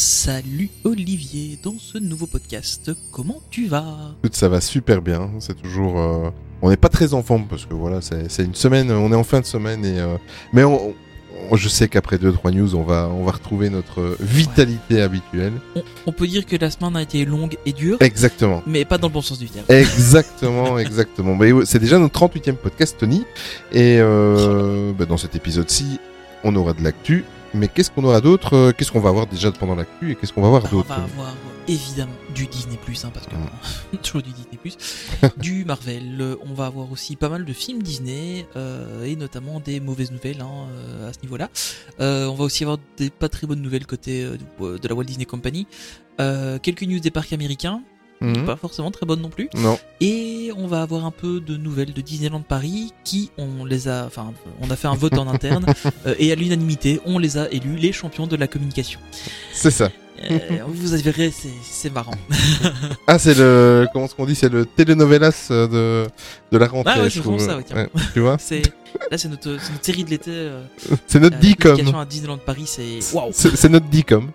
Salut Olivier, dans ce nouveau podcast, comment tu vas? Écoute, ça va super bien. C'est toujours. euh, On n'est pas très en forme parce que voilà, c'est une semaine. On est en fin de semaine et. euh, Mais on, on- je sais qu'après 2-3 news, on va, on va retrouver notre vitalité habituelle. on, on peut dire que la semaine a été longue et dure, Exactement. mais pas dans le bon sens du terme. Exactement, exactement. Mais c'est déjà notre 38e podcast, Tony. Et euh, bah, dans cet épisode-ci, on aura de l'actu. Mais qu'est-ce qu'on aura d'autre Euh, Qu'est-ce qu'on va avoir déjà pendant l'actu et qu'est-ce qu'on va avoir Alors, on d'autre va avoir euh, évidemment du Disney Plus, hein, parce que Mm. toujours du Disney Plus, du Marvel. euh, On va avoir aussi pas mal de films Disney euh, et notamment des mauvaises nouvelles hein, euh, à ce niveau-là. Euh, on va aussi avoir des pas très bonnes nouvelles côté euh, de la Walt Disney Company. Euh, quelques news des parcs américains, Mhm. pas forcément très bonnes non plus. Non. Et on va avoir un peu de nouvelles de Disneyland Paris qui on les a, enfin on a fait un vote en interne euh, et à l'unanimité on les a élus les champions de la communication. C'est ça. Euh, vous verrez, c'est marrant. Ah, c'est le. Comment est-ce qu'on dit C'est le telenovelas de, de la rentrée. Ah ouais, je trouve. ça, ouais, carrément. tu vois C'est là c'est notre, série de l'été. Euh, C'est notre DICOM. à Disneyland Paris, c'est waouh. C'est notre DICOM.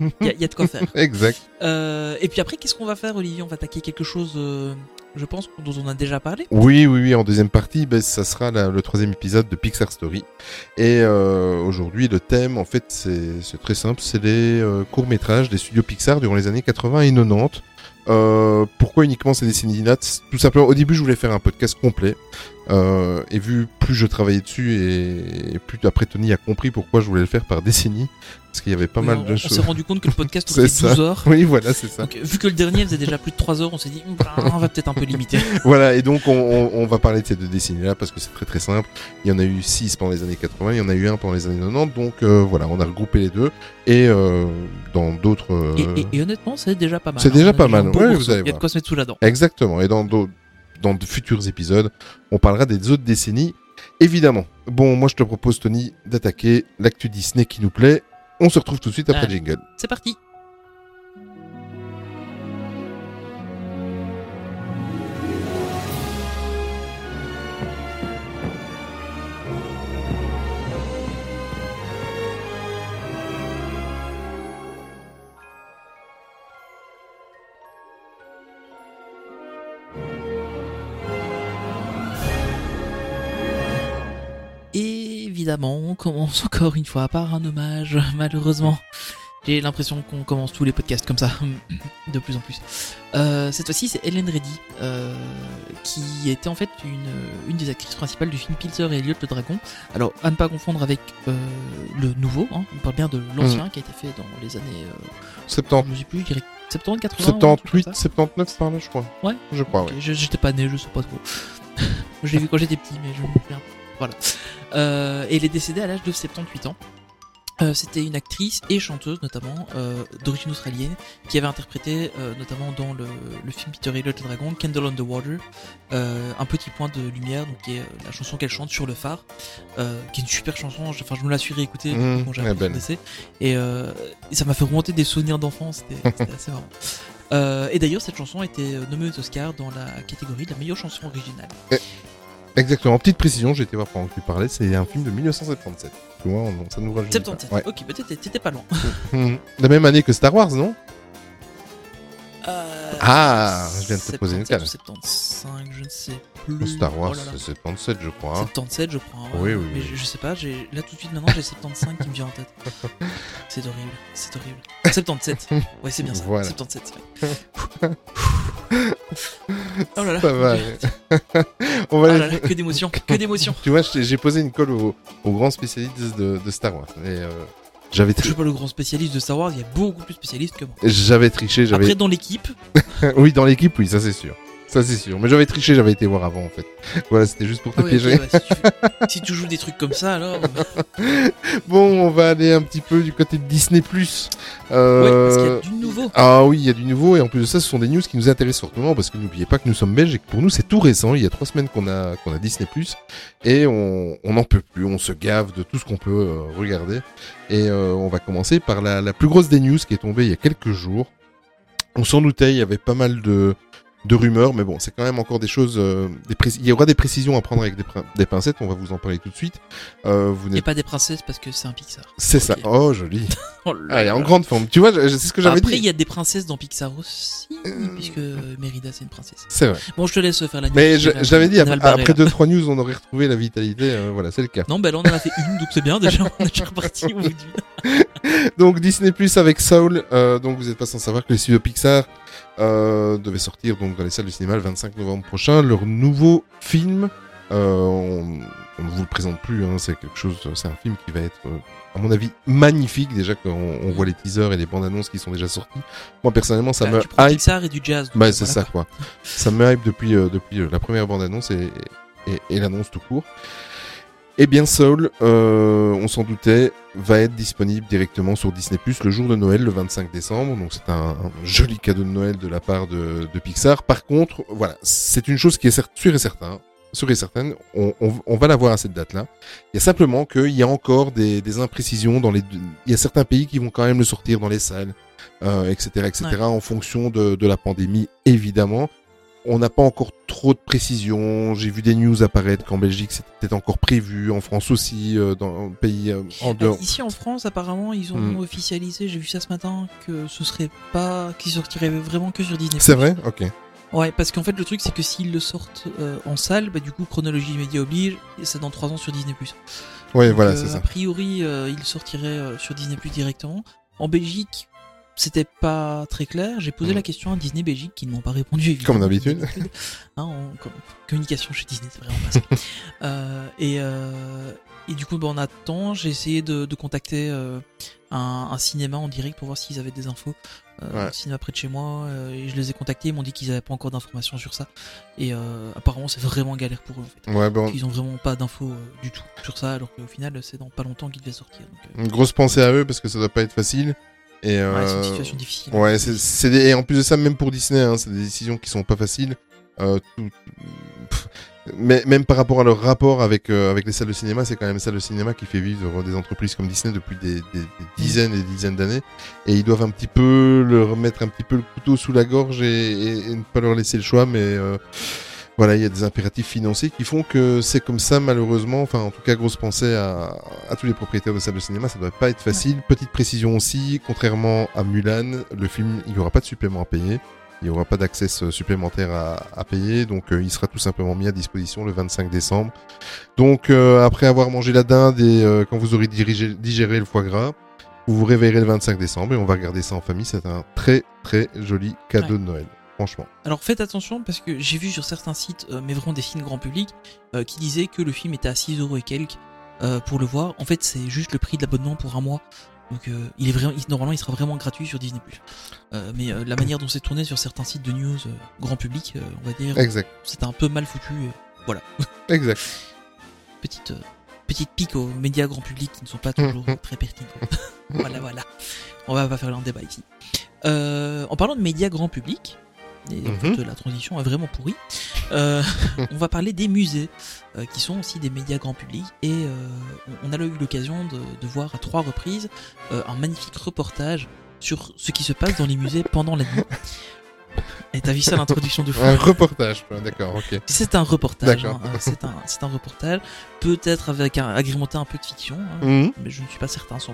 Il y, a- y a de quoi faire. Exact. Euh, et puis après, qu'est-ce qu'on va faire, Olivier? On va attaquer quelque chose, euh, je pense, dont on a déjà parlé. Oui, oui, oui. En deuxième partie, ben, ça sera la- le troisième épisode de Pixar Story. Et euh, aujourd'hui, le thème, en fait, c'est très simple. C'est les euh, courts métrages des studios Pixar durant les années 80 et 90. Euh, pourquoi uniquement ces décennies-là Tout simplement, au début, je voulais faire un podcast complet. Euh, et vu plus je travaillais dessus et, et plus après Tony a compris pourquoi je voulais le faire par décennie, parce qu'il y avait pas Oui, mal on, de on choses. s'est rendu compte que le podcast faisait 12 ça. heures. Oui, voilà, c'est ça. Donc, vu que le dernier faisait déjà plus de 3 heures, on s'est dit, bah, on va peut-être un peu limiter. Voilà, et donc on, on- on va parler de ces deux décennies-là parce que c'est très très simple. Il y en a eu 6 pendant les années 80, il y en a eu un pendant les années 90, donc euh, voilà, on a regroupé les deux. Et euh, dans d'autres... Et, et- et honnêtement, c'est déjà pas mal. C'est hein. déjà On a pas mal. Ouais, vous allez Il y a de voir. quoi se mettre sous la dent. Exactement, et dans, d'au- dans de futurs épisodes, on parlera des autres décennies, évidemment. Bon, moi je te propose, Tony, d'attaquer l'actu Disney qui nous plaît. On se retrouve tout de suite après le jingle. C'est parti. On commence encore une fois par un hommage, malheureusement. J'ai l'impression qu'on commence tous les podcasts comme ça, de plus en plus. Euh, cette fois-ci, c'est Helen Reddy, euh, qui était en fait une, une des actrices principales du film Pilzer et Elliot le Dragon. Alors, à ne pas confondre avec euh, le nouveau, hein, on parle bien de l'ancien qui a été fait dans les années, euh, 70, je ne sais plus, je dirais 70, 80 ou un truc comme 78, ça. 79 par là, je crois. Ouais. Je crois, Ok, ouais. J'étais pas né, je sais pas trop. je l'ai vu quand j'étais petit, mais je me souviens. Voilà. Euh, et elle est décédée à l'âge de 78 ans. Euh, C'était une actrice et chanteuse, notamment euh, d'origine australienne, qui avait interprété euh, notamment dans le, le film Peter Elliot le Dragon, Candle on the Water, euh, un petit point de lumière, donc qui est euh, la chanson qu'elle chante sur le phare, euh, qui est une super chanson. Enfin, je me la suis réécoutée Mmh, quand décès, et, euh, et ça m'a fait remonter des souvenirs d'enfance. C'était assez marrant. Euh, et d'ailleurs, cette chanson a été euh, nommée aux Oscars dans la catégorie de la meilleure chanson originale. Exactement. Petite précision, j'ai été voir pendant que tu parlais, c'est un film de 1977. Tu vois, on- ça nous pas. 77. Ouais. Ok, peut-être t'étais pas loin. La même année que Star Wars, non? Euh, Ah, je viens de te poser une 77 colle. ou 75, je ne sais plus. Star Wars, Oh c'est 77, je crois. hein. 77, je crois. Oui, ouais. oui, Mais oui. Je, je sais pas, j'ai là tout de suite maintenant j'ai 75 qui me vient en tête. C'est horrible, c'est horrible. 77. Ouais, c'est bien ça. Voilà. 77. c'est vrai. oh là là. Va. on Oh va là là, que d'émotions, que d'émotions. Tu vois, j'ai j'ai posé une colle au, au grand spécialiste de, de Star Wars. Et, euh, j'avais, Je suis pas le grand spécialiste de Star Wars, il y a beaucoup plus spécialistes que moi. j'avais triché, j'avais. Après, dans l'équipe, oui, dans l'équipe, oui, ça c'est sûr. Ça c'est sûr. Mais j'avais triché, j'avais été voir avant en fait. Voilà, c'était juste pour te Ah ouais, piéger. ouais, si, tu, si tu joues des trucs comme ça, alors. Bon, on va aller un petit peu du côté de Disney+. Ouais, Euh... parce qu'il y a du nouveau. Ah oui, il y a du nouveau et en plus de ça, ce sont des news qui nous intéressent fortement parce que n'oubliez pas que nous sommes belges et que pour nous c'est tout récent. Il y a trois semaines qu'on a qu'on a Disney et on on n'en peut plus, on se gave de tout ce qu'on peut euh, regarder et euh, on va commencer par la, la plus grosse des news qui est tombée il y a quelques jours. On s'en doutait, il y avait pas mal de de rumeurs, mais bon, c'est quand même encore des choses. euh, des Il y aura des précisions à prendre avec des, des pincettes. On va vous en parler tout de suite. Euh, vous n'êtes pas des princesses parce que c'est un Pixar. c'est ça. Oh, joli. Oh Ah, elle est en grande forme. Tu vois, c'est ce que j'avais Après, dit. il y a des princesses dans Pixar aussi, Euh. puisque Mérida c'est une princesse. C'est vrai. Bon, je te laisse faire la news. Mais j'avais dit, après, après là. deux, trois news, on aurait retrouvé la vitalité. euh, voilà, c'est le cas. Non, bah là on en a fait une, donc c'est bien déjà. On est déjà reparti au bout. Donc, Disney Plus avec Soul. euh, donc, vous n'êtes pas sans savoir que les studios Pixar euh, devaient sortir donc, dans les salles de cinéma le 25 novembre prochain. Leur nouveau film. euh, on, on ne vous le présente plus. hein, c'est quelque chose. C'est un film qui va être, euh, à mon avis, magnifique. Déjà, quand on, voit les teasers et les bandes annonces qui sont déjà sortis. Moi, personnellement, ça Bah, me hype. Pixar et du jazz. Bah, c'est voilà, ça, quoi. ça me hype depuis, euh, depuis euh, la première bande-annonce et, et, et l'annonce tout court. Eh bien, Soul, euh, on s'en doutait, va être disponible directement sur Disney Plus le jour de Noël, le 25 décembre. Donc, c'est un, un joli cadeau de Noël de la part de, de Pixar. Par contre, voilà, c'est une chose qui est sûre et certain. Sûre et certaine, on, on, on va la voir à cette date-là. Il y a simplement qu'il y a encore des, des imprécisions dans les. Il y a certains pays qui vont quand même le sortir dans les salles, euh, etc., etc., Ouais. en fonction de, de la pandémie, évidemment. On n'a pas encore trop de précisions. J'ai vu des news apparaître qu'en Belgique c'était encore prévu, en France aussi, euh, dans le pays euh, en Euh, dehors. Ici en France, apparemment, ils ont Hmm. officialisé, j'ai vu ça ce matin, que ce serait pas. qu'ils sortiraient vraiment que sur Disney. C'est vrai? Ok. Ouais, parce qu'en fait, le truc, c'est que s'ils le sortent euh, en salle, bah du coup, chronologie immédiat oblige, et c'est dans 3 ans sur Disney. Ouais, Donc, voilà, euh, c'est ça. A priori, euh, il sortirait euh, sur Disney directement. En Belgique, c'était pas très clair. J'ai posé Mhm. la question à Disney Belgique qui ne m'ont pas répondu. Comme d'habitude. Hein, communication chez Disney, c'est vraiment pas ça. Euh, et, euh, et du coup, bah, on attend. J'ai essayé de, de contacter euh, un, un cinéma en direct pour voir s'ils avaient des infos. Ouais. Un cinéma près de chez moi. et je les ai contactés. Ils m'ont dit qu'ils avaient pas encore d'informations sur ça. Et apparemment, c'est vraiment galère pour eux en fait. Ouais, bon, Ils ont vraiment pas d'infos du tout sur ça, alors qu'au final, c'est dans pas longtemps qu'il devait sortir. Donc, une grosse pensée à eux parce que ça doit pas être facile. Et ouais, euh, c'est une situation difficile. Ouais, c'est, c'est des- et en plus de ça, même pour Disney, hein, c'est des décisions qui sont pas faciles. Euh, tout- pff, mais même par rapport à leur rapport avec euh, avec les salles de cinéma, c'est quand même les salles de cinéma qui fait vivre des entreprises comme Disney depuis des, des- des dizaines et des dizaines d'années. Et ils doivent un petit peu leur mettre un petit peu le couteau sous la gorge et, et- et ne pas leur laisser le choix. Mais euh, voilà, il y a des impératifs financiers qui font que c'est comme ça, malheureusement. Enfin, en tout cas, grosse pensée à, à tous les propriétaires de salles de cinéma. Ça doit pas être facile. Petite précision aussi, contrairement à Mulan, le film, il y aura pas de supplément à payer. Il n'y aura pas d'accès euh, supplémentaire à, à payer, donc euh, il sera tout simplement mis à disposition le 25 décembre. Donc euh, après avoir mangé la dinde et euh, quand vous aurez dirigé- digéré le foie gras, vous vous réveillerez le 25 décembre et on va regarder ça en famille. C'est un très très joli cadeau Ouais. de Noël, franchement. Alors faites attention parce que j'ai vu sur certains sites, euh, mais vraiment des films grand public, euh, qui disaient que le film était à 6 euros et quelques euh, pour le voir. En fait, c'est juste le prix de l'abonnement pour un mois. Donc il est vraiment, il- normalement, il sera vraiment gratuit sur Disney+. Mais la manière dont c'est tourné sur certains sites de news grand public, on va dire, Exact, c'était un peu mal foutu. voilà, exact. petite petite pique aux médias grand public qui ne sont pas toujours euh, très pertinents. voilà, voilà. On va pas faire un débat ici. Euh, en parlant de médias grand public, et en fait, la transition est vraiment pourrie. euh, on va parler des musées, euh, qui sont aussi des médias grand public. Et euh, on a eu l'occasion de, de voir à trois reprises euh, un magnifique reportage sur ce qui se passe dans les musées pendant la nuit. Et t'as vu ça l'introduction de fou Un reportage, d'accord, ok. C'est un reportage. Hein, c'est un, reportage, peut-être avec un agrémenté un peu de fiction, hein, Mhm. mais je ne suis pas certain à 100%.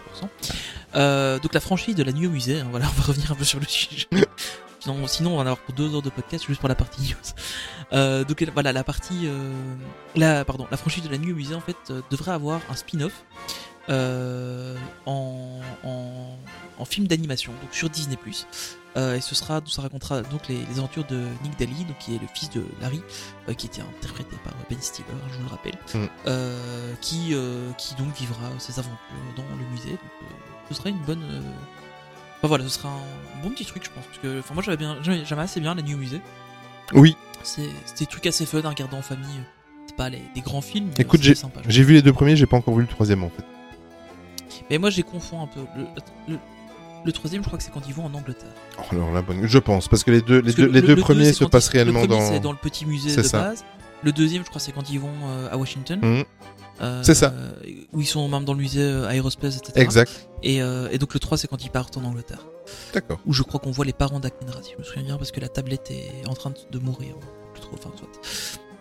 Euh, donc la franchise de la nuit au musée. hein, voilà, on va revenir un peu sur le sujet. Sinon, sinon, on va en avoir pour deux heures de podcast juste pour la partie news. Euh, donc voilà, la partie, euh, la pardon, la franchise de la nuit au musée en fait euh, devrait avoir un spin-off en, en, en film d'animation, donc sur Disney+. Et ce sera, ça racontera donc les, les aventures de Nick Daly, donc qui est le fils de Larry, qui était interprété par Ben Stiller, hein, je vous le rappelle, Mm. qui, qui donc vivra ses aventures dans le musée. Donc, ce sera une bonne. Euh, Enfin voilà, ce sera un bon petit truc, je pense, parce que enfin moi j'avais bien, j'aimais assez bien la nuit au musée. Oui, C'est des trucs assez fun à regarder en famille. C'est pas les, des grands films. mais Écoute, j'ai vu les deux premiers, j'ai pas encore vu le troisième en fait. Mais moi, j'ai confonds un peu. Le, le, le troisième, je crois que c'est quand ils vont en Angleterre. Oh, alors la bonne, je pense, parce que les deux, les deux, les le- deux premiers se passent réellement dans. c'est dans le petit musée C'est de ça. base. Le deuxième, je crois, c'est quand ils vont euh, à Washington. Mhm. Euh, C'est ça. Où ils sont même dans le musée euh, aérospace, etc. Exact. Et, euh, et donc le 3, c'est quand ils partent en Angleterre. D'accord. Où je crois qu'on voit les parents d'Aknenra, si je me souviens bien, parce que la tablette est en train de- mourir. Plus trop, enfin, soit.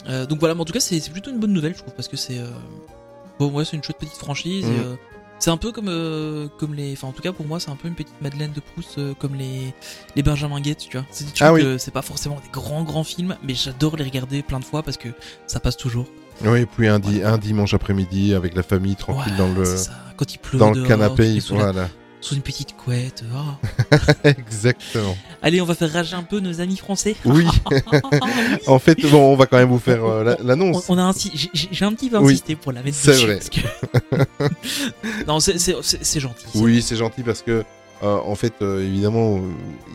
Euh, donc voilà, mais en tout cas, c'est plutôt une bonne nouvelle, je trouve, parce que c'est. Bon, ouais, c'est une chouette petite franchise. et, euh, c'est un peu comme, euh, comme les. Enfin, en tout cas, pour moi, c'est un peu une petite Madeleine de Proust, euh, comme les, les Benjamin Gates, tu vois. C'est des trucs, Ah oui. euh, c'est pas forcément des grands, grands films, mais j'adore les regarder plein de fois parce que ça passe toujours. Oui, puis un, di- un dimanche après-midi avec la famille tranquille Ouais, dans le c'est ça. Quand il pleut dans le canapé, sous, la- sous une petite couette. oh. Exactement. Allez, on va faire rager un peu nos amis français. Oui. en fait, bon, on va quand même vous faire euh, la- On, l'annonce. on a j'ai- un petit peu Oui. insisté pour la mettre C'est vrai. que- non, c'est- gentil. Oui, c'est gentil parce que, euh, en fait, euh, évidemment,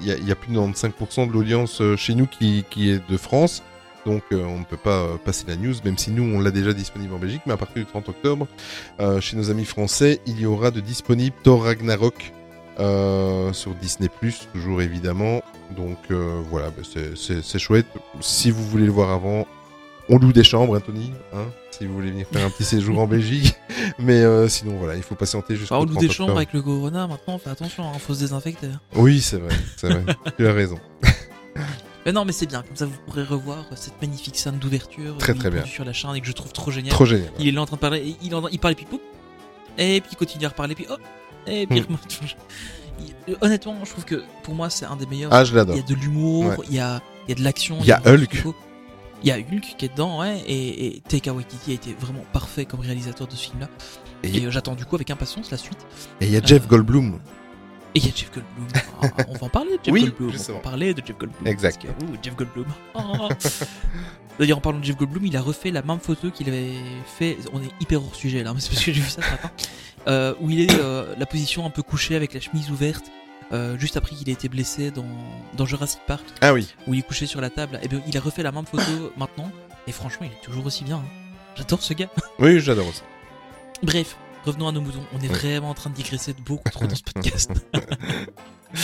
il y, a- il y a plus de 95% de l'audience chez nous qui, qui est de France. Donc, euh, on ne peut pas euh, passer la news, même si nous, on l'a déjà disponible en Belgique. Mais à partir du 30 octobre, euh, chez nos amis français, il y aura de disponible Thor Ragnarok euh, sur Disney+, toujours évidemment. Donc, euh, voilà, bah, c'est- chouette. Si vous voulez le voir avant, on loue des chambres, hein, Tony hein, Si vous voulez venir faire un petit séjour en Belgique. Mais euh, sinon, voilà, il faut patienter jusqu'au Enfin, on 30 loue des chambres avec le corona, maintenant, fais attention, il faut se désinfecter. hein. Oui, c'est vrai, c'est vrai. tu as raison. Mais non, mais c'est bien, comme ça vous pourrez revoir cette magnifique scène d'ouverture Très, très bien. sur la chaîne et que je trouve trop génial. Trop génial. Il est là en train de parler, il, en- il parle et puis poup, et puis il continue à reparler, puis hop, et puis Hmm. il. Il- Honnêtement, je trouve que pour moi c'est un des meilleurs. Ah, je il l'adore. y a de l'humour, Ouais. il y, a, il y a de l'action. Il y a Hulk. Il y a Hulk qui est dedans, ouais, et, et Taika Waititi a été vraiment parfait comme réalisateur de ce film-là. Et Et, euh, j'attends du coup avec impatience la suite. et il y a Jeff Euh, Goldblum. Et il y a Jeff Goldblum. Ah, on va en parler de Jeff Oui, Goldblum. On justement. va en parler de Jeff Goldblum. Exact. Que, ouh, Jeff Goldblum. Ah. D'ailleurs, en parlant de Jeff Goldblum, il a refait la même photo qu'il avait fait. On est hyper hors sujet là, mais c'est parce que j'ai vu ça ce matin. Euh, où il est euh, la position un peu couchée avec la chemise ouverte. euh, juste après qu'il ait été blessé dans, dans Jurassic Park, Ah oui. où il est couché sur la table, et bien il a refait la même photo maintenant, et franchement il est toujours aussi bien. hein. J'adore ce gars. Oui, j'adore aussi. Bref, revenons à nos moutons. On est Oui. vraiment en train de digresser de beaucoup trop dans ce podcast.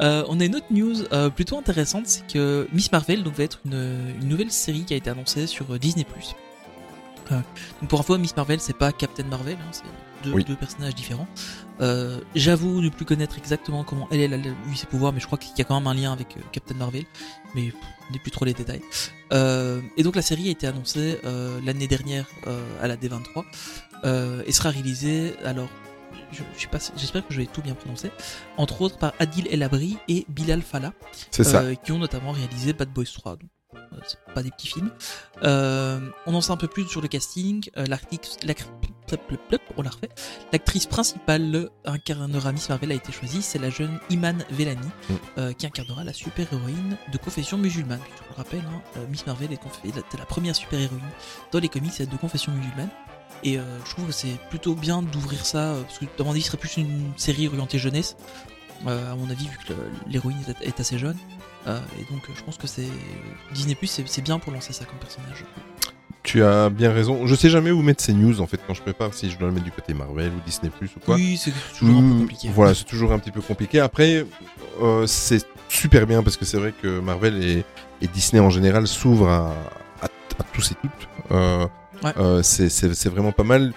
Euh, on a une autre news euh, plutôt intéressante, c'est que Miss Marvel donc, va être une, une nouvelle série qui a été annoncée sur euh, Disney+. Euh, donc pour info, Miss Marvel, c'est pas Captain Marvel, hein, c'est deux, Oui. deux personnages différents. J'avoue ne plus connaître exactement comment elle, elle a eu ses pouvoirs, mais je crois qu'il y a quand même un lien avec Captain Marvel, mais pff, on n'est plus trop les détails. Et donc la série a été annoncée l'année dernière à la D23 euh, et sera réalisée alors je, je sais pas si- j'espère que je vais tout bien prononcer. Entre autres par Adil El Abri et Bilal ça. euh, qui ont notamment réalisé Bad Boys 3 donc, euh, c'est pas des petits films. Euh, on en sait un peu plus sur le casting. Euh, on la refait. L'actrice principale incarnera Miss Marvel a été choisie c'est la jeune Iman Velani Mm. qui incarnera la super héroïne de confession musulmane. Je vous le rappelle hein, Miss Marvel est, la, première super héroïne dans les comics de confession musulmane et euh, je trouve que c'est plutôt bien d'ouvrir ça, euh, parce que ce serait plus une série orientée jeunesse, euh, à mon avis, vu que l'héroïne est, assez jeune. Euh, et donc, je pense que c'est Disney Plus, c'est bien pour lancer ça comme personnage. Tu as bien raison. Je sais jamais où mettre ces news en fait quand je prépare, si je dois le mettre du côté Marvel ou Disney Plus ou quoi. Oui, c'est toujours un peu compliqué. Voilà, c'est toujours un petit peu compliqué. Après, c'est super bien parce que c'est vrai que Marvel et, et Disney en général s'ouvrent à, à- à tous et toutes. Euh, Ouais. euh, c'est- vraiment pas mal.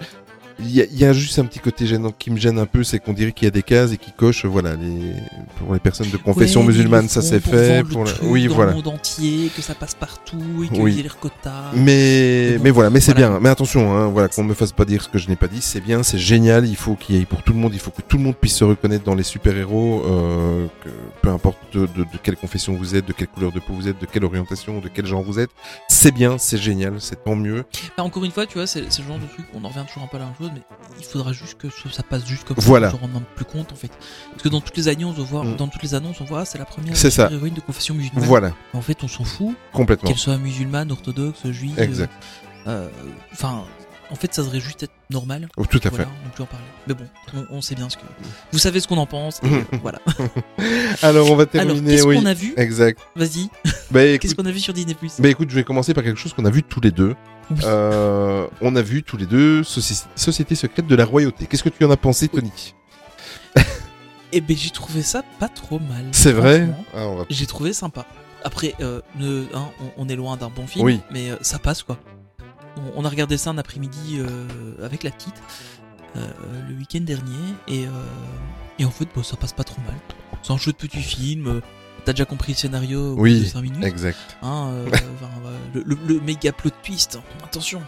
Il y, y a juste un petit côté gênant qui me gêne un peu, c'est qu'on dirait qu'il y a des cases et qui cochent, voilà, les, pour les personnes de confession Ouais, musulmane, le ça c'est fait. le Pour truc Oui, dans voilà. le monde entier, que ça passe partout et qu'il Oui. y ait les quotas. Mais, Mais bon, mais voilà, mais c'est voilà. bien. Mais attention, hein, voilà, qu'on me fasse pas dire ce que je n'ai pas dit. C'est bien, c'est génial. Il faut qu'il y ait pour tout le monde. Il faut que tout le monde puisse se reconnaître dans les super héros, euh, que, peu importe de, de- de quelle confession vous êtes, de quelle couleur de peau vous êtes, de quelle orientation, de quel genre vous êtes. C'est bien, c'est génial, c'est tant mieux. Bah, encore une fois, tu vois, c'est c'est le genre de truc, on en revient toujours un peu à la même chose, mais il faudra juste que ça passe juste comme Voilà. ça, on se rend même plus compte en fait. Parce que dans toutes les annonces, on voit, Mm. dans toutes les annonces, on voit, ah, c'est la première C'est ça. héroïne de confession musulmane. Voilà, En fait, on s'en fout, complètement. qu'elle soit musulmane, orthodoxe, juive. Exact. euh, Enfin, en fait, ça devrait juste être normal. Oh, tout à Voilà, fait. on peut en parler. Mais bon, on, on sait bien ce que. Vous savez ce qu'on en pense. et, euh, voilà. Alors, on va Alors, terminer. qu'est-ce oui. qu'on a vu? Exact. Vas-y. Bah, Qu'est-ce qu'on a vu sur Disney bah, écoute, je vais commencer par quelque chose qu'on a vu tous les deux. Oui. Euh, on a vu tous les deux Soci- Société secrète de la royauté. Qu'est-ce que tu en as pensé, Tony? Eh ben, j'ai trouvé ça pas trop mal. C'est vrai? Ah, va- J'ai trouvé sympa. Après, euh, ne- hein, on, on est loin d'un bon film, Oui. mais euh, ça passe quoi. On, on a regardé ça un après-midi avec la petite le week-end dernier et, et en fait, bah, ça passe pas trop mal. C'est un jeu de petit film. Euh, T'as déjà compris le scénario au bout Oui, de 5 minutes. Exact. Hein, euh, enfin, voilà, le, le- le méga plot twist, attention.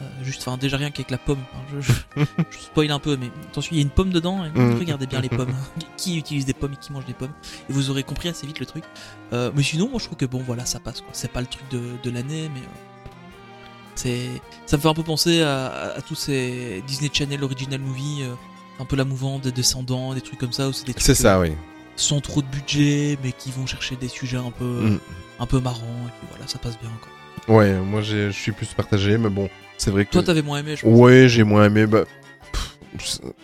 Euh, juste, enfin, déjà rien qu'avec la pomme. hein, je, je, je spoil un peu, mais attention, il y a une pomme dedans. et Mm. Regardez bien les pommes. qui utilise des pommes et qui mange des pommes Et vous aurez compris assez vite le truc. Euh, mais sinon, moi, je trouve que bon, voilà, ça passe. C'est pas le truc de, de l'année, mais euh, c'est, ça me fait un peu penser à, à- à tous ces Disney Channel original movie, euh, un peu la mouvance des descendants, des trucs comme ça, des C'est ça, oui. Sans trop de budget, mais qui vont chercher des sujets un peu, Mm. un peu marrants. Et puis voilà, ça passe bien. Quoi. Ouais, moi je suis plus partagé, mais bon, c'est vrai que. Toi, t'avais moins aimé, je pense. Ouais, j'ai moins aimé. Bah,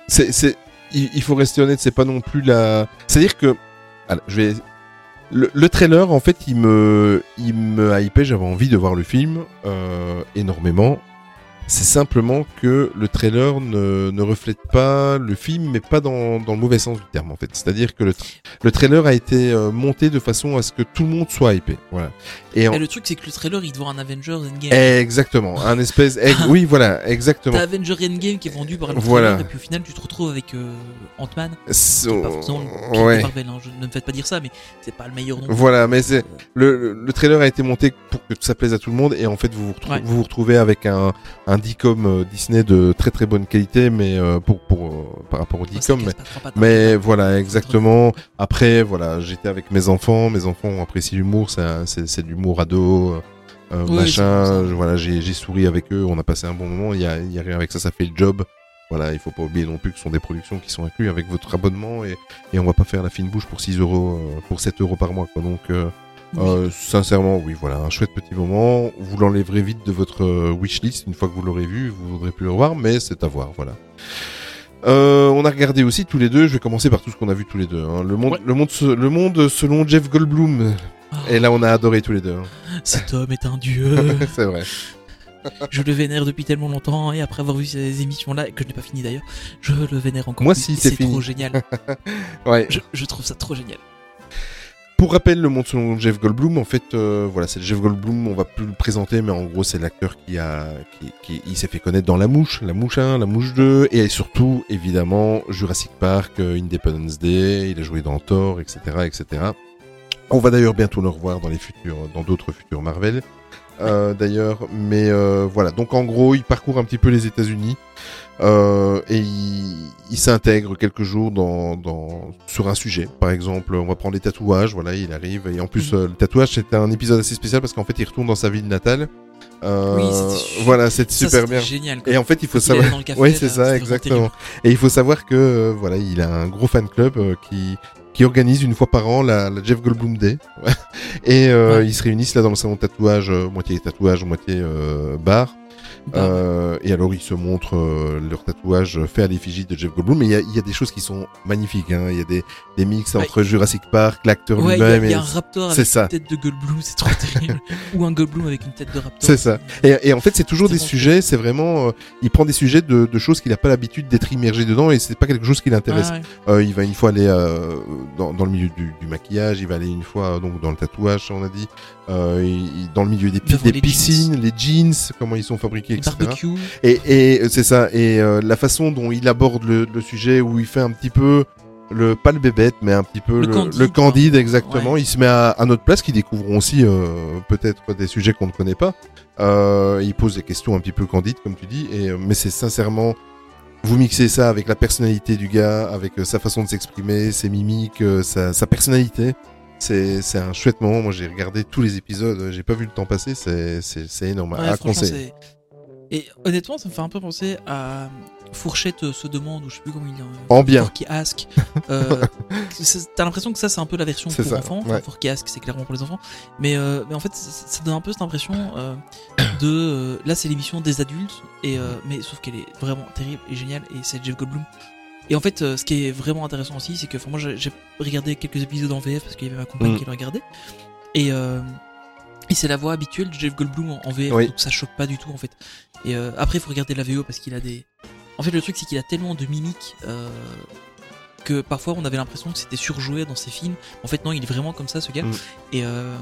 c'est, c'est, il, il faut rester honnête, c'est pas non plus la. C'est-à-dire que, alors, je vais. Le, le trailer, en fait, il me, il me hypait. J'avais envie de voir le film euh, énormément. C'est simplement que le trailer ne, ne reflète pas le film, mais pas dans, dans le mauvais sens du terme, en fait. C'est-à-dire que le, tra- le trailer a été euh, monté de façon à ce que tout le monde soit hypé. Voilà. Et en- Et le truc, c'est que le trailer, il te vend un Avengers Endgame. Exactement, un espèce. oui, voilà, exactement. T'as Avenger Endgame qui est vendu par le Voilà. trailer, et puis au final, tu te retrouves avec euh, Ant-Man. Pire de ouais. Marvel, hein. Je, ne me faites pas dire ça, mais c'est pas le meilleur non. Voilà, mais c'est le, le, le trailer a été monté pour que ça plaise à tout le monde et en fait vous vous, retrou- Ouais. vous, vous retrouvez avec un un DICOM euh, Disney de très très bonne qualité, mais euh, pour pour euh, par rapport au DICOM, mais, voilà exactement. Après voilà, j'étais avec mes enfants, mes enfants ont apprécié l'humour, c'est de l'humour ado. euh, Oui, machin, voilà, j'ai souri avec eux, on a passé un bon moment, il y a, il y a rien avec ça, ça fait le job. Voilà, il faut pas oublier non plus que ce sont des productions qui sont incluses avec votre abonnement et, et on va pas faire la fine bouche pour 6 euros, pour 7 euros par mois, quoi. Donc, euh, Oui. euh, sincèrement, oui, voilà, un chouette petit moment. Vous l'enlèverez vite de votre euh, wishlist une fois que vous l'aurez vu, vous voudrez plus le revoir, mais c'est à voir, voilà. Euh, on a regardé aussi tous les deux. Je vais commencer par tout ce qu'on a vu tous les deux. hein. Le monde, Ouais. le monde, le monde selon Jeff Goldblum. Et là, on a adoré tous les deux. hein. Cet homme est un dieu. c'est vrai. je le vénère depuis tellement longtemps, et après avoir vu ces émissions-là, que je n'ai pas fini d'ailleurs, je le vénère encore Moi, plus. si, c'est trop génial. Ouais. Je, je trouve ça trop génial. Pour rappel, le monde selon Jeff Goldblum, en fait, euh, voilà, c'est Jeff Goldblum, on va plus le présenter, mais en gros, c'est l'acteur qui a, il s'est fait connaître dans La Mouche, La Mouche 1, La Mouche 2, et surtout, évidemment, Jurassic Park, euh, Independence Day, il a joué dans Thor, etc., etc. On va d'ailleurs bientôt le revoir dans les futurs, dans d'autres futurs Marvel. Euh, d'ailleurs, mais voilà. Donc en gros, il parcourt un petit peu les États-Unis euh, et il, il s'intègre quelques jours dans, dans sur un sujet. Par exemple, on va prendre les tatouages. Voilà, il arrive et en plus, Mhm. euh, le tatouage c'était un épisode assez spécial parce qu'en fait, il retourne dans sa ville natale. Euh, Oui, voilà, c'est super bien. génial. quoi. Et en fait, il faut il savoir. Oui, c'est ça, exactement. Et il faut savoir que euh, voilà, il a un gros fan club euh, qui qui organise une fois par an la, la Jeff Goldblum Day. Et euh, Ouais. ils se réunissent là dans le salon de tatouage, moitié tatouage, moitié euh, bar. Bah, Euh, et alors ils se montrent euh, leur tatouage fait à l'effigie de Jeff Goldblum. Mais il y y a des choses qui sont magnifiques. Hein. Il y a des, des mix Ouais. entre Jurassic Park, l'acteur Ouais, lui-même. il y a un raptor avec ça. une tête de Goldblum, c'est trop terrible. Ou un Goldblum avec une tête de raptor. C'est ça. Et, et en fait, c'est toujours des bon, sujets. C'est vraiment, euh, il prend des sujets de, de choses qu'il n'a pas l'habitude d'être immergé dedans, et c'est pas quelque chose qui l'intéresse. Ah, ouais. Euh, il va une fois aller euh, dans, dans le milieu du, du maquillage, il va aller une fois donc dans le tatouage, on a dit, euh, il- dans le milieu des, piscines, les jeans, comment ils sont fabriqués, etc. barbecues. Et, et c'est ça. Et euh, la façon dont il aborde le, le sujet, où il fait un petit peu le pas le bébête, mais un petit peu Le le, candide, le candide, quoi. exactement. Ouais. Il se met à, à notre place, qui découvrent aussi euh, peut-être des sujets qu'on ne connaît pas. Euh, il pose des questions un petit peu candides, comme tu dis. Et euh, mais c'est sincèrement vous mixez ça avec la personnalité du gars, avec euh, sa façon de s'exprimer, ses mimiques, euh, sa, sa personnalité. C'est c'est un chouette moment. Moi, j'ai regardé tous les épisodes. J'ai pas vu le temps passer. C'est c'est c'est énorme. Ouais, à conseiller. Et honnêtement, ça me fait un peu penser à Fourchette euh, se demande, ou je sais plus comment il euh, En bien. Forky Ask. Euh, T'as l'impression que ça, c'est un peu la version pour ça, enfants. ouais. Enfin, Forky Ask, c'est clairement pour les enfants. Mais, euh, mais en fait, ça, ça donne un peu cette impression euh, de. là, c'est l'émission des adultes, et, mais sauf qu'elle est vraiment terrible et géniale, et c'est Jeff Goldblum. Et en fait, ce qui est vraiment intéressant aussi, c'est que enfin, moi, j'ai j'ai regardé quelques épisodes en VF parce qu'il y avait ma compagne Mm. qui le regardait. Et. Et c'est la voix habituelle de Jeff Goldblum en, en VF, Oui. donc ça choque pas du tout en fait. Et euh, après, il faut regarder la VO parce qu'il a des. En fait, le truc, c'est qu'il a tellement de mimiques euh, que parfois on avait l'impression que c'était surjoué dans ses films. En fait, non, il est vraiment comme ça, ce gars. Mm. Et, euh,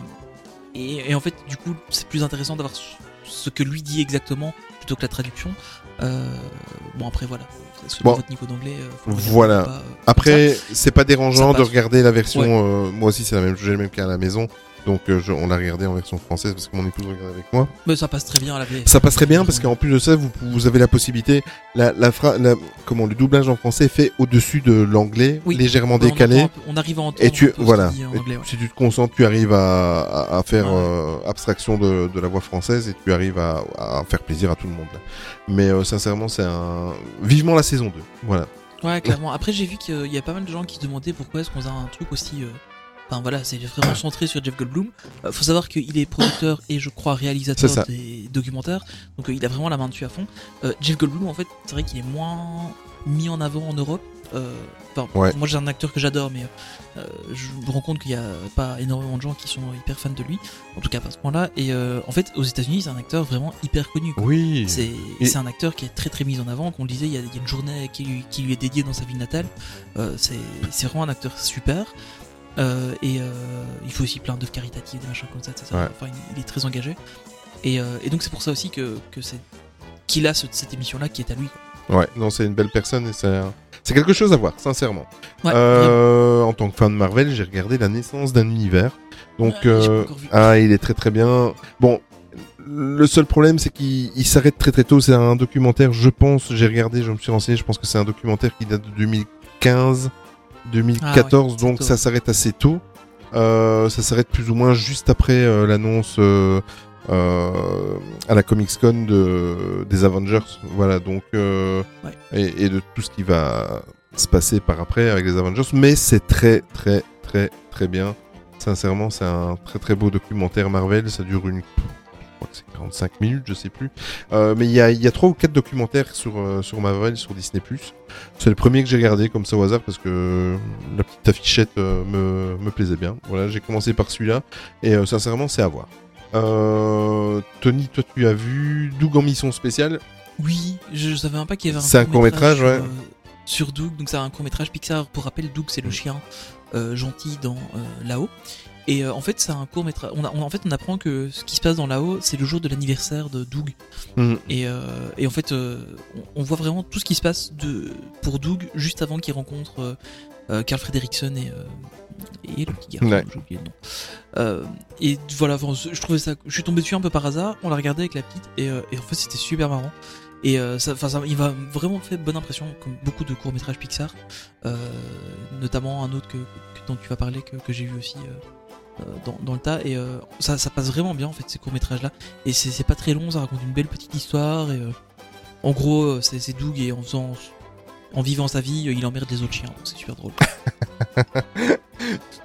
et, et en fait, du coup, c'est plus intéressant d'avoir ce- que lui dit exactement plutôt que la traduction. Bon, après, voilà. Bon. votre niveau d'anglais, Voilà. pas. Après, c'est pas dérangeant de regarder la version. Ouais. moi aussi, c'est la même. J'ai le même cas à la maison. Donc, euh, je- on l'a regardé en version française parce que mon épouse regarde avec moi. Mais ça passe très bien à la VF. Ça passe très bien parce qu'en plus de ça, vous, vous avez la possibilité, la, la, fra- la- comment le doublage en français est fait au-dessus de l'anglais, Oui. légèrement on décalé. entend On, arrive à entendre Et tu, voilà. Et anglais, ouais. Si tu te concentres, tu arrives à, à, à faire Ouais. euh, abstraction de, de la voix française et tu arrives à, à faire plaisir à tout le monde. Mais euh, sincèrement, c'est un vivement la saison 2. Voilà. Ouais, clairement. Après, j'ai vu qu'il y a pas mal de gens qui se demandaient pourquoi est-ce qu'on faisait un truc aussi. euh, Enfin voilà, c'est vraiment centré sur Jeff Goldblum. Euh, faut savoir qu'il est producteur et je crois réalisateur des documentaires, donc euh, il a vraiment la main dessus à fond. Euh, Jeff Goldblum, en fait, c'est vrai qu'il est moins mis en avant en Europe. Euh, enfin, Ouais. moi j'ai un acteur que j'adore, mais euh, je me rends compte qu'il y a pas énormément de gens qui sont hyper fans de lui, en tout cas pas à ce point-là. Et euh, en fait, aux États-Unis, c'est un acteur vraiment hyper connu. quoi. Oui. C'est Et- c'est un acteur qui est très très mis en avant. Qu'on le disait, il y, a, il y a une journée qui lui, qui lui est dédiée dans sa ville natale. Euh, c'est c'est vraiment un acteur super. Euh, et euh, il fait aussi plein d'œuvres caritatives, des machins comme ça. etc. Ouais. Enfin, il, est très engagé. Et, euh, et donc c'est pour ça aussi que, que c'est qu'il a ce- cette émission-là qui est à lui. quoi. Ouais, non, c'est une belle personne et c'est quelque chose à voir, sincèrement. Ouais, Euh, en tant que fan de Marvel, j'ai regardé La naissance d'un univers. Donc, euh, ah, il est très très bien. Bon, le seul problème, c'est qu'il il s'arrête très très tôt. C'est un documentaire, je pense, j'ai regardé, je me suis renseigné, je pense que c'est un documentaire qui date de 2015, 2014, Ah ouais, donc ça s'arrête assez tôt. Euh, ça s'arrête plus ou moins juste après euh, l'annonce euh, à la Comics Con de, des Avengers. Voilà, donc euh, Ouais. et, et de tout ce qui va se passer par après avec les Avengers. Mais c'est très très très très bien. Sincèrement, c'est un très très beau documentaire Marvel. Ça dure une c'est 45 minutes, je sais plus. Euh, mais il y a, y a trois ou quatre documentaires sur, euh, sur Marvel, sur Disney+. C'est le premier que j'ai regardé comme ça au hasard parce que la petite affichette euh, me, me plaisait bien. Voilà, j'ai commencé par celui-là et sincèrement, c'est à voir. Tony, toi, tu as vu Doug en mission spéciale? Oui, je, je savais même pas qu'il y avait un C'est un court-métrage, sur, ouais. sur Doug, donc c'est un court métrage Pixar. Pour rappel, Doug c'est le chien euh, gentil dans là-haut. Et euh, en fait, c'est un court métrage. On, en fait, on apprend que ce qui se passe dans là-haut, c'est le jour de l'anniversaire de Doug. Mhm. Et, euh, et en fait, euh, on, on voit vraiment tout ce qui se passe de, pour Doug juste avant qu'il rencontre Carl Fredrickson et, et le petit garçon, Ouais. j'ai oublié le nom. Et voilà, enfin, je trouvais ça. Je suis tombé dessus un peu par hasard. On l'a regardé avec la petite et, et en fait, c'était super marrant. Et euh, ça, il m'a vraiment fait bonne impression, comme beaucoup de courts métrages Pixar, euh, notamment un autre que, que- dont tu vas parler que, que j'ai vu aussi euh, dans, dans le tas. Et euh, ça, ça passe vraiment bien en fait ces courts métrages là. Et c'est pas très long, ça raconte une belle petite histoire. Et euh, en gros, euh, c'est Doug et en faisant, en vivant sa vie, euh, il emmerde les autres chiens. Donc c'est super drôle.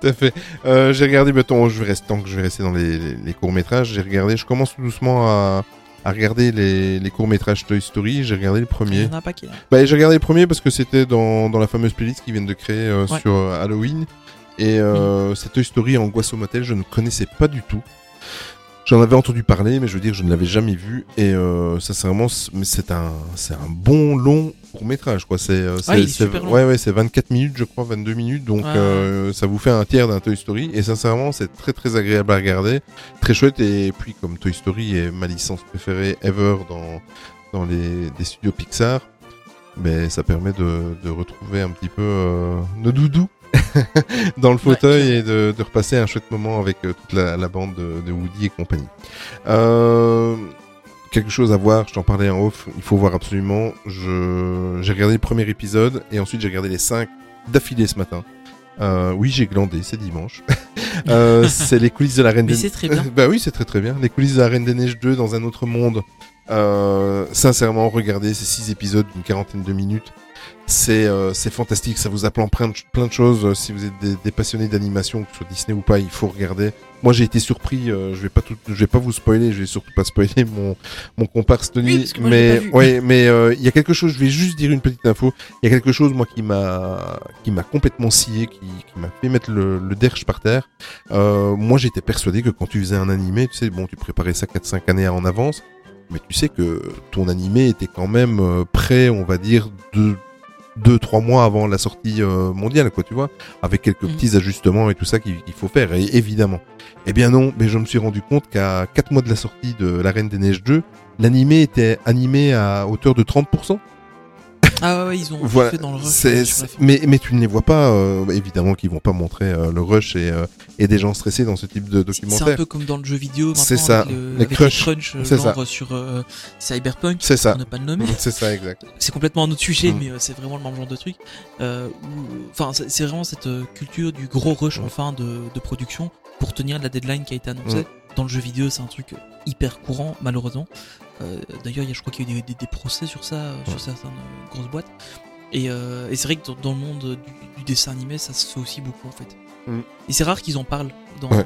Tout à fait. Euh, j'ai regardé, mettons, je vais rester, tant que je vais rester dans les, les- les courts-métrages, j'ai regardé, je commence tout doucement à, à regarder les, les courts-métrages Toy Story, j'ai regardé le Il premier. y en a un paquet. hein. Bah, j'ai regardé le premier parce que c'était dans, dans la fameuse playlist qu'ils viennent de créer euh, Ouais. sur euh, Halloween. Et euh, c'est Toy Story Angoisse au motel, je ne connaissais pas du tout. J'en avais entendu parler, mais je veux dire, je ne l'avais jamais vu. Et euh, sincèrement, c'est un, c'est un bon long court métrage, quoi. C'est, euh, long. ouais, ouais, c'est 24 minutes, je crois, 22 minutes. Donc, euh, ça vous fait un tiers d'un Toy Story. Et sincèrement, c'est très, très agréable à regarder. Très chouette. Et puis, comme Toy Story est ma licence préférée ever dans, dans les, des studios Pixar, mais ça permet de, de retrouver un petit peu euh, nos doudous dans le fauteuil et de, de repasser un chouette moment avec euh, toute la, la bande de, de Woody et compagnie. Euh, quelque chose à voir, je t'en parlais en off, il faut voir absolument. Je, j'ai regardé le premier épisode et ensuite j'ai regardé les cinq d'affilée ce matin. Euh, oui, j'ai glandé, c'est dimanche. Euh, c'est les coulisses de la Reine des c'est très bien. bah oui, c'est très très bien. Les coulisses de la Reine des Neiges 2 dans un autre monde. Euh, sincèrement, regardez ces six épisodes d'une quarantaine de minutes. C'est euh, c'est fantastique, ça vous apprend plein de, plein de choses. Euh, Si vous êtes des, des passionnés d'animation, que ce soit Disney ou pas, il faut regarder. Moi, j'ai été surpris. euh, je vais pas tout, je vais pas vous spoiler. Je vais surtout pas spoiler mon mon comparse Tony. Oui, mais ouais, mais euh, il y a quelque chose. Je vais juste dire une petite info. Il y a quelque chose moi qui m'a qui m'a complètement scié, qui, qui m'a fait mettre le, le derche par terre. Euh, moi, j'étais persuadé que quand tu faisais un animé, tu sais, bon, tu préparais ça 4-5 années en avance, mais tu sais que ton animé était quand même euh, prêt, on va dire, de deux trois mois avant la sortie euh, mondiale quoi tu vois avec quelques Mhm. petits ajustements et tout ça qu'il qu'il faut faire et évidemment eh bien non mais je me suis rendu compte qu'à quatre mois de la sortie de la Reine des Neiges 2 l'animé était animé à hauteur de 30% Ah ouais, ils ont voilà fait dans le rush. mais mais tu ne les vois pas euh, évidemment qu'ils vont pas montrer euh, le rush et euh, et des gens stressés dans ce type de C'est- C'est un documentaire peu comme dans le jeu vidéo maintenant. C'est ça, le- les euh, C'est ça. sur Cyberpunk, c'est ça ne pas le nommer. c'est ça exact c'est complètement un autre sujet, Mm. mais c'est vraiment le même genre de truc. Enfin, c'est vraiment cette culture du gros rush Mm. en fin de, de production pour tenir la deadline qui a été annoncée. Mm. Dans le jeu vidéo, c'est un truc hyper courant, malheureusement. Euh, D'ailleurs, il y a- je crois qu'il y a eu des, des- des procès sur ça, euh, sur certaines euh, grosses boîtes. Et, euh, et c'est vrai que dans, le monde du, du dessin animé, ça se fait aussi beaucoup en fait. Mm. Et c'est rare qu'ils en parlent dans. Ouais.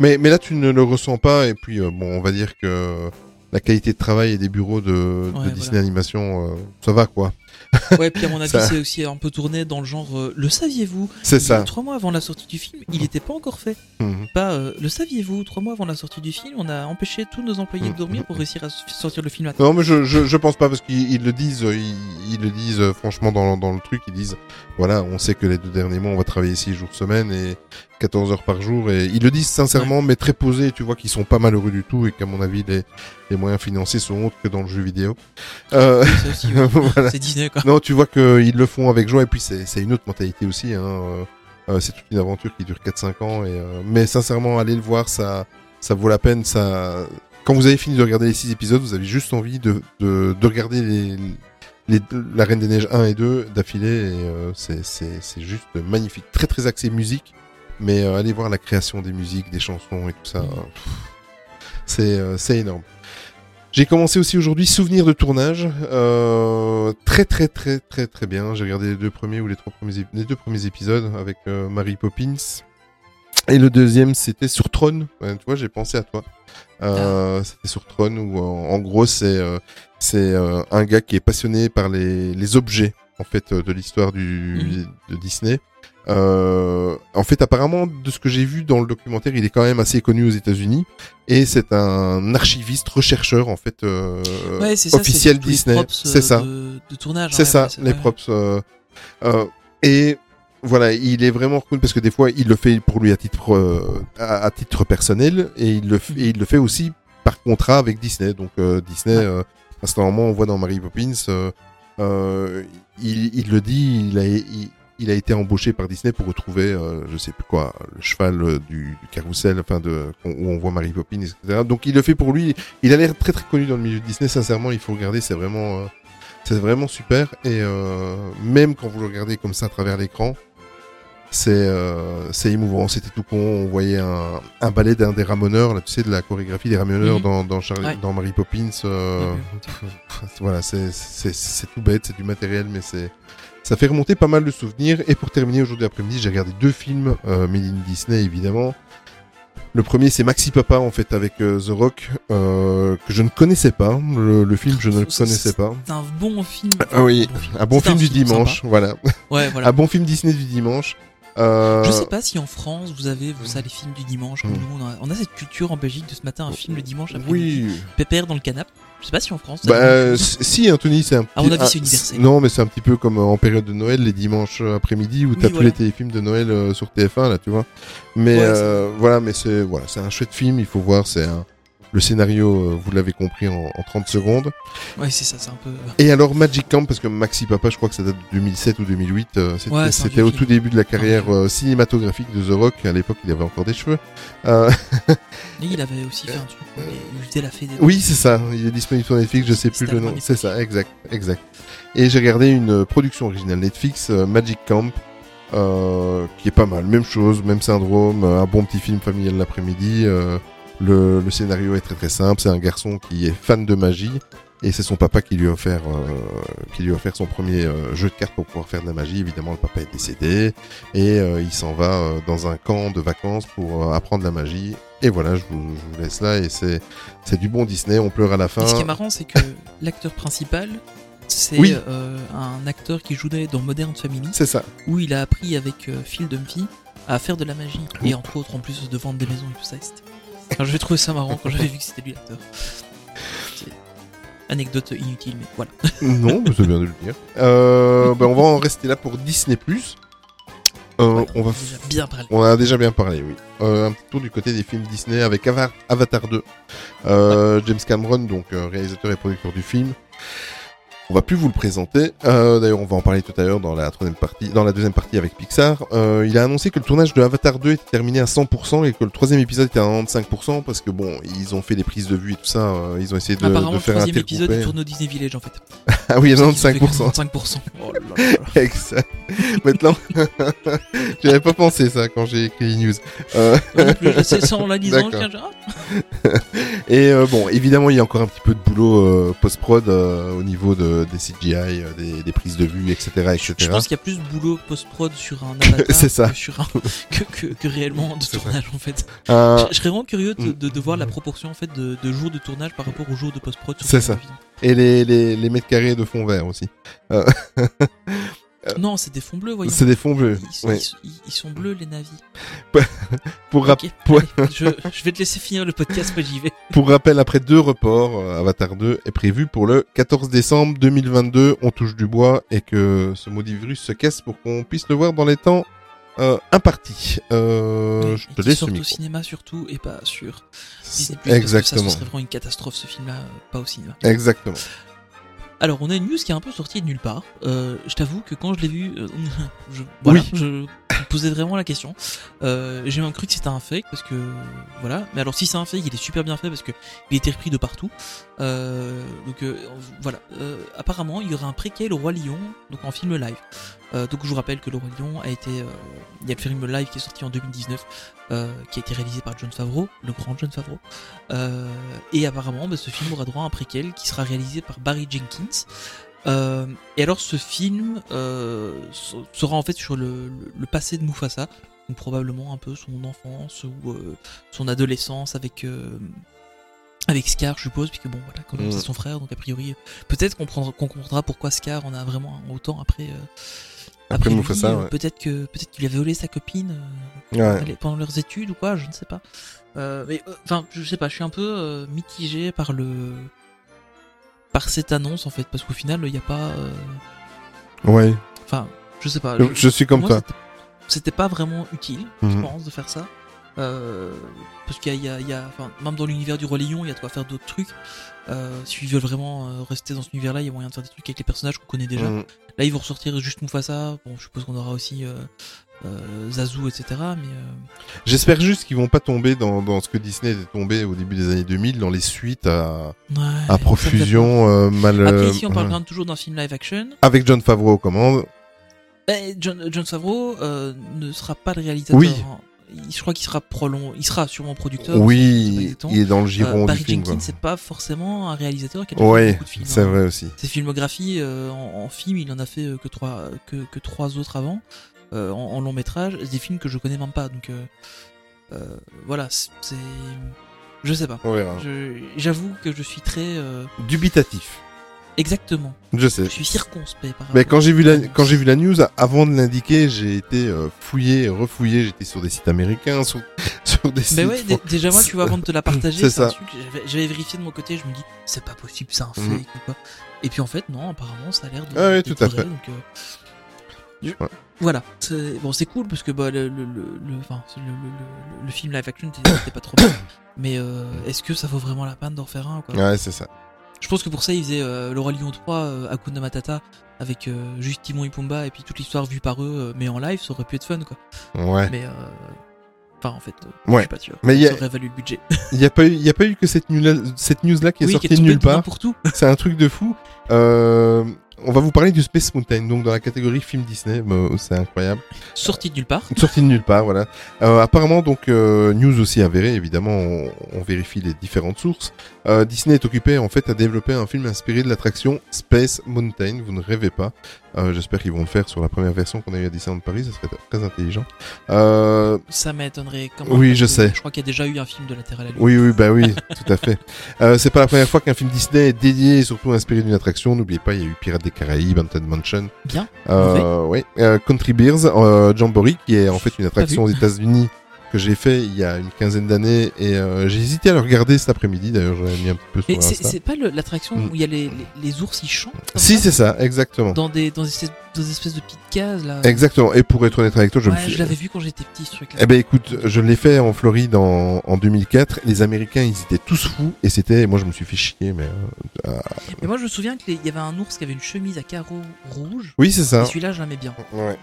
Mais, mais là, tu ne le ressens pas. Et puis, euh, bon, on va dire que la qualité de travail et des bureaux de, Disney voilà. Animation, euh, ça va, quoi. Ouais, puis à mon avis, Ça- c'est aussi un peu tourné dans le genre. euh, le saviez-vous? C'est ça. Trois mois avant la sortie du film, il n'était pas encore fait. Mhm. Pas, euh, le saviez-vous? Trois mois avant la sortie du film, on a empêché tous nos employés de dormir pour réussir à sortir le film à temps. Non, mais je, je, je pense pas parce qu'ils ils le disent, euh, ils, ils le disent euh, franchement dans, dans le truc, ils disent, voilà, on sait que les deux derniers mois, on va travailler 6 jours semaine et 14 heures par jour et ils le disent sincèrement, mais très posés, tu vois qu'ils sont pas malheureux du tout et qu'à mon avis, les, les moyens financiers sont autres que dans le jeu vidéo. Euh, oui. voilà. C'est Disney quoi. Non, tu vois qu'ils le font avec joie et puis c'est c'est une autre mentalité aussi. Hein. euh, euh, c'est toute une aventure qui dure 4-5 ans. Et, euh, mais sincèrement, allez le voir, ça, ça vaut la peine. Ça... Quand vous avez fini de regarder les 6 épisodes, vous avez juste envie de, de, de regarder les, les, La Reine des Neiges 1 et 2 d'affilée. Et euh, c'est c'est- c'est juste magnifique. Très très axé musique. Mais euh, allez voir la création des musiques, des chansons et tout ça. Mhm. C'est euh, c'est énorme. J'ai commencé aussi aujourd'hui Souvenir de tournage. Euh, très très très très très bien. J'ai regardé les deux premiers ou les trois premiers, les deux premiers épisodes avec euh, Mary Poppins. Et le deuxième, c'était sur Tron. Ouais, tu vois, j'ai pensé à toi. Euh, C'était sur Tron où, en, gros, c'est euh, c'est euh, un gars qui est passionné par les, les objets en fait euh, de l'histoire du de Disney. Euh, en fait, apparemment, de ce que j'ai vu dans le documentaire, il est quand même assez connu aux États-Unis et c'est un archiviste, rechercheur en fait euh, Ouais, ça, officiel Disney. euh, C'est ça. De, de tournage. C'est hein, ça, ouais, les props. euh, et voilà, il est vraiment cool parce que des fois, il le fait pour lui à titre, à, à titre personnel et il, le, f- Mhm. et il le fait aussi par contrat avec Disney. Donc Disney, Ouais. à ce moment, on voit dans Mary Poppins, il, il le dit, il a, il, il a été embauché par Disney pour retrouver, euh, je sais plus quoi, le cheval euh, du, du carrousel, enfin de où on voit Mary Poppins, etc. Donc il le fait pour lui. Il a l'air très très connu dans le milieu de Disney. Sincèrement, il faut regarder, c'est vraiment, euh, c'est vraiment super. Et euh, même quand vous le regardez comme ça à travers l'écran, c'est c'est émouvant. C'était tout con. On voyait un, un ballet d'un des ramoneurs, là, tu sais, de la chorégraphie des ramoneurs Mhm. dans dans, Charlie- Ouais. dans Mary Poppins. voilà, c'est c'est c'est tout bête, c'est du matériel, mais c'est ça fait remonter pas mal de souvenirs. Et pour terminer aujourd'hui après-midi, j'ai regardé deux films euh, made in Disney évidemment. Le premier, c'est Maxi Papa en fait avec euh, The Rock euh, que je ne connaissais pas. Le, le film, je ne le connaissais pas. C'est un bon film. Ah oui, un bon film un du film dimanche, voilà. Ouais, voilà. Un bon film Disney du dimanche. Euh, Je sais pas si en France vous avez vous ça les films du dimanche comme Mm. nous on a, on a cette culture en Belgique de ce matin un film le dimanche après-midi, Oui. pépère dans le canapé. Je sais pas si en France. Bah, a euh, si, Anthony, c'est un petit... À mon avis, ah, c'est universel. Non, mais c'est un petit peu comme euh, en période de Noël, les dimanches euh, après-midi, où Oui, t'as tous les téléfilms de Noël euh, sur TF1, là, tu vois. Mais Ouais, euh, voilà, mais c'est voilà, c'est un chouette film, il faut voir, c'est un... Le scénario, euh, vous l'avez compris en, en 30 secondes. Ouais, c'est ça, c'est un peu. Et alors Magic Camp, parce que Maxi Papa, je crois que ça date de 2007 ou 2008, euh, c'était Ouais, au film. tout début de la carrière euh, cinématographique de The Rock. À l'époque, il avait encore des cheveux. Euh, il avait aussi fait un truc où il- il faisait la fée des. Oui, c'est ça. Il est disponible sur Netflix, je sais plus le nom. C'est ça, exact, exact. Et j'ai regardé une production originale Netflix, Magic Camp, qui est pas mal. Même chose, même syndrome, un bon petit film familial l'après-midi. Le, le scénario est très très simple. C'est un garçon qui est fan de magie et c'est son papa qui lui a offert, euh, qui lui a offert son premier euh, jeu de cartes pour pouvoir faire de la magie. Évidemment, le papa est décédé et euh, il s'en va euh, dans un camp de vacances pour euh, apprendre la magie. Et voilà, je vous, je vous laisse là et c'est c'est du bon Disney. On pleure à la fin. Et ce qui est marrant, c'est que l'acteur principal, c'est Oui. euh, un acteur qui jouait dans Modern Family, C'est ça. où il a appris avec euh, Phil Dunphy à faire de la magie. Et entre autres, en plus de vendre des maisons et tout ça. c'était- Enfin, je vais trouver ça marrant quand j'avais vu que c'était lui l'acteur. Anecdote inutile, mais voilà. non, mais c'est bien de le dire. Euh, ben, on va en rester là pour Disney+. Euh, on va déjà bien parlé. On a déjà bien parlé, oui. Euh, un petit tour du côté des films Disney avec Ava- Avatar 2. Euh, James Cameron, donc réalisateur et producteur du film. On va plus vous le présenter. Euh, D'ailleurs, on va en parler tout à l'heure dans la troisième partie, dans la deuxième partie avec Pixar. Euh, il a annoncé que le tournage de Avatar 2 était terminé à 100% et que le troisième épisode était à 95% parce que bon, ils ont fait des prises de vue et tout ça. euh, ils ont essayé de, Apparemment, de le faire un troisième tel épisode il tourne au Disney Village en fait. Ah oui, à Ils ont fait 95%. 95%. Oh là là. Exact. Maintenant, j'avais pas pensé ça quand j'ai écrit les news. Euh, non plus, c'est ça en la je ah, Et bon, évidemment, il y a encore un petit peu de boulot post-prod euh, au niveau de, des CGI, euh, des, des prises de vue, etc. etc. Je pense qu'il y a plus de boulot post-prod sur un avatar ça. Que, sur un... que, que, que réellement de ça. tournage en fait. Un- Je, je serais vraiment curieux de, Mm. de, de voir la proportion en fait de, de jours de tournage par rapport aux jours de post-prod. sur C'est ce ça. et les, les, les mètres carrés de fond vert aussi. Non, c'est des fonds bleus, voyons. C'est des fonds bleus. Ils, sont- Ouais. ils sont- ils- ils sont bleus les navis. Pour, rap- Ok, pour- allez, je, je vais te laisser finir le podcast, moi j'y vais. pour rappel, après deux reports, euh, Avatar 2 est prévu pour le 14 décembre 2022. On touche du bois et que ce maudit virus se casse pour qu'on puisse le voir dans les temps euh, impartis. Euh, je te laisse sortent au cinéma surtout et pas sur Disney+. Exactement. Parce que ça, ce serait vraiment une catastrophe ce film-là, euh, pas au cinéma. Exactement. Alors, on a une news qui est un peu sortie de nulle part. Euh, je t'avoue que quand je l'ai vue, euh, je, voilà, Oui. je posais vraiment la question. Euh, J'ai même cru que c'était un fake parce que voilà. Mais alors, si c'est un fake, il est super bien fait parce que il été repris de partout. Euh, donc euh, voilà. Apparemment, il y aura un préquel au roi Lion, donc en film live. Donc je vous rappelle que le roi Lion a été, il y a le film live qui est sorti en 2019, euh, qui a été réalisé par John Favreau, le grand John Favreau. Et apparemment, bah, ce film aura droit à un préquel qui sera réalisé par Barry Jenkins. Euh, et alors, ce film euh, sera en fait sur le, le- le passé de Mufasa, donc probablement un peu son enfance ou euh, son adolescence avec euh, avec Scar, je suppose, puisque bon, voilà, quand même, Mm. c'est son frère, donc a priori, peut-être qu'on prendra- qu'on comprendra pourquoi Scar en a vraiment autant après. euh, Après lui, Mufasa, euh, ouais. Peut-être que peut-être qu'il a violé sa copine. euh, Ouais. pendant leurs études ou quoi, je ne sais pas. Euh, mais enfin, je sais pas, je suis un peu mitigé par le par cette annonce en fait, parce qu'au final, il n'y a pas. euh, Ouais. Enfin, je sais pas. Je, je suis comme toi. c'était- pas vraiment utile, je Mhm. pense, de faire ça. Euh, parce qu'il y a, il y a- enfin, même dans l'univers du roi lion, il y a de quoi faire d'autres trucs. Euh, S'ils veulent vraiment euh, rester dans cet univers-là, il y a moyen de faire des trucs avec les personnages qu'on connaît déjà. Mhm. Là, ils vont ressortir juste Mufasa. Bon, je suppose qu'on aura aussi euh, Zazu, etc. Mais euh, J'espère juste qu'ils vont pas tomber dans, dans ce que Disney était tombé au début des années 2000, dans les suites à, ouais, à profusion, euh, mal. Après, ici, on parle euh, même toujours d'un film live action. Avec John Favreau aux commandes. Eh, John, John Favreau euh, ne sera pas le réalisateur. Oui. Il- Je crois qu'il sera prolong... il sera sûrement producteur. Oui, il est dans le giron Barry du film. Jenkins, quoi. c'est pas forcément un réalisateur qui a déjà fait Ouais, beaucoup de films. c'est hein. vrai aussi. Ses filmographies en, en film, il en a fait que trois que, que trois autres avant en, en long métrage, des films que je connais même pas. Donc euh, euh, voilà, c'est je sais pas. On verra. Je- J'avoue que je suis très euh, Dubitatif. exactement. Je sais. Je suis circonspect par Mais quand j'ai vu la quand j'ai vu la news, avant de l'indiquer, j'ai été euh, fouillé, refouillé. J'étais sur des sites américains, sur, sur des sites. Mais ouais, déjà moi, tu vois, avant de te la partager, C'est ça. j'avais- vérifié de mon côté, je me dis, c'est pas possible, c'est un fake Mhm. ou quoi. Et puis en fait, non, apparemment, ça a l'air de. Ah d'être tout à fait. Donc, je- Ouais. Voilà, c'est- bon, c'est cool parce que bah, le, le, le, le- le, film live action était était pas trop bien. Mais euh, est-ce que ça vaut vraiment la peine d'en faire un quoi? Ouais, c'est ça. Je pense que pour ça, ils faisaient euh, Le Roi Lion 3, euh, Hakuna Matata, avec euh, juste Timon et Pumba et puis toute l'histoire vue par eux, euh, mais en live, ça aurait pu être fun quoi. Ouais. Mais euh, enfin, en fait, je suis pas sûr. Mais y a- Ça aurait valu le budget. Il y a pas eu, il y a pas eu que cette news là, cette news là qui est oui, sortie qui est nulle part. C'est un truc de fou. Euh, on va vous parler du Space Mountain, donc dans la catégorie film Disney, bah, c'est incroyable. Sorti de nulle part. Sorti de nulle part, voilà. Euh, apparemment, donc, euh, news aussi avérée, évidemment, on, on vérifie les différentes sources. Euh, Disney est occupé, en fait, à développer un film inspiré de l'attraction Space Mountain. Vous ne rêvez pas. Euh, J'espère qu'ils vont le faire sur la première version qu'on a eu à Disneyland Paris, ça serait très intelligent. Euh, Ça m'étonnerait. Oui, je sais. Je crois qu'il y a déjà eu un film de la Terre à la Lune. oui, oui, bah oui, tout à fait. Euh, c'est pas la première fois qu'un film Disney est dédié et surtout inspiré d'une attraction. N'oubliez pas, il y a eu Pirates des Caraïbes, Haunted Mansion, Bien. Euh, oui, euh, Country Beers, euh, Jamboree, qui est en fait une attraction aux. États-Unis que j'ai fait il y a une quinzaine d'années et euh, j'ai hésité à le regarder cet après-midi. D'ailleurs, j'avais mis un petit peu sur Mais c'est pas l'attraction Mm. où il y a les, les, les ours qui chantent Si, c'est ça, exactement. dans des, dans des, espèces, dans des espèces de petites cases là. Exactement. Et pour être honnête avec toi, je me suis. je l'avais vu quand j'étais petit ce truc là. Eh ben écoute, je l'ai fait en Floride en, en 2004. Les Américains, ils étaient tous fous et c'était, moi je me suis fait chier, mais euh, euh, Mais moi je me souviens qu'il y avait un ours qui avait une chemise à carreaux rouge. oui c'est ça. Celui-là je l'aimais bien. Ouais.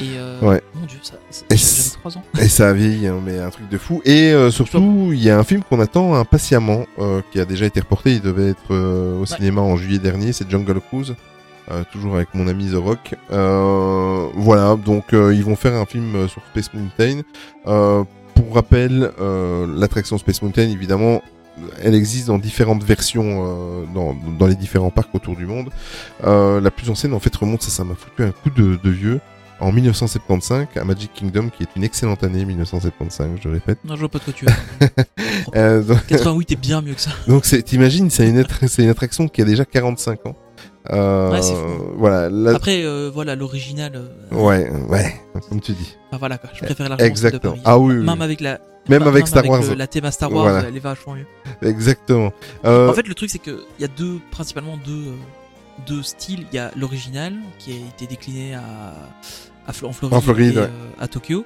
Et euh, Ouais. mon dieu, ça, ça- Et j'avais c'est- 3 ans. Et ça a vieilli, hein, mais un truc de fou. Et euh, surtout, il y a un film qu'on attend impatiemment, euh, qui a déjà été reporté. Il devait être euh, au cinéma en juillet dernier. C'est Jungle Cruise, euh, toujours avec mon ami The Rock. Euh, voilà, donc euh, ils vont faire un film sur Space Mountain. Euh, pour rappel, euh, l'attraction Space Mountain, évidemment, elle existe dans différentes versions euh, dans, dans les différents parcs autour du monde. Euh, la plus ancienne, en fait, remonte, ça, ça m'a foutu un coup de, de vieux. En 1975, à Magic Kingdom, qui est une excellente année, 1975, je répète. Non, je vois pas de quoi tu veux. Euh, donc, 88 est bien mieux que ça. donc t'imagines, c'est une, attraction qui a déjà 45 ans. Euh, Ouais, fou. Voilà, Après, euh, voilà, l'original. euh, ouais, ouais, comme tu dis. Enfin voilà quoi, je préfère largement celle de Exactement. Paris. Ah oui, oui, Même avec la. Même avec Star Wars. le- la théma Star Wars, Voilà. elle est vachement mieux. Exactement. Euh, En fait, le truc, c'est que il y a deux, principalement deux, euh, deux styles. Il y a l'original qui a été décliné à, à en Floride, En Floride, et, ouais. euh, à Tokyo.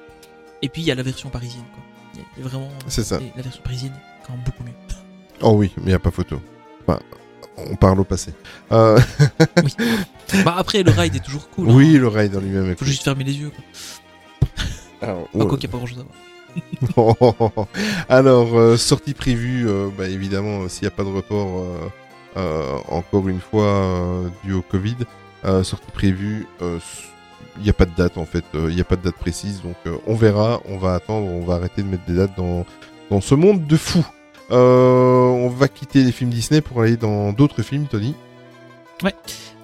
Et puis il y a la version parisienne. Quoi. Y a- vraiment. C'est ça. La version parisienne quand même beaucoup mieux. Oh oui, mais il n'y a pas photo. Enfin, on parle au passé. Euh, bah après, le ride est toujours cool. oui, hein. le ride en lui-même Faut cool. juste fermer les yeux. Quoi. Alors, Bah, ouais. quoi qu'il n'y a pas grand chose à voir. Alors, euh, sortie prévue, euh, bah, évidemment, euh, s'il n'y a pas de report, euh, euh, encore une fois, euh, dû au Covid, euh, sortie prévue, euh, il n'y a pas de date en fait, euh, il n'y a pas de date précise, donc euh, on verra, on va attendre, on va arrêter de mettre des dates dans, dans ce monde de fous. Euh, on va quitter les films Disney pour aller dans d'autres films, Tony.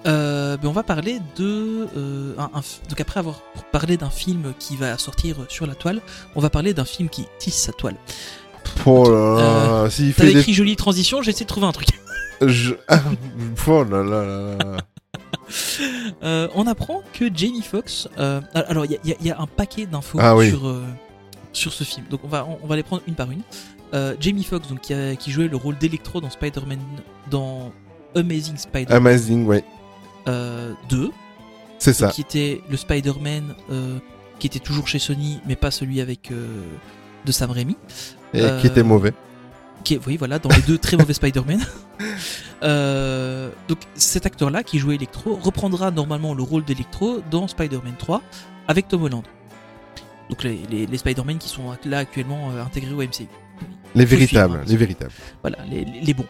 Euh, ben, on va parler de euh, un, un f- donc après avoir parlé d'un film qui va sortir sur la toile, on va parler d'un film qui tisse sa toile. Oh là là, Euh, des... écrit jolie transition, j'ai essayé de trouver un truc. Je... Ah, oh là là là là. Euh, on apprend que Jamie Foxx. euh, alors il y a- y, y un paquet d'infos Ah oui. sur euh, sur ce film. Donc on va on, on va les prendre une par une. Jamie Foxx donc qui, a- qui jouait le rôle d'Electro dans Spider-Man dans Amazing Spider-Man Amazing, ouais, euh, 2. c'est ça. qui était le Spider-Man qui était toujours chez Sony, mais pas celui avec de Sam Raimi. Et qui était mauvais. Qui est, oui, voilà, dans les deux très mauvais Spider-Man. Euh, donc cet acteur-là qui jouait Electro reprendra normalement le rôle d'Electro dans Spider-Man 3 avec Tom Holland. Donc les, les, les Spider-Man qui sont là actuellement euh, intégrés au MCU. Les véritables, film, hein. les véritables. Voilà, les, les- bons.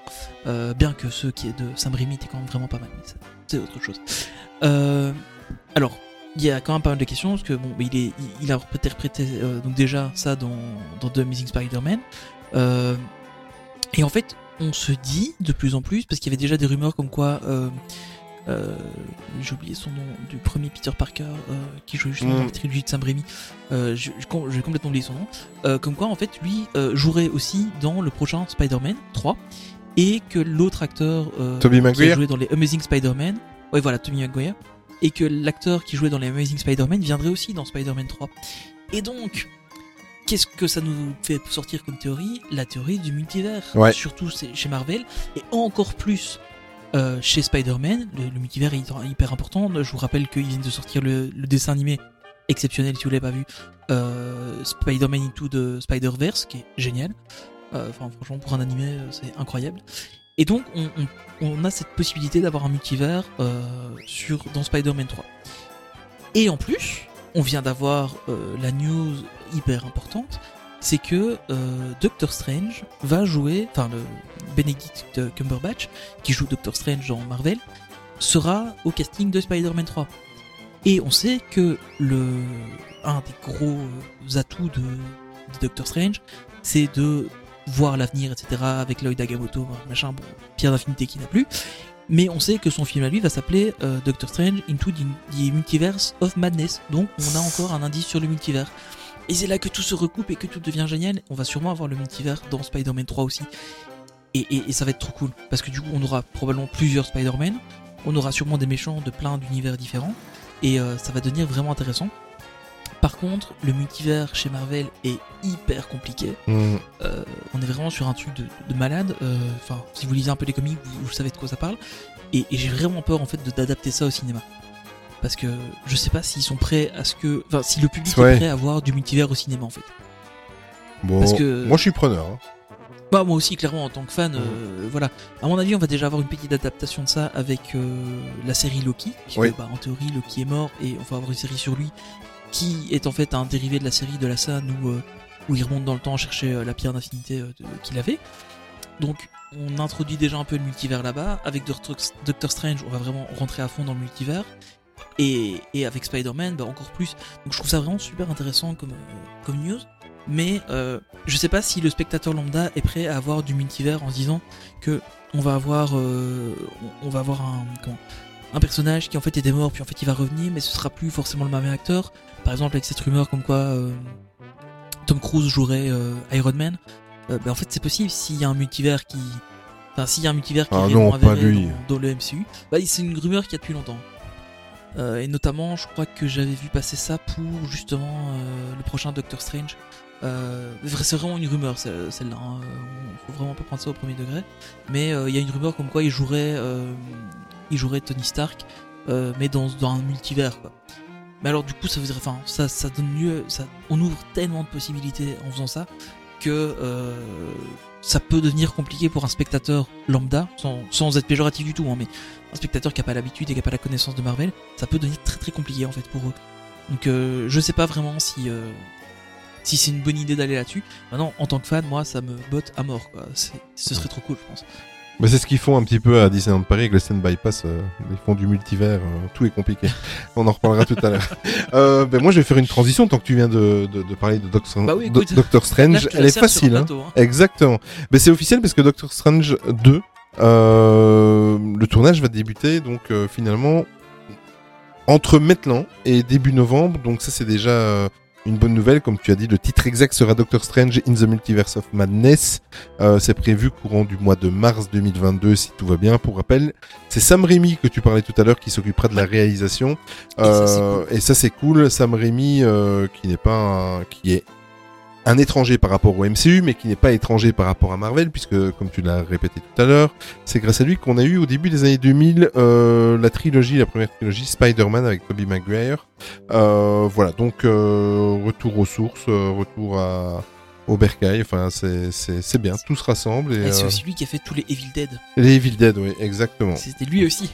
Euh, bien que ceux qui est de Sam Raimi étaient quand même vraiment pas mal, mais c'est autre chose. Euh, alors, il y a quand même pas mal de questions, parce que bon, il, est, il, il a interprété euh, donc déjà ça dans, dans The Amazing Spider-Man. Et en fait, on se dit de plus en plus, parce qu'il y avait déjà des rumeurs comme quoi. Euh, euh, j'ai oublié son nom du premier Peter Parker euh, qui jouait justement Mm. dans la trilogie de Raimi. Euh, J'ai complètement oublié son nom. Euh, comme quoi, en fait, lui euh, jouerait aussi dans le prochain Spider-Man 3 et que l'autre acteur euh, Tobey qui a joué dans les Amazing Spider-Man, ouais voilà, Tommy Maguire, et que l'acteur qui jouait dans les Amazing Spider-Man viendrait aussi dans Spider-Man 3. Et donc, qu'est-ce que ça nous fait sortir comme théorie La théorie du multivers, Ouais. surtout chez Marvel, et encore plus euh, chez Spider-Man, le, le multivers est hyper important. Je vous rappelle qu'ils viennent de sortir le, le dessin animé exceptionnel si vous l'avez pas vu, euh, Spider-Man Into the Spider-Verse, qui est génial. Euh, Enfin, franchement, pour un animé, c'est incroyable. Et donc, on, on- on a cette possibilité d'avoir un multivers sur, dans Spider-Man 3. Et en plus, on vient d'avoir euh, la news hyper importante, c'est que euh, Doctor Strange va jouer, enfin le Benedict Cumberbatch, qui joue Doctor Strange dans Marvel, sera au casting de Spider-Man 3. Et on sait que le un des gros euh, atouts de, Doctor Strange, c'est de voir l'avenir, etc. avec Lloyd Agamotto, machin, bon, pierre d'infinité qui n'a plus. Mais on sait que son film à lui va s'appeler euh, Doctor Strange Into the, Multiverse of Madness. Donc on a encore un indice sur le multivers. Et c'est là que tout se recoupe et que tout devient génial. On va sûrement avoir le multivers dans Spider-Man 3 aussi. Et ça va être trop cool. Parce que du coup, on aura probablement plusieurs Spider-Man. On aura sûrement des méchants de plein d'univers différents. Et euh, ça va devenir vraiment intéressant. Par contre, le multivers chez Marvel est hyper compliqué. Hmm. Euh, on est vraiment sur un truc de, de malade. Euh, Enfin, si vous lisez un peu les comics, vous, vous savez de quoi ça parle. Et, et j'ai vraiment peur en fait d'adapter ça au cinéma. Parce que je sais pas s'ils sont prêts à ce que. Enfin, si le public Ouais. est prêt à voir du multivers au cinéma en fait. Bon, Parce que- moi je suis preneur. hein. Bah, moi aussi, clairement, en tant que fan, euh, voilà. À mon avis, on va déjà avoir une petite adaptation de ça avec euh, la série Loki. Puisque, Oui. bah, en théorie, Loki est mort et on va avoir une série sur lui qui est en fait un dérivé de la série de la où, euh, où il remonte dans le temps chercher euh, la pierre d'infinité euh, qu'il avait. Donc, on introduit déjà un peu le multivers là-bas. Avec Doctor, Strange, on va vraiment rentrer à fond dans le multivers. Et, avec Spider-Man, bah, encore plus. Donc, je trouve ça vraiment super intéressant comme, news. Mais euh, je sais pas si le spectateur lambda est prêt à avoir du multivers en disant que on va avoir, un personnage qui en fait était mort puis en fait il va revenir, mais ce sera plus forcément le même acteur. Par exemple avec cette rumeur comme quoi euh, Tom Cruise jouerait euh, Iron Man. Euh, ben, en fait c'est possible s'il y a un multivers qui, enfin s'il y a un multivers qui Ah est non, réellement pas avéré lui. Dans, dans le MCU, bah, c'est une rumeur qu'il y a depuis longtemps. Et notamment, je crois que j'avais vu passer ça pour justement le prochain Doctor Strange. C'est vraiment une rumeur ce- celle-là. hein. Faut vraiment pas prendre ça au premier degré. Mais il y a une rumeur comme quoi il jouerait, il jouerait Tony Stark, mais dans, dans un multivers quoi. Mais alors du coup ça enfin ça, ça donne lieu, ça, on ouvre tellement de possibilités en faisant ça que euh, ça peut devenir compliqué pour un spectateur lambda, sans, être péjoratif du tout, hein, mais un spectateur qui a pas l'habitude et qui a pas la connaissance de Marvel, ça peut devenir très très compliqué en fait pour eux. Donc euh, je sais pas vraiment si euh, si c'est une bonne idée d'aller là-dessus. Maintenant, en tant que fan, moi, ça me botte à mort. Quoi. Ce serait trop cool, je pense. Mais c'est ce qu'ils font un petit peu à Disneyland Paris avec le Stand Bypass. euh, ils font du multivers, euh, tout est compliqué. On en reparlera tout à l'heure. Euh, ben moi, je vais faire une transition tant que tu viens de, de, de parler de Doctor, Bah oui, écoute. Doctor Strange. Elle est facile. le Hein. hein. Exactement. Mais c'est officiel parce que Doctor Strange 2, euh, le tournage va débuter donc euh, finalement entre maintenant et début novembre. Donc ça c'est déjà euh, une bonne nouvelle. Comme tu as dit, le titre exact sera Doctor Strange in the Multiverse of Madness. Euh, c'est prévu courant du mois de mars 2022 si tout va bien. Pour rappel, c'est Sam Raimi que tu parlais tout à l'heure qui s'occupera de la réalisation. Et ça, c'est Euh, et ça c'est cool. Sam Raimi euh, qui n'est pas un- qui est un étranger par rapport au MCU, mais qui n'est pas étranger par rapport à Marvel, puisque, comme tu l'as répété tout à l'heure, c'est grâce à lui qu'on a eu au début des années 2000 euh, la trilogie, la première trilogie Spider-Man avec Tobey Maguire. Euh, voilà, donc euh, retour aux sources, retour à au bercail, enfin c'est bien, tout se rassemble et Et c'est aussi lui qui a fait tous les Evil Dead. les Evil Dead, oui, exactement. C'était lui aussi.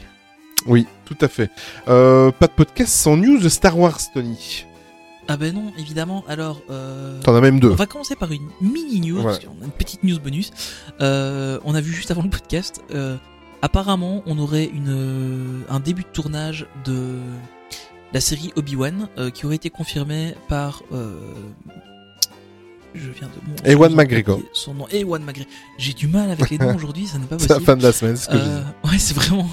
Oui, tout à fait. Pas de podcast sans news de Star Wars, Tony. Ah ben non, évidemment. Alors, euh, T'en as même deux. on va commencer par une mini news. Ouais. parce qu'on a une petite news bonus. Euh, on a vu juste avant le podcast. euh, apparemment, on aurait une, euh, un début de tournage de la série Obi-Wan euh, qui aurait été confirmé par. euh, je viens de. bon, Ewan McGregor. Son nom, Ewan McGregor. J'ai du mal avec les noms aujourd'hui, ça n'est pas C'est la possible. fin de la semaine, ce que je dis. ouais, c'est vraiment.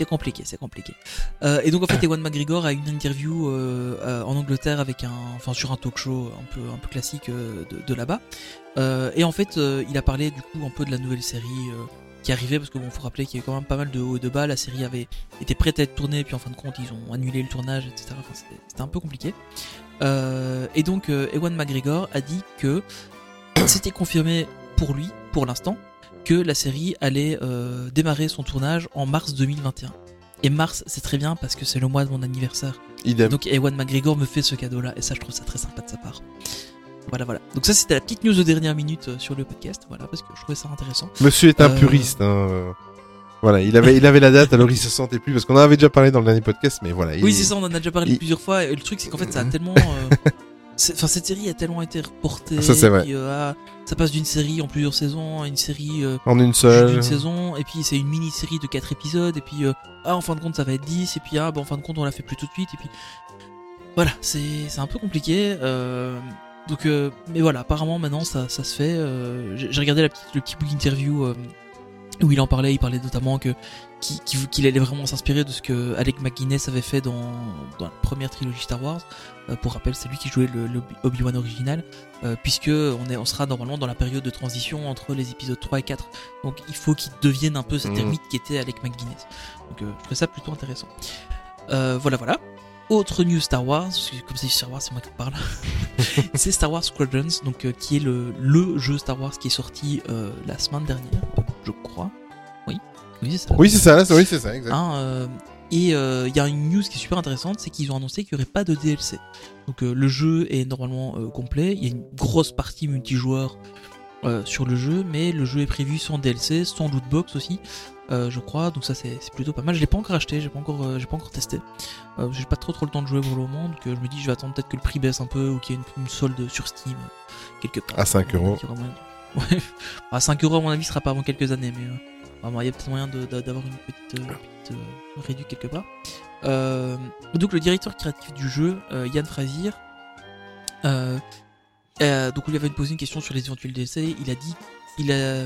C'est compliqué, c'est compliqué. Euh, et donc en fait, Ewan McGregor a une interview euh, euh, en Angleterre avec un, enfin sur un talk show un peu un peu classique de, là-bas. Et en fait, il a parlé du coup un peu de la nouvelle série qui arrivait parce que bon, faut rappeler qu'il y a eu quand même pas mal de hauts et de bas. La série avait été prête à être tournée, puis en fin de compte, ils ont annulé le tournage, etc. C'était- un peu compliqué. Et donc, Ewan McGregor a dit que c'était confirmé pour lui, pour l'instant, que la série allait euh, démarrer son tournage en mars 2021. Et mars, c'est très bien parce que c'est le mois de mon anniversaire. Idem. Donc Ewan McGregor me fait ce cadeau-là, et ça, je trouve ça très sympa de sa part. Voilà, voilà. Donc ça, c'était la petite news de dernière minute euh, sur le podcast, voilà, parce que je trouvais ça intéressant. Monsieur est un Euh, puriste. Hein. Voilà, il avait, il avait la date, alors il se sentait plus, parce qu'on en avait déjà parlé dans le dernier podcast, mais voilà. Oui, c'est ça, on en a déjà parlé il- plusieurs fois, et le truc, c'est qu'en fait, ça a tellement... euh, c'est- enfin, cette série a tellement été reportée. Ça, c'est vrai. puis, euh, ah, ça passe d'une série en plusieurs saisons à une série euh, En une seule. saison, et puis c'est une mini-série de 4 épisodes, et puis euh, ah, en fin de compte ça va être 10, et puis ah, bah, en fin de compte on l'a fait plus tout de suite, et puis voilà, c'est un peu compliqué. donc, mais voilà, apparemment maintenant ça, ça se fait. J'ai regardé la petite, le petit bout d'interview où il en parlait. Il parlait notamment que qu'il allait vraiment s'inspirer de ce que Alec McGuinness avait fait dans, dans la première trilogie Star Wars. Euh, pour rappel, c'est lui qui jouait le, le Obi-Wan original, euh, puisque on, est, on sera normalement dans la période de transition entre les épisodes 3 et 4. Donc il faut qu'il devienne un peu cet Mhm. ermite qui était Alec McGuinness. Donc euh, je trouvais ça plutôt intéressant. Voilà, voilà. Autre news Star Wars, comme c'est Star Wars, c'est moi qui parle. c'est Star Wars Squadrons, donc euh, qui est le, le jeu Star Wars qui est sorti euh, la semaine dernière, je crois. Oui, oui c'est ça. Oui, c'est ça, oui, c'est ça, exact. Hein, euh, et euh, il y a une news qui est super intéressante, c'est qu'ils ont annoncé qu'il n'y aurait pas de DLC. Donc euh, le jeu est normalement euh, complet, il y a une grosse partie multijoueur sur le jeu, mais le jeu est prévu sans DLC, sans lootbox aussi, je crois. Donc ça c'est plutôt pas mal. Je l'ai pas encore acheté, j'ai pas encore, j'ai pas encore testé. J'ai pas trop trop le temps de jouer pour le moment, donc je me dis je vais attendre peut-être que le prix baisse un peu ou qu'il y ait une, une solde sur Steam quelque part. À 5 euros. Ouais. À 5 euros à mon avis, ce sera pas avant quelques années, mais euh, il y a peut-être moyen d'avoir une petite, euh, réduction quelque part. Euh, donc le directeur créatif du jeu, euh, Yann Frazier, donc on lui avait posé une question sur les éventuels DLC, il a dit, il a,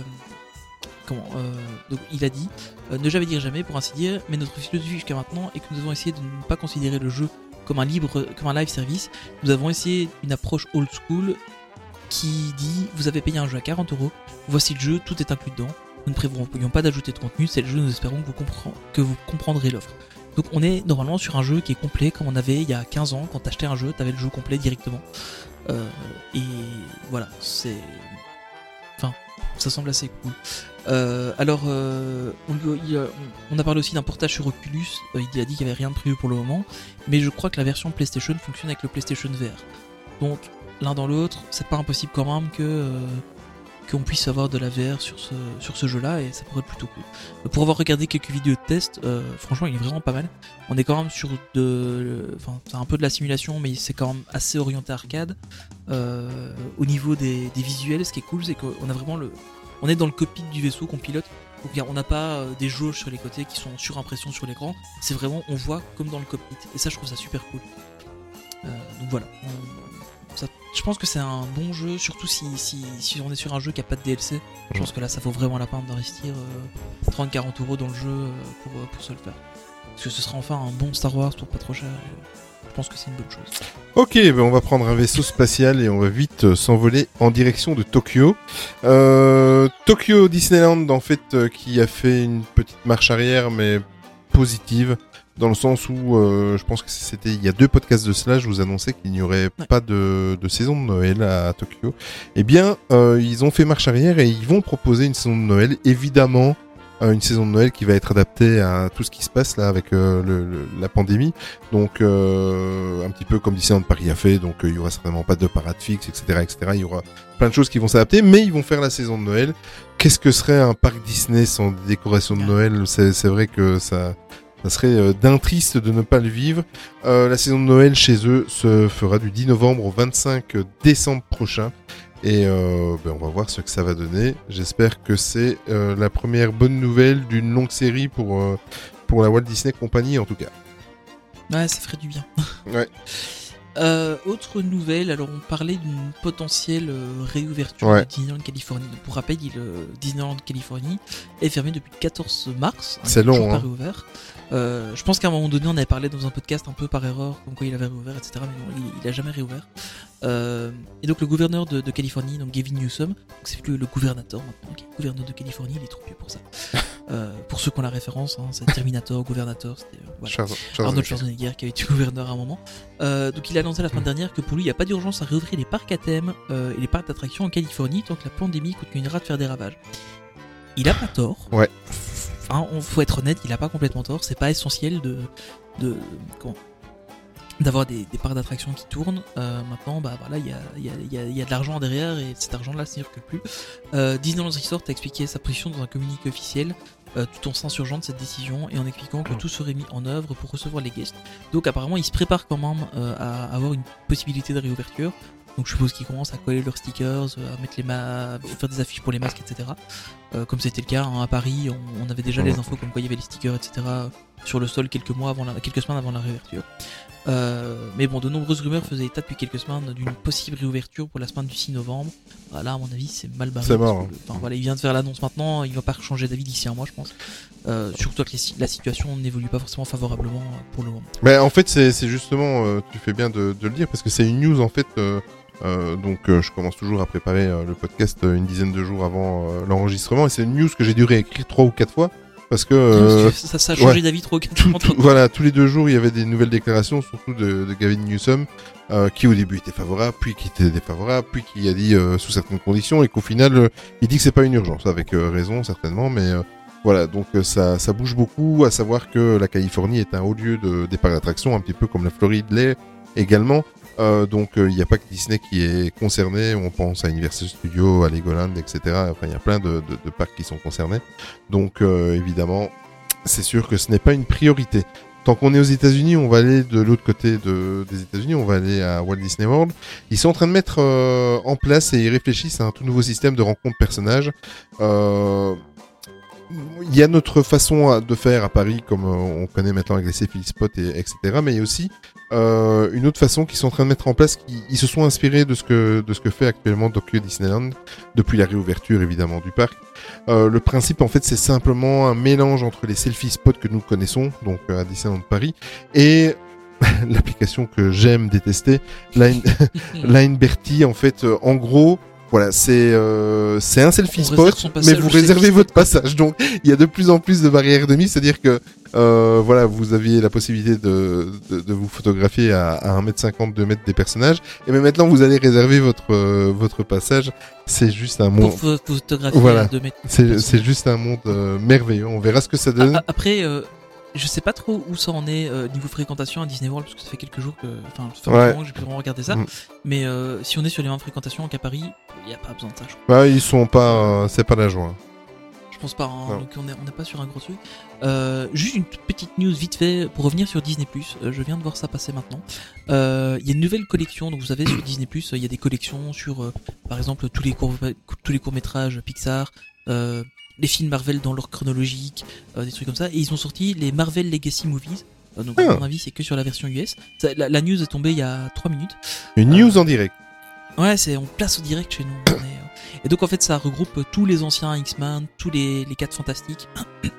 comment, donc il a dit, ne jamais dire jamais pour ainsi dire, mais notre philosophie jusqu'à maintenant est que nous avons essayé de ne pas considérer le jeu comme un libre, comme un live service. Nous avons essayé une approche old school qui dit vous avez payé un jeu à 40 euros, voici le jeu, tout est inclus dedans. Nous ne prévoyons pas d'ajouter de contenu, c'est le jeu, nous espérons que vous, que vous comprendrez l'offre. Donc on est normalement sur un jeu qui est complet comme on avait il y a 15 ans, quand t'achetais un jeu, t'avais le jeu complet directement. Euh, et voilà, c'est... Enfin, ça semble assez cool. Euh, alors, euh, on, on a parlé aussi d'un portage sur Oculus, Euh, il a dit qu'il n'y avait rien de prévu pour le moment, mais je crois que la version PlayStation fonctionne avec le PlayStation VR. Donc, l'un dans l'autre, c'est pas impossible quand même que qu'on puisse avoir de la VR sur ce, jeu-là et ça pourrait être plutôt cool. Pour avoir regardé quelques vidéos de test, euh, franchement, il est vraiment pas mal. On est quand même sur de, enfin, un peu de la simulation, mais c'est quand même assez orienté arcade. Euh, au niveau des, visuels, ce qui est cool, c'est qu'on a vraiment le, on est dans le cockpit du vaisseau qu'on pilote. Donc on n'a pas euh, des jauges sur les côtés qui sont en surimpression sur l'écran. C'est vraiment, on voit comme dans le cockpit. Et ça, je trouve ça super cool. Donc voilà. Ça- je pense que c'est un bon jeu, surtout si, si, si on est sur un jeu qui a pas de DLC. Je pense que là, ça vaut vraiment la peine d'investir euh, 30-40 euros dans le jeu euh, pour, euh, pour se le faire. Parce que ce sera enfin un bon Star Wars pour pas trop cher. et Je pense que c'est une bonne chose. Ok, ben on va prendre un vaisseau spatial et on va vite euh, s'envoler en direction de Tokyo. Euh, Tokyo Disneyland, en fait, euh, qui a fait une petite marche arrière, mais positive, dans le sens où euh, je pense que c'était il y a deux podcasts de cela, je vous annonçais qu'il n'y aurait Ouais. pas de, de saison de Noël à, Tokyo. Eh bien, euh, ils ont fait marche arrière et ils vont proposer une saison de Noël, évidemment. euh, une saison de Noël qui va être adaptée à tout ce qui se passe là avec euh, le- le- la pandémie. Donc euh, un petit peu comme Disneyland Paris a fait, donc il y aura certainement pas de parade fixe, etc., etc. Il y aura plein de choses qui vont s'adapter, mais ils vont faire la saison de Noël. Qu'est-ce que serait un parc Disney sans des décorations de Noël? C'est c'est vrai que ça, ça serait euh, d'un triste de ne pas le vivre. Euh, la saison de Noël chez eux se fera du 10 novembre au 25 décembre prochain. Et euh, ben, on va voir ce que ça va donner. J'espère que c'est euh, la première bonne nouvelle d'une longue série pour, pour la Walt Disney Company en tout cas. Ouais, ça ferait du bien. Ouais. Euh, autre nouvelle, alors on parlait d'une potentielle euh, réouverture Ouais. de Disneyland Californie. Donc, pour rappel, il, euh, Disneyland Californie est fermé depuis le 14 mars. hein, C'est long, pas hein. réouvert. Euh, je pense qu'à un moment donné, on avait parlé dans un podcast un peu par erreur, comme quoi il avait réouvert, etc. Mais non, il, il a jamais réouvert. Euh, et donc le gouverneur de, de Californie, donc Gavin Newsom, c'est plus le gouvernateur maintenant, est gouverneur de Californie, il est trop vieux pour ça. Euh, pour ceux qui ont la référence, hein, c'est Terminator, gouvernateur, c'était euh, voilà. Charles- Charles Arnold Schwarzenegger. Qui avait été gouverneur à un moment. Euh, donc il a annoncé la semaine dernière que pour lui il n'y a pas d'urgence à réouvrir les parcs à thème et les parcs d'attractions en Californie tant que la pandémie continuera de faire des ravages. Il a pas tort. Ouais. Enfin, on faut être honnête, il a pas complètement tort. C'est pas essentiel de, de comment d'avoir des, des parcs d'attractions qui tournent. Euh, maintenant, bah voilà, il y a, y, a, y, a, il y a de l'argent derrière et cet argent-là ne circule plus. Euh, Disneyland Resort a expliqué sa position dans un communiqué officiel, euh, tout en s'insurgeant de cette décision et en expliquant que tout serait mis en œuvre pour recevoir les guests. Donc apparemment, ils se préparent quand même à avoir une possibilité de réouverture. Donc je suppose qu'ils commencent à coller leurs stickers, à mettre les ma... faire des affiches pour les masques, etc. Euh, comme c'était le cas hein, à Paris, on, on avait déjà les infos comme quoi il y avait les stickers, etc. sur le sol quelques mois avant la... quelques semaines avant la réouverture. Euh, mais bon, de nombreuses rumeurs faisaient état depuis quelques semaines d'une possible réouverture pour la semaine du 6 novembre. Voilà, à mon avis, c'est mal barré. C'est mort, que le- Enfin voilà, il vient de faire l'annonce maintenant, il va pas changer d'avis d'ici un mois, je pense. Euh, surtout que la situation n'évolue pas forcément favorablement pour le moment. Mais en fait, c'est justement, euh, tu fais bien de, de le dire, parce que c'est une news en fait. euh, donc, je commence toujours à préparer le podcast une dizaine de jours avant l'enregistrement, et c'est une news que j'ai dû réécrire trois ou quatre fois, parce que euh, ça, ça a changé ouais. d'avis trop tout- tout- voilà, tous les deux jours, il y avait des nouvelles déclarations, surtout de, de Gavin Newsom, euh, qui au début était favorable, puis qui était défavorable, puis qui a dit euh, sous certaines conditions, et qu'au final, il dit que c'est pas une urgence, avec raison certainement, mais voilà, donc ça, ça bouge beaucoup, à savoir que la Californie est un haut lieu de départ d'attraction, un petit peu comme la Floride l'est également. Euh, donc euh, il n'y a pas que Disney qui est concerné, on pense à Universal Studios, à Legoland, etc. Enfin il y a plein de, parcs qui sont concernés. Donc euh, évidemment, c'est sûr que ce n'est pas une priorité. Tant qu'on est aux États-Unis, on va aller de l'autre côté de, des États-Unis, on va aller à Walt Disney World. Ils sont en train de mettre en place et ils réfléchissent à un tout nouveau système de rencontre personnages. Il y a notre façon de faire à Paris, comme on connaît maintenant avec les Sephil Spot et etc. Mais il y a aussi euh, une autre façon qu'ils sont en train de mettre en place. Ils se sont inspirés de ce que de ce que fait actuellement Tokyo Disneyland depuis la réouverture évidemment du parc. Euh, le principe en fait c'est simplement un mélange entre les selfie spots que nous connaissons, donc euh, à Disneyland Paris, et l'application que j'aime détester, Line, Line Bertie en fait. en gros, voilà, c'est euh, c'est un selfie spot, mais vous réservez votre passage. Donc il y a de plus en plus de barrières de mise, c'est-à-dire que euh, voilà, vous aviez la possibilité de, de, de vous photographier à, à 1m50, 2 mètres des personnages, et mais maintenant vous allez réserver votre euh, votre passage. C'est juste un monde, Pour pho- photographier Voilà. à deux mètres. c'est juste un monde merveilleux. On verra ce que ça donne. Après, je sais pas trop où ça en est euh, niveau fréquentation à Disney World parce que ça fait quelques jours que, enfin, ça fait Ouais. moment que j'ai pu vraiment regarder ça. Mm. Mais euh, si on est sur les mêmes fréquentations qu'à Paris, il y a pas besoin de ça. Je, Bah, ils sont pas, euh, c'est pas la joie. je pense pas. hein. Donc on est on n'est pas sur un gros truc. Euh, juste une toute petite news vite fait pour revenir sur Disney je viens de voir ça passer maintenant. Il y a une nouvelle collection. Donc vous savez sur Disney il y a des collections sur, par exemple, tous les courts tous les courts métrages Pixar. Les films Marvel dans l'ordre chronologique, euh, des trucs comme ça. Et ils ont sorti les Marvel Legacy Movies. Euh, donc, à Ah. mon avis, c'est que sur la version US. Ça, la, la news est tombée il y a 3 minutes. Une Euh, news en direct. Ouais, c'est on place au direct chez nous. on est, euh, Et donc en fait, ça regroupe tous les anciens X-Men, tous les les quatre fantastiques. qui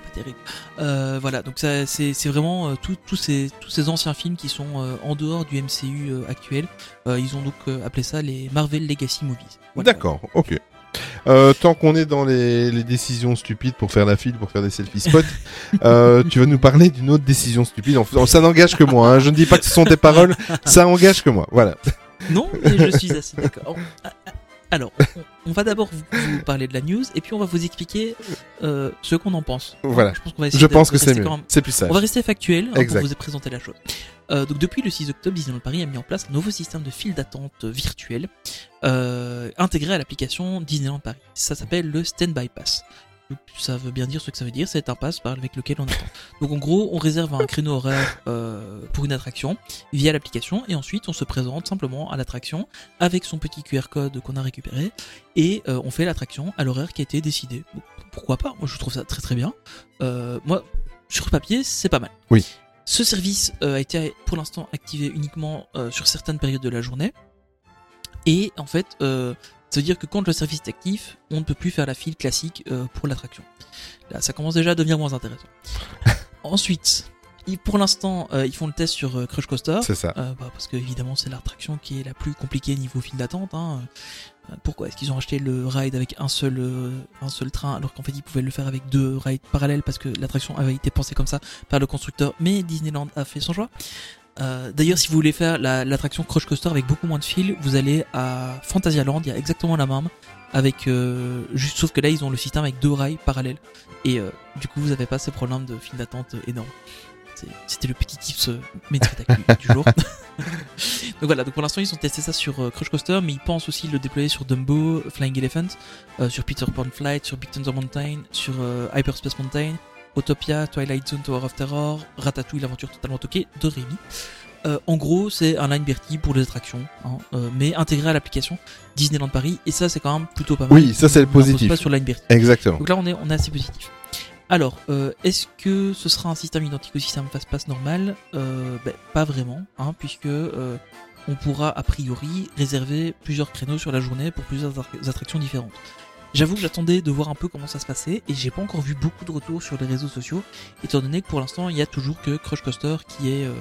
pas terribles. Euh, voilà, donc ça c'est c'est vraiment euh, tout- tous ces tous ces anciens films qui sont euh, en dehors du MCU euh, actuel. Euh, ils ont donc euh, appelé ça les Marvel Legacy Movies. Voilà. D'accord, ok. Euh, tant qu'on est dans les, les décisions stupides pour faire la file, pour faire des selfie spots, euh, tu vas nous parler d'une autre décision stupide. Enfin, ça n'engage que moi. hein. Je ne dis pas que ce sont tes paroles, ça engage que moi. Voilà. Non, mais je suis assez d'accord. Ah, ah, Alors, on, va d'abord vous, vous parler de la news et puis on va vous expliquer euh, ce qu'on en pense. Voilà. Je pense qu'on va Je pense que c'est mieux. même- C'est plus sage. On va rester factuel hein, pour vous présenter la chose. Euh, donc depuis le 6 octobre, Disneyland Paris a mis en place un nouveau système de file d'attente virtuel euh, intégré à l'application Disneyland Paris. Ça s'appelle le Standby Pass. Ça veut bien dire ce que ça veut dire, c'est un pass avec lequel on attend. Donc en gros, on réserve un créneau horaire euh, pour une attraction via l'application et ensuite on se présente simplement à l'attraction avec son petit QR code qu'on a récupéré et euh, on fait l'attraction à l'horaire qui a été décidé. Bon, pourquoi pas? Moi je trouve ça très très bien. Euh, moi, sur papier, c'est pas mal. Oui. Ce service a été pour l'instant activé uniquement sur certaines périodes de la journée. Et en fait, euh, ça veut dire que quand le service est actif, on ne peut plus faire la file classique euh, pour l'attraction. Là, ça commence déjà à devenir moins intéressant. Ensuite, ils- pour l'instant, euh, ils font le test sur euh, Crush Coaster. C'est ça. Euh, bah, parce que évidemment c'est l'attraction qui est la plus compliquée niveau file d'attente. Hein. Pourquoi est-ce qu'ils ont acheté le ride avec un seul un seul train alors qu'en fait ils pouvaient le faire avec deux rides parallèles parce que l'attraction avait été pensée comme ça par le constructeur, mais Disneyland a fait son choix. Euh, D'ailleurs, si vous voulez faire la- l'attraction Crush Coaster avec beaucoup moins de fils, vous allez à Fantasyland, il y a exactement la même, avec euh, juste sauf que là ils ont le système avec deux rails parallèles et euh, du coup vous n'avez pas ces problèmes de file d'attente énorme. C'était le petit tips euh, médiatique du jour. donc voilà, donc pour l'instant ils ont testé ça sur euh, Crush Coaster, mais ils pensent aussi le déployer sur Dumbo, Flying Elephant, euh, sur Peter Pan Flight, sur Big Thunder Mountain, sur euh, Hyperspace Mountain, Autopia, Twilight Zone, Tower of Terror, Ratatouille, l'aventure totalement toquée de Rémi. Euh, en gros, c'est un line Bertie pour les attractions, hein, euh, mais intégré à l'application Disneyland Paris, et ça c'est quand même plutôt pas mal. Oui, ça, c'est le On positif. Pas sur line Bertie. Exactement. Donc là, on est, on est assez positif. Alors, euh, est-ce que ce sera un système identique au système Fastpass normal? Ben, Pas vraiment, hein, puisque on pourra a priori réserver plusieurs créneaux sur la journée pour plusieurs attra- attractions différentes. J'avoue que j'attendais de voir un peu comment ça se passait et j'ai pas encore vu beaucoup de retours sur les réseaux sociaux, étant donné que pour l'instant il y a toujours que Crush Coaster qui est euh,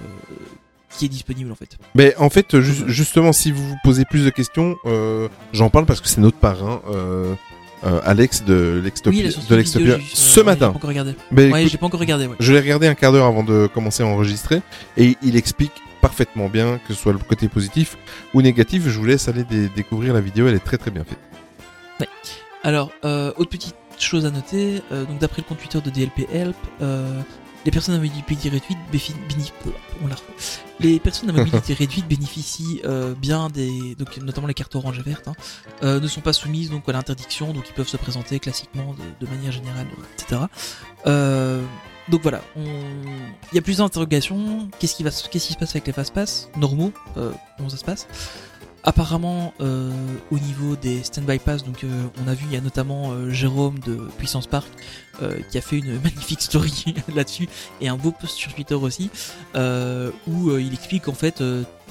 qui est disponible en fait. Mais en fait, ju- justement, si vous vous posez plus de questions, euh, j'en parle parce que c'est notre parrain, euh, euh, Alex de l'Extopia. oui, de l'Extopia, ce ouais, matin. pas encore regardé. Ouais, écoute, j'ai pas encore regardé. Ouais. je l'ai regardé un quart d'heure avant de commencer à enregistrer et il explique parfaitement bien que ce soit le côté positif ou négatif. Je vous laisse aller dé- découvrir la vidéo, elle est très très bien faite. Alors, euh, autre petite chose à noter, euh, donc d'après le compte Twitter de DLP Help, euh, les personnes à mobilité réduite la refait. les personnes à mobilité réduite bénéficient euh, bien des, donc notamment les cartes orange et vertes, hein, euh, ne sont pas soumises donc à l'interdiction, donc ils peuvent se présenter classiquement de, de manière générale, etc. Euh, donc voilà, on- il y a plusieurs interrogations. Qu'est-ce qui va, se- qu'est-ce qui se passe avec les fast pass normaux euh, Comment ça se passe? Apparemment, euh, au niveau des stand-by pass, donc euh, on a vu, il y a notamment euh, Jérôme de Puissance Park euh, qui a fait une magnifique story là-dessus et un beau post sur Twitter aussi euh, où euh, il explique qu'en fait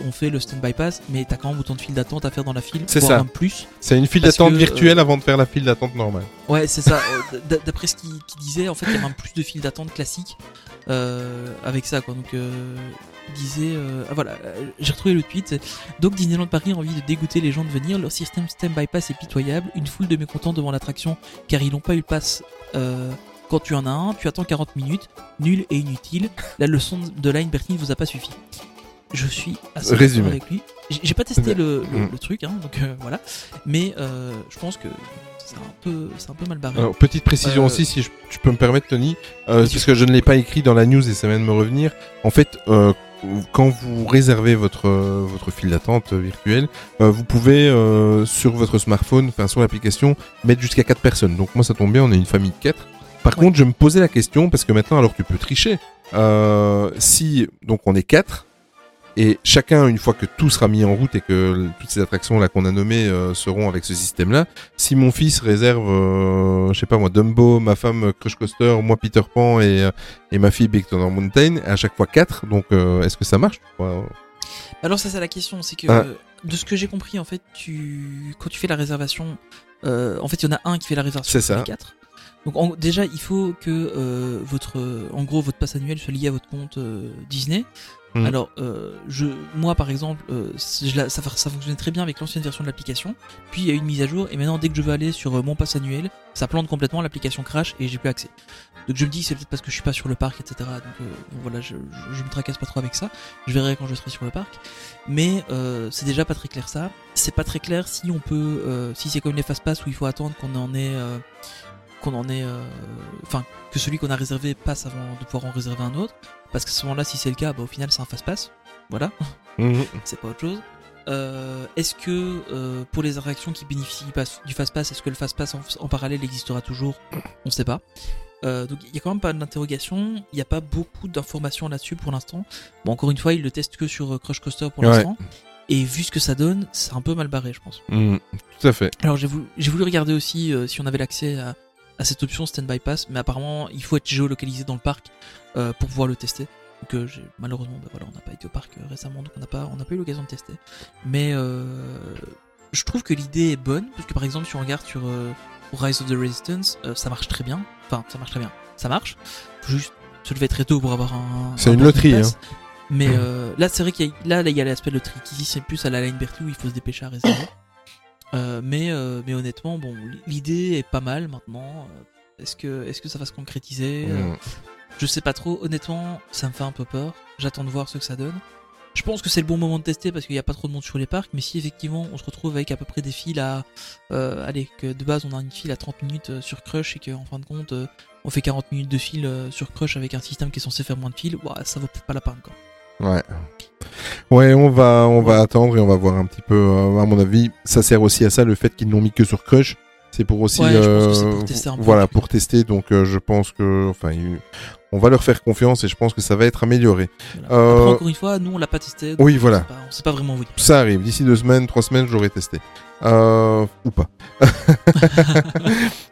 on fait le stand-by pass, mais t'as quand même autant de files d'attente à faire dans la file, C'est ça. même plus. C'est une file d'attente virtuelle avant de faire la file d'attente normale. Ouais, c'est ça. D'après ce qu'il disait, en fait, il y a même plus de files d'attente classiques avec ça, quoi. Donc, il disait, ah, voilà, j'ai retrouvé le tweet. Donc, Disneyland Paris a envie de dégoûter les gens de venir. Leur système stand by pass est pitoyable. Une foule de mécontents devant l'attraction car ils n'ont pas eu le pass. Euh, quand tu en as un, tu attends 40 minutes, nul et inutile. La leçon de Line Bertie ne vous a pas suffi. Je suis assez Résumé. avec lui. J'ai pas testé le, le- Mm. le truc, hein, donc euh, voilà. Mais euh, je pense que c'est un peu, c'est un peu mal barré. Alors, petite précision Euh, aussi, si je- tu peux me permettre, Tony, euh, parce que je ne l'ai pas écrit dans la news et ça vient de me revenir. En fait, euh, quand vous réservez votre votre file d'attente virtuelle, euh, vous pouvez euh, sur votre smartphone, enfin sur l'application, mettre jusqu'à 4 personnes. Donc moi, ça tombe bien, on est une famille de 4. Par Ouais. contre, je me posais la question parce que maintenant, alors tu peux tricher. Euh, si donc on est 4 et chacun, une fois que tout sera mis en route et que toutes ces attractions là qu'on a nommées euh, seront avec ce système-là, si mon fils réserve, euh, je sais pas moi, Dumbo, ma femme euh, Crush Coaster, moi Peter Pan et, euh, et ma fille Big Thunder Mountain, à chaque fois 4, donc euh, est-ce que ça marche Ouais, Alors ça c'est la question, c'est que Ah. de ce que j'ai compris en fait, tu quand tu fais la réservation, en fait il y en a un qui fait la réservation C'est ça. les quatre. Donc en- déjà il faut que euh, votre, en gros votre passe annuel soit lié à votre compte euh, Disney. Mhm. Alors euh, je, moi par exemple, euh, ça, fonctionnait très bien avec l'ancienne version de l'application. Puis il y a eu une mise à jour et maintenant dès que je veux aller sur euh, mon pass annuel, ça plante complètement, l'application crash et j'ai plus accès. Donc je me dis c'est peut-être parce que je suis pas sur le parc, etc. Donc euh, voilà, je, je, me tracasse pas trop avec ça. Je verrai quand je serai sur le parc. Mais c'est déjà pas très clair ça. C'est pas très clair si on peut, si c'est comme les fast pass où il faut attendre qu'on en ait, qu'on en ait, euh, enfin que celui qu'on a réservé passe avant de pouvoir en réserver un autre. Parce qu'à ce moment-là, si c'est le cas, bah, au final c'est un fast pass. Voilà, Mhm. c'est pas autre chose. Euh, est-ce que euh, pour les attractions qui bénéficient du fast pass, est-ce que le fast pass en, en parallèle existera toujours? On sait pas. Euh, donc il y a quand même pas d'interrogation, il n'y a pas beaucoup d'informations là-dessus pour l'instant. Bon encore une fois, ils le testent que sur Crush Coaster pour Ouais. l'instant. Et vu ce que ça donne, c'est un peu mal barré, je pense. Mhm. Tout à fait. Alors j'ai voulu, voulu regarder aussi si on avait l'accès à, à cette option Stand-by Pass, mais apparemment il faut être géolocalisé dans le parc euh, pour pouvoir le tester. Donc euh, malheureusement, bah, voilà, on n'a pas été au parc euh, récemment, donc on n'a pas, on pas eu l'occasion de tester. Mais euh, je trouve que l'idée est bonne, parce que par exemple si on regarde sur Rise of the Resistance, ça marche très bien. Enfin, ça marche très bien. Ça marche. Faut juste se lever très tôt pour avoir un. C'est un une loterie, hein. Mais là, c'est vrai qu'il y a, là, là, il y a l'aspect loterie. Ici, c'est plus à la line Bertie où il faut se dépêcher à réserver. Euh, mais, euh, mais honnêtement, bon, l'idée est pas mal maintenant. Euh, Est-ce que, est-ce que ça va se concrétiser? Mhm. Je sais pas trop. Honnêtement, ça me fait un peu peur. J'attends de voir ce que ça donne. Je pense que c'est le bon moment de tester parce qu'il n'y a pas trop de monde sur les parcs, mais si effectivement on se retrouve avec à peu près des files à... euh, allez, que de base on a une file à 30 minutes sur Crush et qu'en fin de compte on fait 40 minutes de file sur Crush avec un système qui est censé faire moins de files, ça vaut peut-être pas la peine quoi. Ouais. Ouais, on va, on va attendre et on va voir un petit peu. euh, à mon avis, ça sert aussi à ça le fait qu'ils n'ont mis que sur Crush. C'est pour aussi, Ouais, je pense que c'est pour euh, tester un peu voilà, pour tester. Donc, euh, je pense que, enfin, on va leur faire confiance et je pense que ça va être amélioré. Voilà. Euh, Après, encore une fois, nous on l'a pas testé. Oui, voilà. pas- On pas vraiment. Ça arrive. D'ici deux semaines, trois semaines, je l'aurai testé. Euh, ou pas.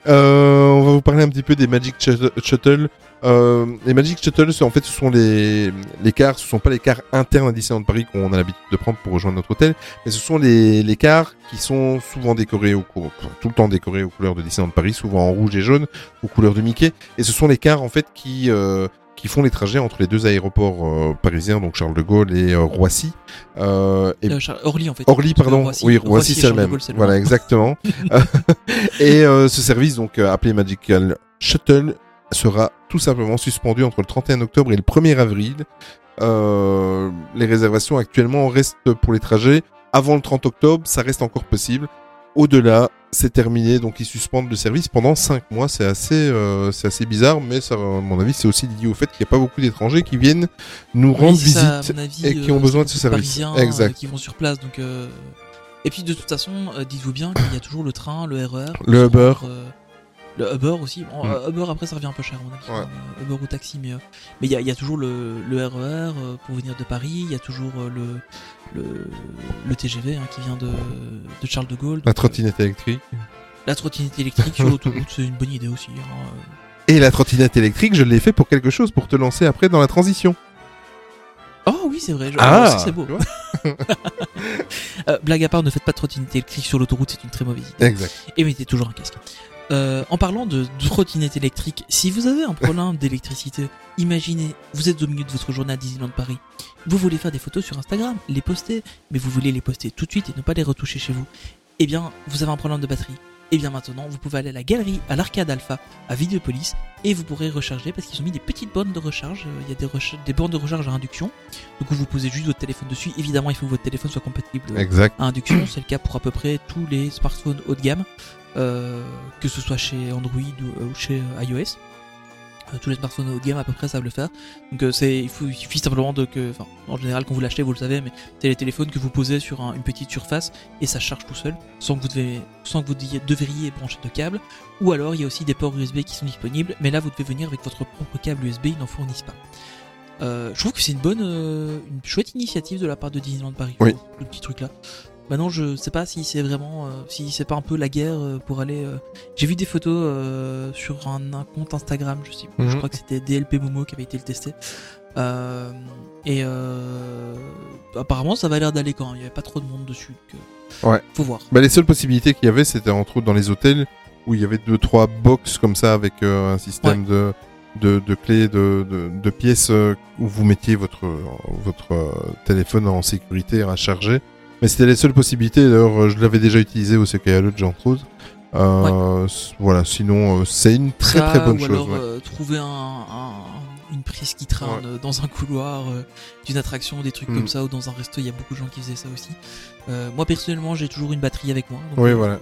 Euh, on va vous parler un petit peu des Magic Shuttle-. Euh, les Magic Shuttle, en fait, ce sont les, les ce sont pas les cars internes à Disneyland Paris qu'on a l'habitude de prendre pour rejoindre notre hôtel, mais ce sont les, les cars qui sont souvent décorés tout le temps décorés aux couleurs de Disneyland Paris, souvent en rouge et jaune, aux couleurs de Mickey. Et ce sont les cars, en fait, qui, qui font les trajets entre les deux aéroports euh, parisiens, donc Charles de Gaulle et euh, Roissy. Euh, et Orly en fait. Orly, pardon. Roissy- oui, Roissy c'est le même. Voilà, exactement. et ce service, donc appelé Magical Shuttle, sera tout simplement suspendu entre le 31 octobre et le 1er avril. Euh, les réservations actuellement restent pour les trajets. Avant le 30 octobre, ça reste encore possible. Au-delà, c'est terminé, donc ils suspendent le service pendant 5 mois. C'est assez, euh, c'est assez bizarre, mais ça, à mon avis, c'est aussi lié au fait qu'il n'y a pas beaucoup d'étrangers qui viennent nous rendre Oui, c'est ça, visite avis, et qui ont euh, besoin de ce service. Euh, Exact. qui vont sur place, donc. Et puis de toute façon, dites-vous bien qu'il y a toujours le train, le RER, Le pour se Uber. Le Uber aussi. Bon, Mm. euh, Uber après ça revient un peu cher, à mon avis. Ouais. euh, Uber ou taxi, mais euh, mais il y, a- il y a toujours le, le RER euh, pour venir de Paris. Il y a toujours le, le le TGV hein, qui vient de, de Charles de Gaulle. La trottinette électrique. la trottinette électrique sur l'autoroute, c'est une bonne idée aussi. hein. Et la trottinette électrique, je l'ai fait pour quelque chose, pour te lancer après dans la transition. Oh oui, c'est vrai. je- Ah, c'est beau. Euh, blague à part, ne faites pas de trottinette électrique sur l'autoroute, c'est une très mauvaise idée. Exact. Et mettez toujours un casque. Euh, en parlant de, trottinette électrique, si vous avez un problème d'électricité, imaginez, vous êtes au milieu de votre journée à Disneyland Paris, vous voulez faire des photos sur Instagram, les poster, mais vous voulez les poster tout de suite et ne pas les retoucher chez vous. Eh bien, vous avez un problème de batterie. Et bien maintenant, vous pouvez aller à la galerie, à l'arcade alpha, à Vidéopolis, et vous pourrez recharger parce qu'ils ont mis des petites bornes de recharge. Euh, Il y a des, bornes de recharge à induction. Du coup, vous posez juste votre téléphone dessus. Évidemment, il faut que votre téléphone soit compatible Exact. à induction. C'est le cas pour à peu près tous les smartphones haut de gamme, euh, que ce soit chez Android ou, ou chez euh, iOS. Euh, tous les smartphones haut de gamme à peu près savent le faire. Donc euh, c'est, il, faut, il suffit simplement de que, enfin, en général quand vous l'achetez vous le savez, mais c'est les téléphones que vous posez sur un- une petite surface et ça charge tout seul, sans que vous devez, sans que vous devriez brancher de câble. Ou alors il y a aussi des ports USB qui sont disponibles, mais là vous devez venir avec votre propre câble USB, ils n'en fournissent pas. Euh, je trouve que c'est une bonne, euh, une chouette initiative de la part de Disneyland Paris. Oui. Le petit truc là. Maintenant, je sais pas si c'est vraiment, euh, si c'est pas un peu la guerre euh, pour aller. euh, J'ai vu des photos euh, sur un, un compte Instagram, je sais, plus, je Mhm. crois que c'était DLP Momo qui avait été le testé. Euh, et euh, apparemment, ça va l'air d'aller quand même. Il y avait pas trop de monde dessus. Donc, euh, Ouais. Faut voir. Bah, les seules possibilités qu'il y avait, c'était entre autres dans les hôtels où il y avait deux trois box comme ça avec euh, un système de, de de clés, de, de, de pièces euh, où vous mettiez votre votre euh, téléphone en sécurité à charger. Mais c'était les seules possibilités. D'ailleurs, euh, je l'avais déjà utilisé au Lodge entre autres. Euh, s- Voilà. Sinon, euh, c'est une très Ça, très bonne ou chose. alors ouais. euh, trouver un, un- une prise qui traîne dans un couloir d'une attraction, des trucs Mm. comme ça, ou dans un resto, il y a beaucoup de gens qui faisaient ça aussi. Moi personnellement, j'ai toujours une batterie avec moi. donc, Oui, voilà.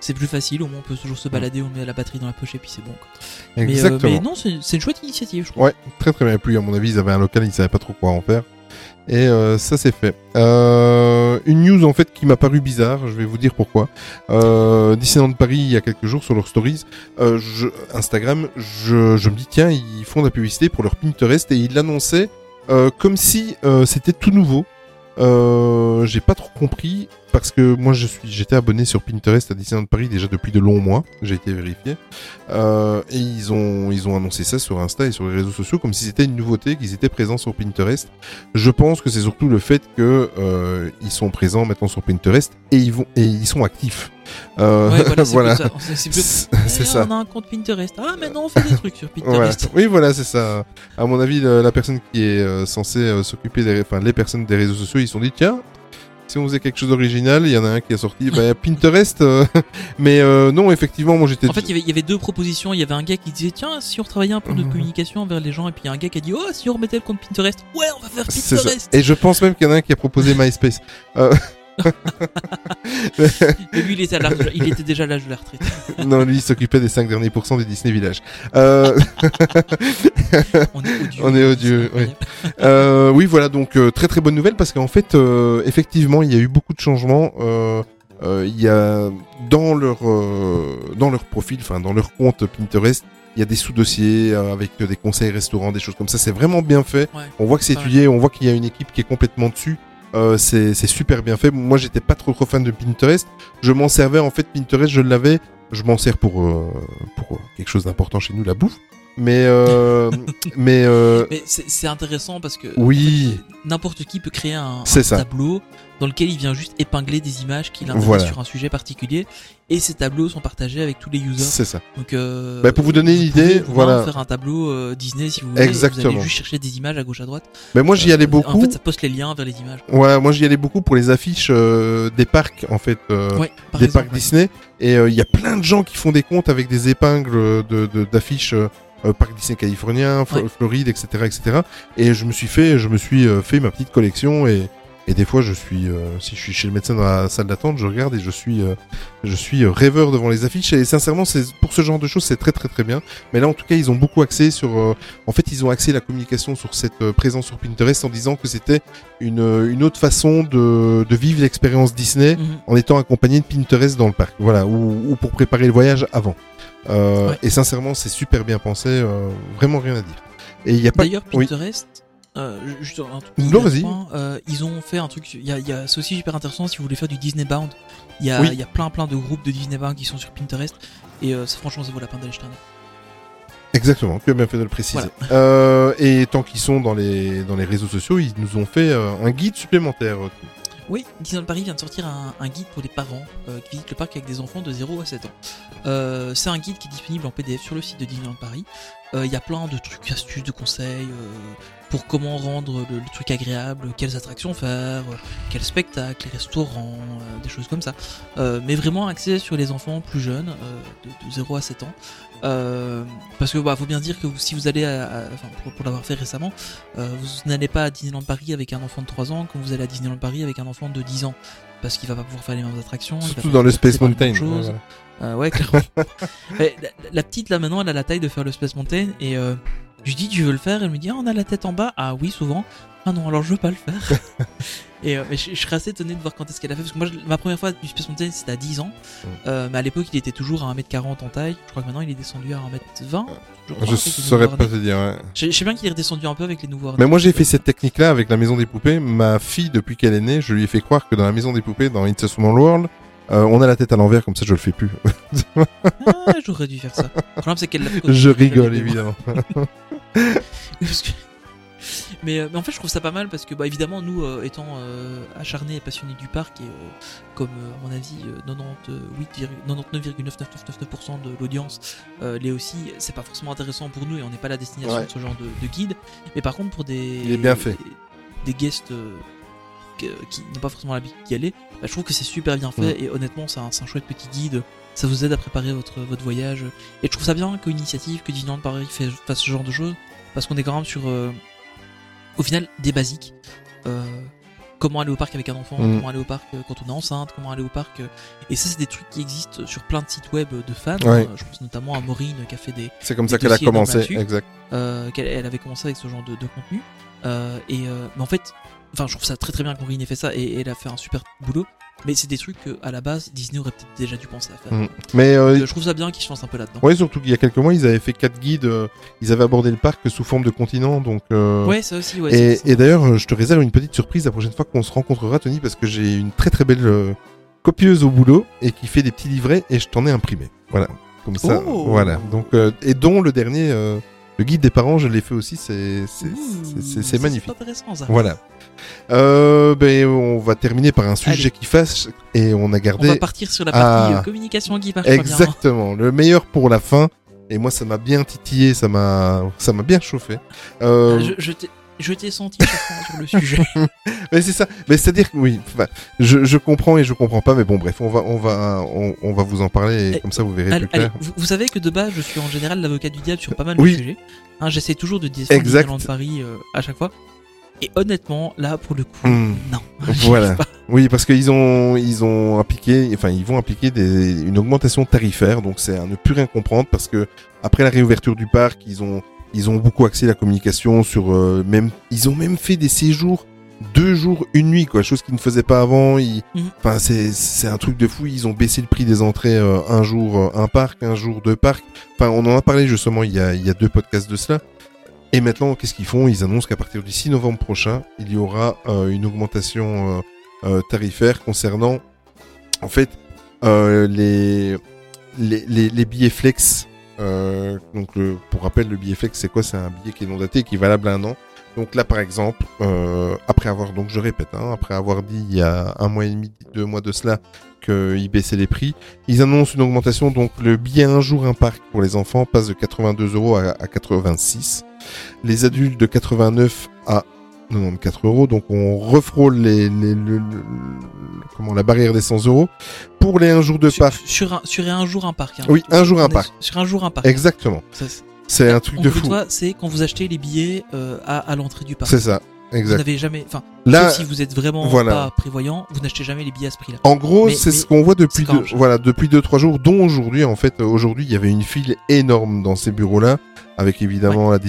C'est plus facile, au moins on peut toujours se balader, on met la batterie dans la poche et puis c'est bon. quoi. Exactement. mais non, c'est une chouette initiative, je trouve. Ouais, très très bien. Et puis, à mon avis, ils avaient un local, ils savaient pas trop quoi en faire. Et euh, ça c'est fait. Euh, une news en fait qui m'a paru bizarre, je vais vous dire pourquoi. Euh, Disneyland Paris, il y a quelques jours sur leurs stories, euh, je, Instagram, je, je me dis tiens, ils font de la publicité pour leur Pinterest et ils l'annonçaient euh, comme si euh, c'était tout nouveau. Euh, j'ai pas trop compris parce que moi je suis j'étais abonné sur Pinterest à Disneyland Paris déjà depuis de longs mois, j'ai été vérifié. Euh, et ils ont ils ont annoncé ça sur Insta et sur les réseaux sociaux comme si c'était une nouveauté qu'ils étaient présents sur Pinterest. Je pense que c'est surtout le fait que euh, ils sont présents maintenant sur Pinterest et ils vont et ils sont actifs. Euh, Ouais, voilà, c'est voilà. ça. On a un compte Pinterest. Ah, maintenant on fait des trucs sur. Pinterest. Oui, voilà, c'est ça. À mon avis, la personne qui est euh, censée euh, s'occuper des, enfin, les personnes des réseaux sociaux, ils se sont dit, tiens, si on faisait quelque chose d'original, il y en a un qui a sorti bah, Pinterest. euh, mais euh, non, effectivement, moi j'étais. En fait, il y, avait, deux propositions. Il y avait un gars qui disait Tiens, si on retravaillait un peu notre Mhm. communication envers les gens, et puis il y a un gars qui a dit Oh, si on remettait le compte Pinterest, ouais, on va faire. Pinterest. Et je pense même qu'il y en a un qui a proposé MySpace. Et lui, il était, à l'âge de- il était déjà à l'âge de la retraite. non, lui, il s'occupait des 5 derniers pourcents du Disney Village. Euh, On est odieux. On est odieux, C'est incroyable. Euh, oui, voilà, donc euh, très très bonne nouvelle parce qu'en fait, euh, effectivement, il y a eu beaucoup de changements. Il y a dans leur dans leur profil, enfin dans leur compte Pinterest, il y a des sous-dossiers avec des conseils restaurants, des choses comme ça. C'est vraiment bien fait. Ouais. On voit que c'est étudié, on voit qu'il y a une équipe qui est complètement dessus. Euh, c'est super bien fait. Moi, j'étais pas trop trop fan de Pinterest. Je m'en servais en fait. Pinterest, je l'avais. Je m'en sers pour euh, pour euh, quelque chose d'important chez nous, la bouffe. Mais euh, mais euh, Mais c'est intéressant parce que Oui. en fait, n'importe qui peut créer un, tableau dans lequel il vient juste épingler des images qu'il intéresse Voilà. sur un sujet particulier et ces tableaux sont partagés avec tous les users. c'est ça. Donc, euh, Bah, pour vous donner une idée, voilà. faire un tableau euh, Disney si vous voulez. Vous Exactement. allez juste chercher des images à gauche à droite. Mais moi, j'y allais Euh, beaucoup. En fait, ça poste les liens vers les images. Ouais, moi j'y allais beaucoup pour les affiches euh, des parcs en fait, Ouais, par des exemple, parcs Disney. Et euh, il y a plein de gens qui font des comptes avec des épingles de de- d'affiches euh, euh, parc Disney californien, Fl- Ouais. Floride, etc., etc. Et je me suis fait, je me suis euh, fait ma petite collection et et des fois je suis, euh, si je suis chez le médecin dans la salle d'attente, je regarde et je suis, euh, je suis euh, rêveur devant les affiches. Et sincèrement, c'est pour ce genre de choses, c'est très très très bien. Mais là, en tout cas, ils ont beaucoup axé sur. euh, en fait, ils ont axé la communication sur cette euh, présence sur Pinterest en disant que c'était une, euh, une autre façon de, de vivre l'expérience Disney Mhm. en étant accompagné de Pinterest dans le parc. Voilà, ou, ou pour préparer le voyage avant. Euh, Ouais. Et sincèrement, c'est super bien pensé, euh, vraiment rien à dire. Et il y a pas. D'ailleurs, oui. Euh, juste un tout Non, vas-y. euh, ils ont fait un truc. Il y a, il y a- c'est aussi super intéressant si vous voulez faire du Disney Bound. Il y Oui. y a plein plein de groupes de Disney Bound qui sont sur Pinterest et euh, ça, franchement, ça vaut la peine d'aller jeter un. Exactement, tu as bien fait de le préciser. Euh, et tant qu'ils sont dans les, dans les réseaux sociaux, ils nous ont fait euh, un guide supplémentaire. Oui, Disneyland Paris vient de sortir un, un guide pour les parents euh, qui visitent le parc avec des enfants de 0 à 7 ans. C'est un guide qui est disponible en PDF sur le site de Disneyland Paris. Il y a plein de trucs, astuces, de conseils pour comment rendre le, le truc agréable, quelles attractions faire, quels spectacles, les restaurants, euh, des choses comme ça. Euh, mais vraiment axé sur les enfants plus jeunes, euh, de, de 0 à 7 ans. Euh, parce que bah, faut bien dire que vous- si vous allez à, à- enfin, pour, pour l'avoir fait récemment, euh, vous n'allez pas à Disneyland Paris avec un enfant de 3 ans comme vous allez à Disneyland Paris avec un enfant de 10 ans. Parce qu'il va pas pouvoir faire les mêmes attractions. Surtout dans le Space Mountain. Ouais, voilà. Euh, ouais, clairement. La, la petite là maintenant, elle a la taille de faire le Space Mountain et euh, je lui dis tu veux le faire? Elle me dit ah, on a la tête en bas. Ah oui souvent. Ah non alors je veux pas le faire. et euh, je, je serais assez étonné de voir quand est-ce qu'elle a fait parce que moi je- ma première fois du Space Mountain c'était à 10 ans. Euh, mais à l'époque il était toujours à 1m40 en taille. Je crois que maintenant il est descendu à 1m20. Je, crois, saurais pas te dire. ouais. Je, sais bien qu'il est redescendu un peu avec les nouveaux Mais moi j'ai fait cette technique-là avec la maison des poupées. Ma fille, depuis qu'elle est née, je lui ai fait croire que dans la maison des poupées, dans It's a Small World, euh, on a la tête à l'envers, comme ça je le fais plus. Ah, j'aurais dû faire ça. Le problème c'est qu'elle l'a fait quand je rigole évidemment. Parce que- mais, euh, mais en fait, je trouve ça pas mal parce que, bah, évidemment, nous, euh, étant euh, acharnés et passionnés du parc, et euh, comme, euh, à mon avis, euh, 98, 99,9999% de l'audience euh, l'est aussi, c'est pas forcément intéressant pour nous et on n'est pas la destination Ouais. de ce genre de, de guide. Mais par contre, pour des, Il est bien fait. des, des guests euh, qui n'ont pas forcément l'habitude d'y aller, bah, je trouve que c'est super bien fait Mm. et honnêtement, c'est un, chouette petit guide. Ça vous aide à préparer votre, votre voyage. Et je trouve ça bien qu'une initiative, que Disneyland Paris fasse ce genre de choses parce qu'on est quand même sur, euh, au final, des basiques. Euh, comment aller au parc avec un enfant, Mm. comment aller au parc euh, quand on est enceinte, comment aller au parc. euh, et ça, c'est des trucs qui existent sur plein de sites web de fans. Ouais. Euh, je pense notamment à Maureen qui a fait des, C'est comme Des ça qu'elle a commencé. Exact. euh, qu'elle elle avait commencé avec ce genre de, de contenu. Euh, et euh, mais en fait, enfin, je trouve ça très très bien que Maureen ait fait ça et, et elle a fait un super boulot. Mais c'est des trucs que, à la base, Disney aurait peut-être déjà dû penser à faire. Mm. Mais euh, Donc, je trouve ça bien qu'ils se lancent un peu là-dedans. ouais, surtout qu'il y a quelques mois, ils avaient fait quatre guides. euh, ils avaient abordé le parc sous forme de continent, donc. euh, Ouais, ça aussi, ouais. et, d'ailleurs, je te réserve une petite surprise la prochaine fois qu'on se rencontrera, Tony, parce que j'ai une très très belle copieuse au boulot et qui fait des petits livrets et je t'en ai imprimé. Voilà, comme ça. Oh. Voilà. Donc et dont le dernier, le guide des parents, je l'ai fait aussi. C'est c'est magnifique. intéressant ça. Voilà. Euh, ben on va terminer par un sujet Allez. qui fâche et on a On gardé va partir sur la partie Ah. euh, communication pas bien. exactement le meilleur pour la fin. Et moi, ça m'a bien titillé, ça m'a ça m'a bien chauffé. Euh, Je, je t'ai- je t'ai senti sur le sujet. Mais c'est ça. Mais c'est-à-dire que oui, enfin, je, je comprends et je comprends pas, mais bon, bref, on va, on va, on, on va vous en parler et Eh, comme ça vous verrez Allez, plus clair. allez, vous, vous savez que de base, je suis en général l'avocat du diable sur pas mal Oui. de sujets. Hein, J'essaie toujours de défendre. Disneyland Paris euh, à chaque fois. Et honnêtement, là, pour le coup, Hmm. non. Voilà. Oui, parce qu'ils ont, ils ont appliqué, enfin, ils vont appliquer des, une augmentation tarifaire, donc c'est à ne plus rien comprendre parce que après la réouverture du parc, ils ont, ils ont beaucoup axé la communication sur, euh, même, ils ont même fait des séjours deux jours, une nuit, quoi, chose qu'ils ne faisaient pas avant. Ils- Mhm. Enfin, c'est, c'est un truc de fou. Ils ont baissé le prix des entrées euh, un jour, euh, un parc, un jour, deux parcs. Enfin, on en a parlé justement il y a, il y a deux podcasts de cela. Et maintenant, qu'est-ce qu'ils font? Ils annoncent qu'à partir du 6 novembre prochain, il y aura euh, une augmentation euh, tarifaire concernant, en fait, les, les, les, les billets flex. Euh, donc, pour rappel, le billet flex, c'est quoi? C'est un billet qui est non daté, qui est valable un an. Donc là, par exemple, euh, après avoir, donc je répète, hein, après avoir dit il y a un mois et demi, deux mois de cela, qu'ils baissaient les prix, ils annoncent une augmentation. Donc le billet un jour un parc pour les enfants passe de 82 euros à, à 86. Les adultes de 89 à 94 euros. Donc on refrôle les, les- le- le- comment la barrière des 100 euros pour les un jour de sur, parc. sur un, sur un jour un parc. hein. Oui, un jour un parc. Sur un jour un parc. Exactement. C'est- un truc de fou. c'est quand vous achetez les billets euh, à, à l'entrée du parc. C'est ça. Vous Exact. n'avez jamais, enfin, Là, si vous êtes vraiment voilà. pas prévoyant, vous n'achetez jamais les billets à ce prix-là. En gros, c'est ce qu'on voit depuis deux, voilà, depuis deux trois jours, dont aujourd'hui. En fait, euh, aujourd'hui, il y avait une file énorme dans ces bureaux-là, avec évidemment la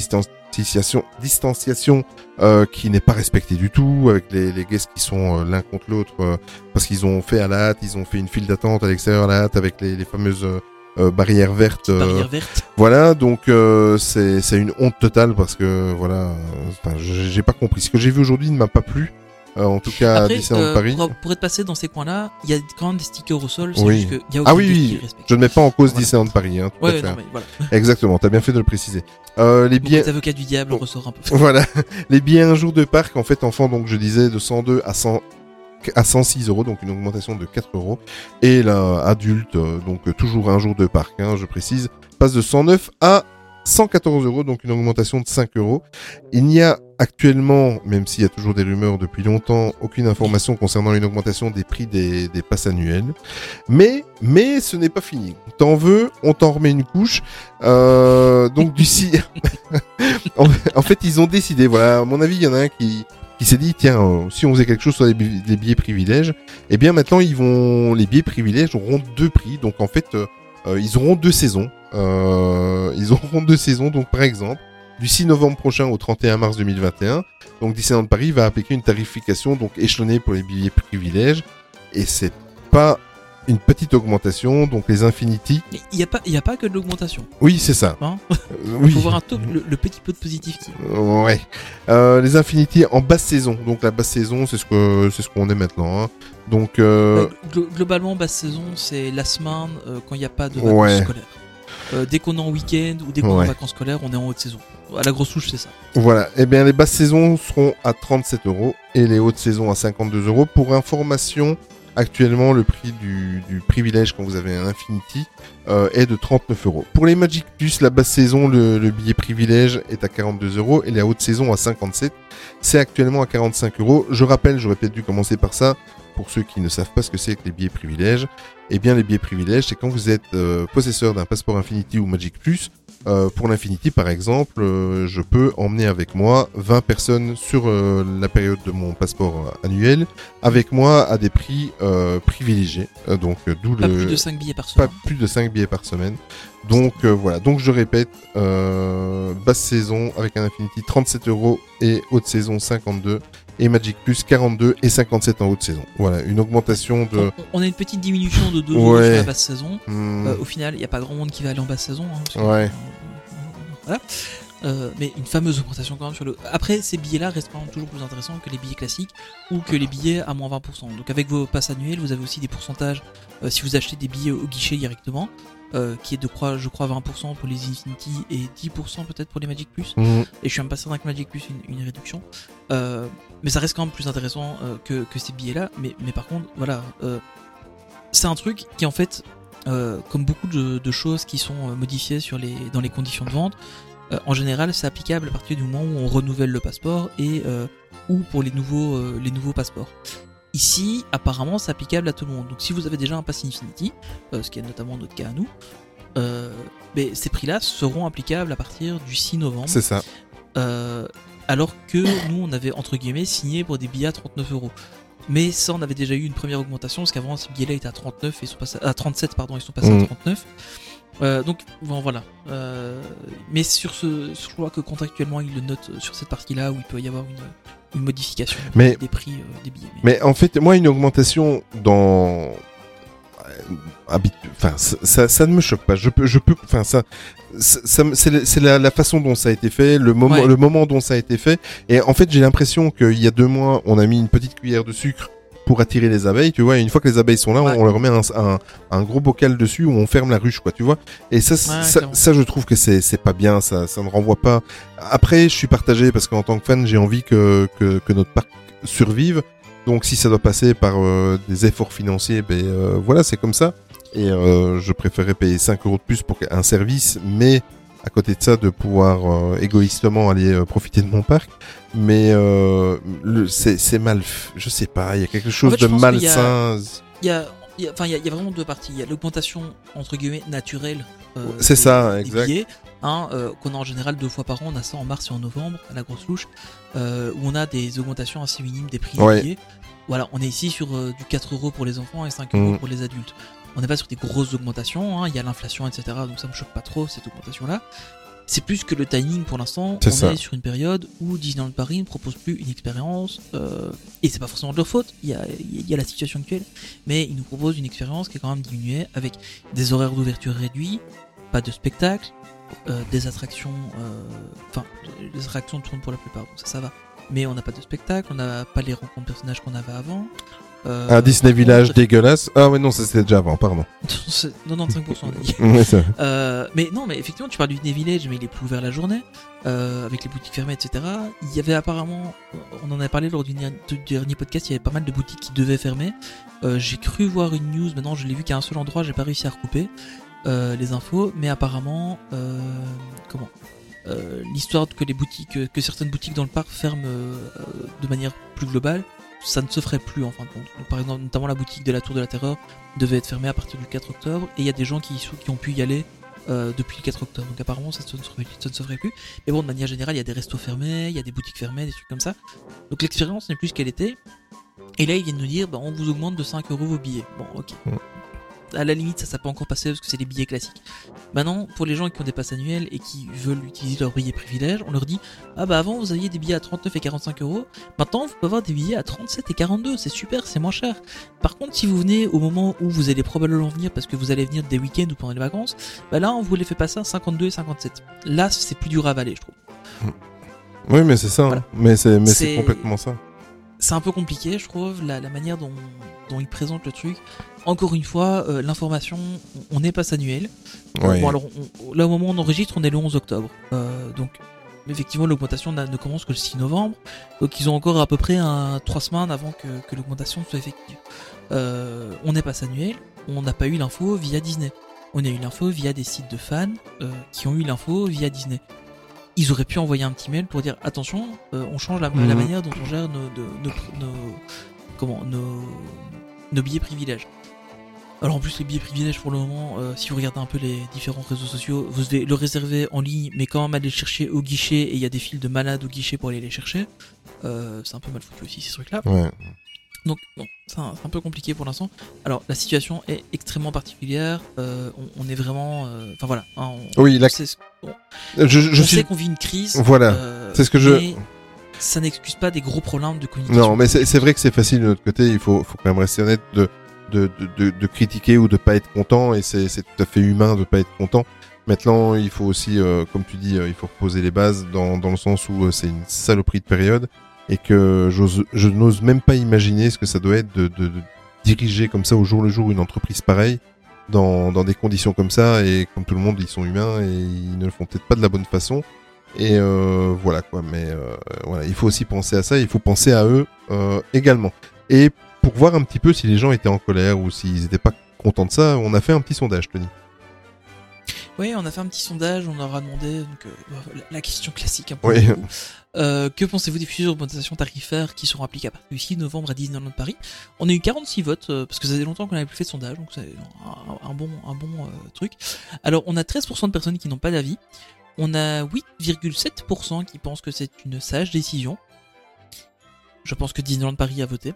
distanciation, distanciation euh, qui n'est pas respectée du tout, avec les, les guests qui sont euh, l'un contre l'autre, euh, parce qu'ils ont fait à la hâte, ils ont fait une file d'attente à l'extérieur à la hâte avec les, les fameuses barrières vertes. euh, Barrière verte. voilà, donc c'est une honte totale parce que voilà, j'ai pas compris. Ce que j'ai vu aujourd'hui ne m'a pas plu. Euh, en tout cas, à Après, Disneyland euh, Paris. pour, pour être passé dans ces coins-là, il y a quand même des stickers au sol. Oui. juste y a Ah oui, oui, les je ne mets pas en cause Voilà. Disneyland Paris. Hein, tout à Ouais, fait. non, mais voilà. Exactement, t'as bien fait de le préciser. Euh, les billets, d'avocats du diable Bon. ressort un peu. voilà, les billets un jour de parc, en fait, enfant, donc je disais de 102 à 100 à 106 euros, donc une augmentation de 4 euros. Et là, adulte, euh, donc toujours un jour de parc, hein, je précise, passe de 109 à 114 euros, donc une augmentation de 5 euros. Il n'y a actuellement, même s'il y a toujours des rumeurs depuis longtemps, aucune information concernant une augmentation des prix des, des passes annuelles. Mais, mais ce n'est pas fini. T'en veux, on t'en remet une couche. Euh, donc du si... en, en fait, ils ont décidé, voilà, à mon avis, il y en a un qui, qui s'est dit, tiens, euh, si on faisait quelque chose sur les, bi- les billets privilèges, eh bien maintenant, ils vont, les billets privilèges auront deux prix. Donc en fait, euh, ils auront deux saisons. Euh, ils auront deux saisons. Donc par exemple, du 6 novembre prochain au 31 mars 2021, donc Disneyland Paris va appliquer une tarification donc échelonnée pour les billets privilèges. Et c'est pas une petite augmentation. Donc les Infinity, Il n'y a, pas- y a pas que de l'augmentation. oui, c'est ça. Hein Euh, Il oui. faut voir un peu le, le petit peu de positif qui. Ouais. Euh, les Infinity en basse saison. Donc la basse saison, c'est ce que c'est ce qu'on est maintenant. hein. Donc euh, Euh, glo- globalement, basse saison, c'est la semaine euh, quand il n'y a pas de vacances Ouais. scolaires. Euh, dès qu'on est en week-end ou dès qu'on est Ouais. en vacances scolaires, on est en haute saison. À la grosse touche, c'est ça. voilà. Eh bien les basses saisons seront à 37 euros et les hautes saisons à 52 euros. Pour information, actuellement le prix du, privilège quand vous avez un Infinity euh, est de 39 euros. Pour les Magic Plus, la basse saison, le, le billet privilège est à 42 euros et la haute saison à 57. C'est actuellement à 45 euros. Je rappelle, j'aurais peut-être dû commencer par ça. Pour ceux qui ne savent pas ce que c'est que les billets privilèges, eh bien les billets privilèges, c'est quand vous êtes euh, possesseur d'un passeport Infinity ou Magic Plus. Euh, pour l'Infinity, par exemple, euh, je peux emmener avec moi 20 personnes sur euh, la période de mon passeport annuel, avec moi à des prix privilégiés. Donc, d'où Pas le plus de 5 billets par pas semaine. plus de 5 billets par semaine. Donc voilà, donc je répète, basse saison avec un Infinity 37 euros et haute saison 52 et Magic Plus 42 et 57 en haute saison. Voilà, une augmentation de... On, a une petite diminution de 2 euros Ouais. sur la basse saison. Hmm, Euh, au final, il n'y a pas grand monde qui va aller en basse saison. hein, que- Ouais. Voilà. Euh, mais une fameuse augmentation quand même sur le. Après, ces billets-là restent quand même toujours plus intéressants que les billets classiques ou que les billets à moins 20%. Donc avec vos passes annuelles, vous avez aussi des pourcentages euh, si vous achetez des billets au guichet directement, euh, qui est de crois, je crois 20% pour les Infinity et 10% peut-être pour les Magic Plus. hmm, Et je suis même pas certain que Magic Plus une, une réduction. Euh, mais ça reste quand même plus intéressant euh, que, que ces billets-là. Mais, mais par contre, voilà, c'est un truc qui en fait, comme beaucoup de, de choses qui sont modifiées sur les, dans les conditions de vente, en général, c'est applicable à partir du moment où on renouvelle le passeport et ou pour les nouveaux, les nouveaux passeports. Ici, apparemment, c'est applicable à tout le monde. Donc, si vous avez déjà un Pass Infinity, euh, ce qui est notamment notre cas à nous, euh, mais ces prix-là seront applicables à partir du 6 novembre. C'est ça. Euh, alors que nous, on avait entre guillemets signé pour des billets à 39 euros. Mais ça, on avait déjà eu une première augmentation parce qu'avant, ces billets-là étaient à 39 et ils sont passés à 37, pardon, ils sont passés Mhm. à 39. Euh, donc bon voilà. Euh, mais sur ce, je crois que contractuellement, ils le notent sur cette partie-là où il peut y avoir une, une modification Mais- des prix euh, des billets. Mais en fait, moi, une augmentation dans euh, habit- enfin ça, ça, ça ne me choque pas. Je peux, je peux, enfin ça, ça, c'est la- c'est la, la façon dont ça a été fait, le moment, Ouais. le moment dont ça a été fait. Et en fait, j'ai l'impression qu'il y a deux mois, on a mis une petite cuillère de sucre pour attirer les abeilles, tu vois. Et une fois que les abeilles sont là, Ouais. on leur met un, un, un gros bocal dessus où on ferme la ruche, quoi, tu vois. Et ça, Ouais, ça, je trouve que c'est c'est pas bien. Ça, ça ne renvoie pas. Après, je suis partagé parce qu'en tant que fan, j'ai envie que, que que notre parc survive. Donc si ça doit passer par euh, des efforts financiers, ben euh, voilà, c'est comme ça. Et euh, je préférerais payer 5 euros de plus pour un service, mais à côté de ça, de pouvoir euh, égoïstement aller euh, profiter de mon parc. Mais euh, c'est mal, je sais pas, il y a quelque chose fait, de malsain. Il y a, enfin, il y, a- il y a vraiment deux parties. Il y a l'augmentation entre guillemets naturelle. C'est ça, des exact. billets, hein, qu'on a en général deux fois par an. On a ça en mars et en novembre à la grosse louche, où on a des augmentations assez minimes des prix Ouais. des billets. Voilà, on est ici sur du 4 euros pour les enfants et 5 euros Mhm. pour les adultes. On n'est pas sur des grosses augmentations. hein, Il y a l'inflation, etc. Donc ça me choque pas trop cette augmentation-là. C'est plus que le timing pour l'instant. On ça. est sur une période où Disneyland Paris ne propose plus une expérience, euh, et c'est pas forcément de leur faute, il y a, il y a la situation actuelle, mais ils nous proposent une expérience qui est quand même diminuée avec des horaires d'ouverture réduits, pas de spectacle, euh, des attractions, euh, enfin, les attractions tournent pour la plupart, donc ça, ça va. Mais on n'a pas de spectacle, on n'a pas les rencontres personnages qu'on avait avant. Euh, Un Disney Village contre, dégueulasse. Ah ouais, non, c'était déjà avant, pardon. c'est 95% dit. Ouais, ça- Euh, mais non, mais effectivement, tu parles du Disney Village, mais il est plus ouvert la journée, euh, avec les boutiques fermées, etc. Il y avait apparemment, on en a parlé lors du, dernier- podcast, il y avait pas mal de boutiques qui devaient fermer. Euh, j'ai cru voir une news, maintenant je l'ai vu qu'à un seul endroit, j'ai pas réussi à recouper euh, les infos, mais apparemment, euh, comment Euh, L'histoire que les boutiques, que certaines boutiques dans le parc ferment euh, euh, de manière plus globale, ça ne se ferait plus en fin de compte. Par exemple, notamment la boutique de la Tour de la Terreur devait être fermée à partir du 4 octobre, et il y a des gens qui, ont pu y aller euh, depuis le 4 octobre. Donc apparemment, ça, ne se ferait, plus. Mais bon, de manière générale, il y a des restos fermés, il y a des boutiques fermées, des trucs comme ça. Donc l'expérience n'est plus ce qu'elle était. Et là, ils viennent nous dire, bah, on vous augmente de 5 euros vos billets. Bon, ok. À la limite, ça, ça peut encore passer parce que c'est les billets classiques. Maintenant, pour les gens qui ont des passes annuelles et qui veulent utiliser leur billet privilège, on leur dit, ah bah avant, vous aviez des billets à 39 et 45 euros. Maintenant, vous pouvez avoir des billets à 37 et 42. C'est super, c'est moins cher. Par contre, si vous venez au moment où vous allez probablement venir parce que vous allez venir des week-ends ou pendant les vacances, bah là, on vous les fait passer à 52 et 57. Là, c'est plus dur à avaler, je trouve. Oui, mais c'est ça. hein. Voilà. Mais C'est- complètement ça. C'est un peu compliqué, je trouve, la, la manière dont, dont ils présentent le truc. Encore une fois, euh, l'information, on- on n'est pas annuel. Ouais. Bon, alors, on- là, au moment où on enregistre, on est le 11 octobre. Euh, donc, effectivement, l'augmentation ne commence que le 6 novembre. Donc, ils ont encore à peu près un, 3 semaines avant que, que l'augmentation soit effective. Euh, on n'est pas annuel. On n'a pas eu l'info via Disney. On a eu l'info via des sites de fans euh, qui ont eu l'info via Disney. Ils auraient pu envoyer un petit mail pour dire attention, euh, on change la, la Mhm. manière dont on gère nos, de- nos, nos- comment, nos, nos billets privilèges. Alors en plus les billets privilèges pour le moment, euh, si vous regardez un peu les différents réseaux sociaux, vous devez le réserver en ligne, mais quand même aller le chercher au guichet et il y a des files de malades au guichet pour aller les chercher. Euh, c'est un peu mal foutu aussi ces trucs-là. Ouais. Donc bon, c'est un, peu compliqué pour l'instant. Alors la situation est extrêmement particulière. euh, on, on est vraiment, euh, enfin voilà. hein, on, Oui, la- on sait, ce- on- Je, je on suis. sait qu'on vit une crise. Voilà, euh, c'est ce que je- Ça n'excuse pas des gros problèmes de communication. Non, mais c'est vrai que c'est facile de notre côté. Il faut, faut quand même rester honnête de, de, de, de, de critiquer ou de pas être content. Et c'est tout à fait humain de pas être content. Maintenant, il faut aussi, comme tu dis, il faut reposer les bases dans, dans le sens où c'est une saloperie de période et que je n'ose même pas imaginer ce que ça doit être de, de, de diriger comme ça au jour le jour une entreprise pareille dans, dans des conditions comme ça. Et comme tout le monde, ils sont humains et ils ne le font peut-être pas de la bonne façon. Et euh, voilà quoi. Mais euh, voilà, il faut aussi penser à ça. Il faut penser à eux euh, également. Et pour voir un petit peu si les gens étaient en colère ou s'ils n'étaient pas contents de ça, on a fait un petit sondage, Tony. Oui, on a fait un petit sondage, on leur a demandé donc, euh, la- la question classique un peu. Oui. Euh, que pensez-vous des futures augmentations tarifaires qui seront appliquées à partir du 6 novembre à Disneyland Paris? On a eu 46 votes, euh, parce que ça faisait longtemps qu'on n'avait plus fait de sondage, donc c'est un, un bon, un bon euh, truc. Alors, on a 13% de personnes qui n'ont pas d'avis. On a 8,7% qui pensent que c'est une sage décision. Je pense que Disneyland Paris a voté.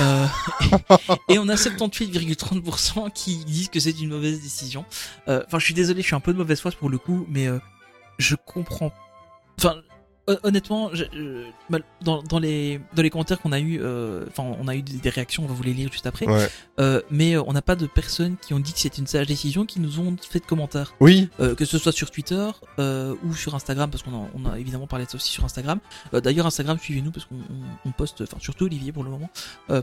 Euh, et on a 78,30% qui disent que c'est une mauvaise décision. Euh, Enfin, je suis désolé, je suis un peu de mauvaise foi pour le coup, mais euh, je comprends. Enfin, honnêtement, je- je- mal- dans, dans les dans les commentaires qu'on a eu, euh, enfin, on a eu des, réactions, on va vous les lire juste après. Ouais. Euh, mais euh, on n'a pas de personnes qui ont dit que c'était une sage décision, qui nous ont fait de commentaires. Oui, Euh, que ce soit sur Twitter ou sur Instagram, parce qu'on a, on a évidemment parlé de ça aussi sur Instagram. D'ailleurs, Instagram, suivez-nous parce qu'on on- on poste, enfin surtout Olivier pour le moment,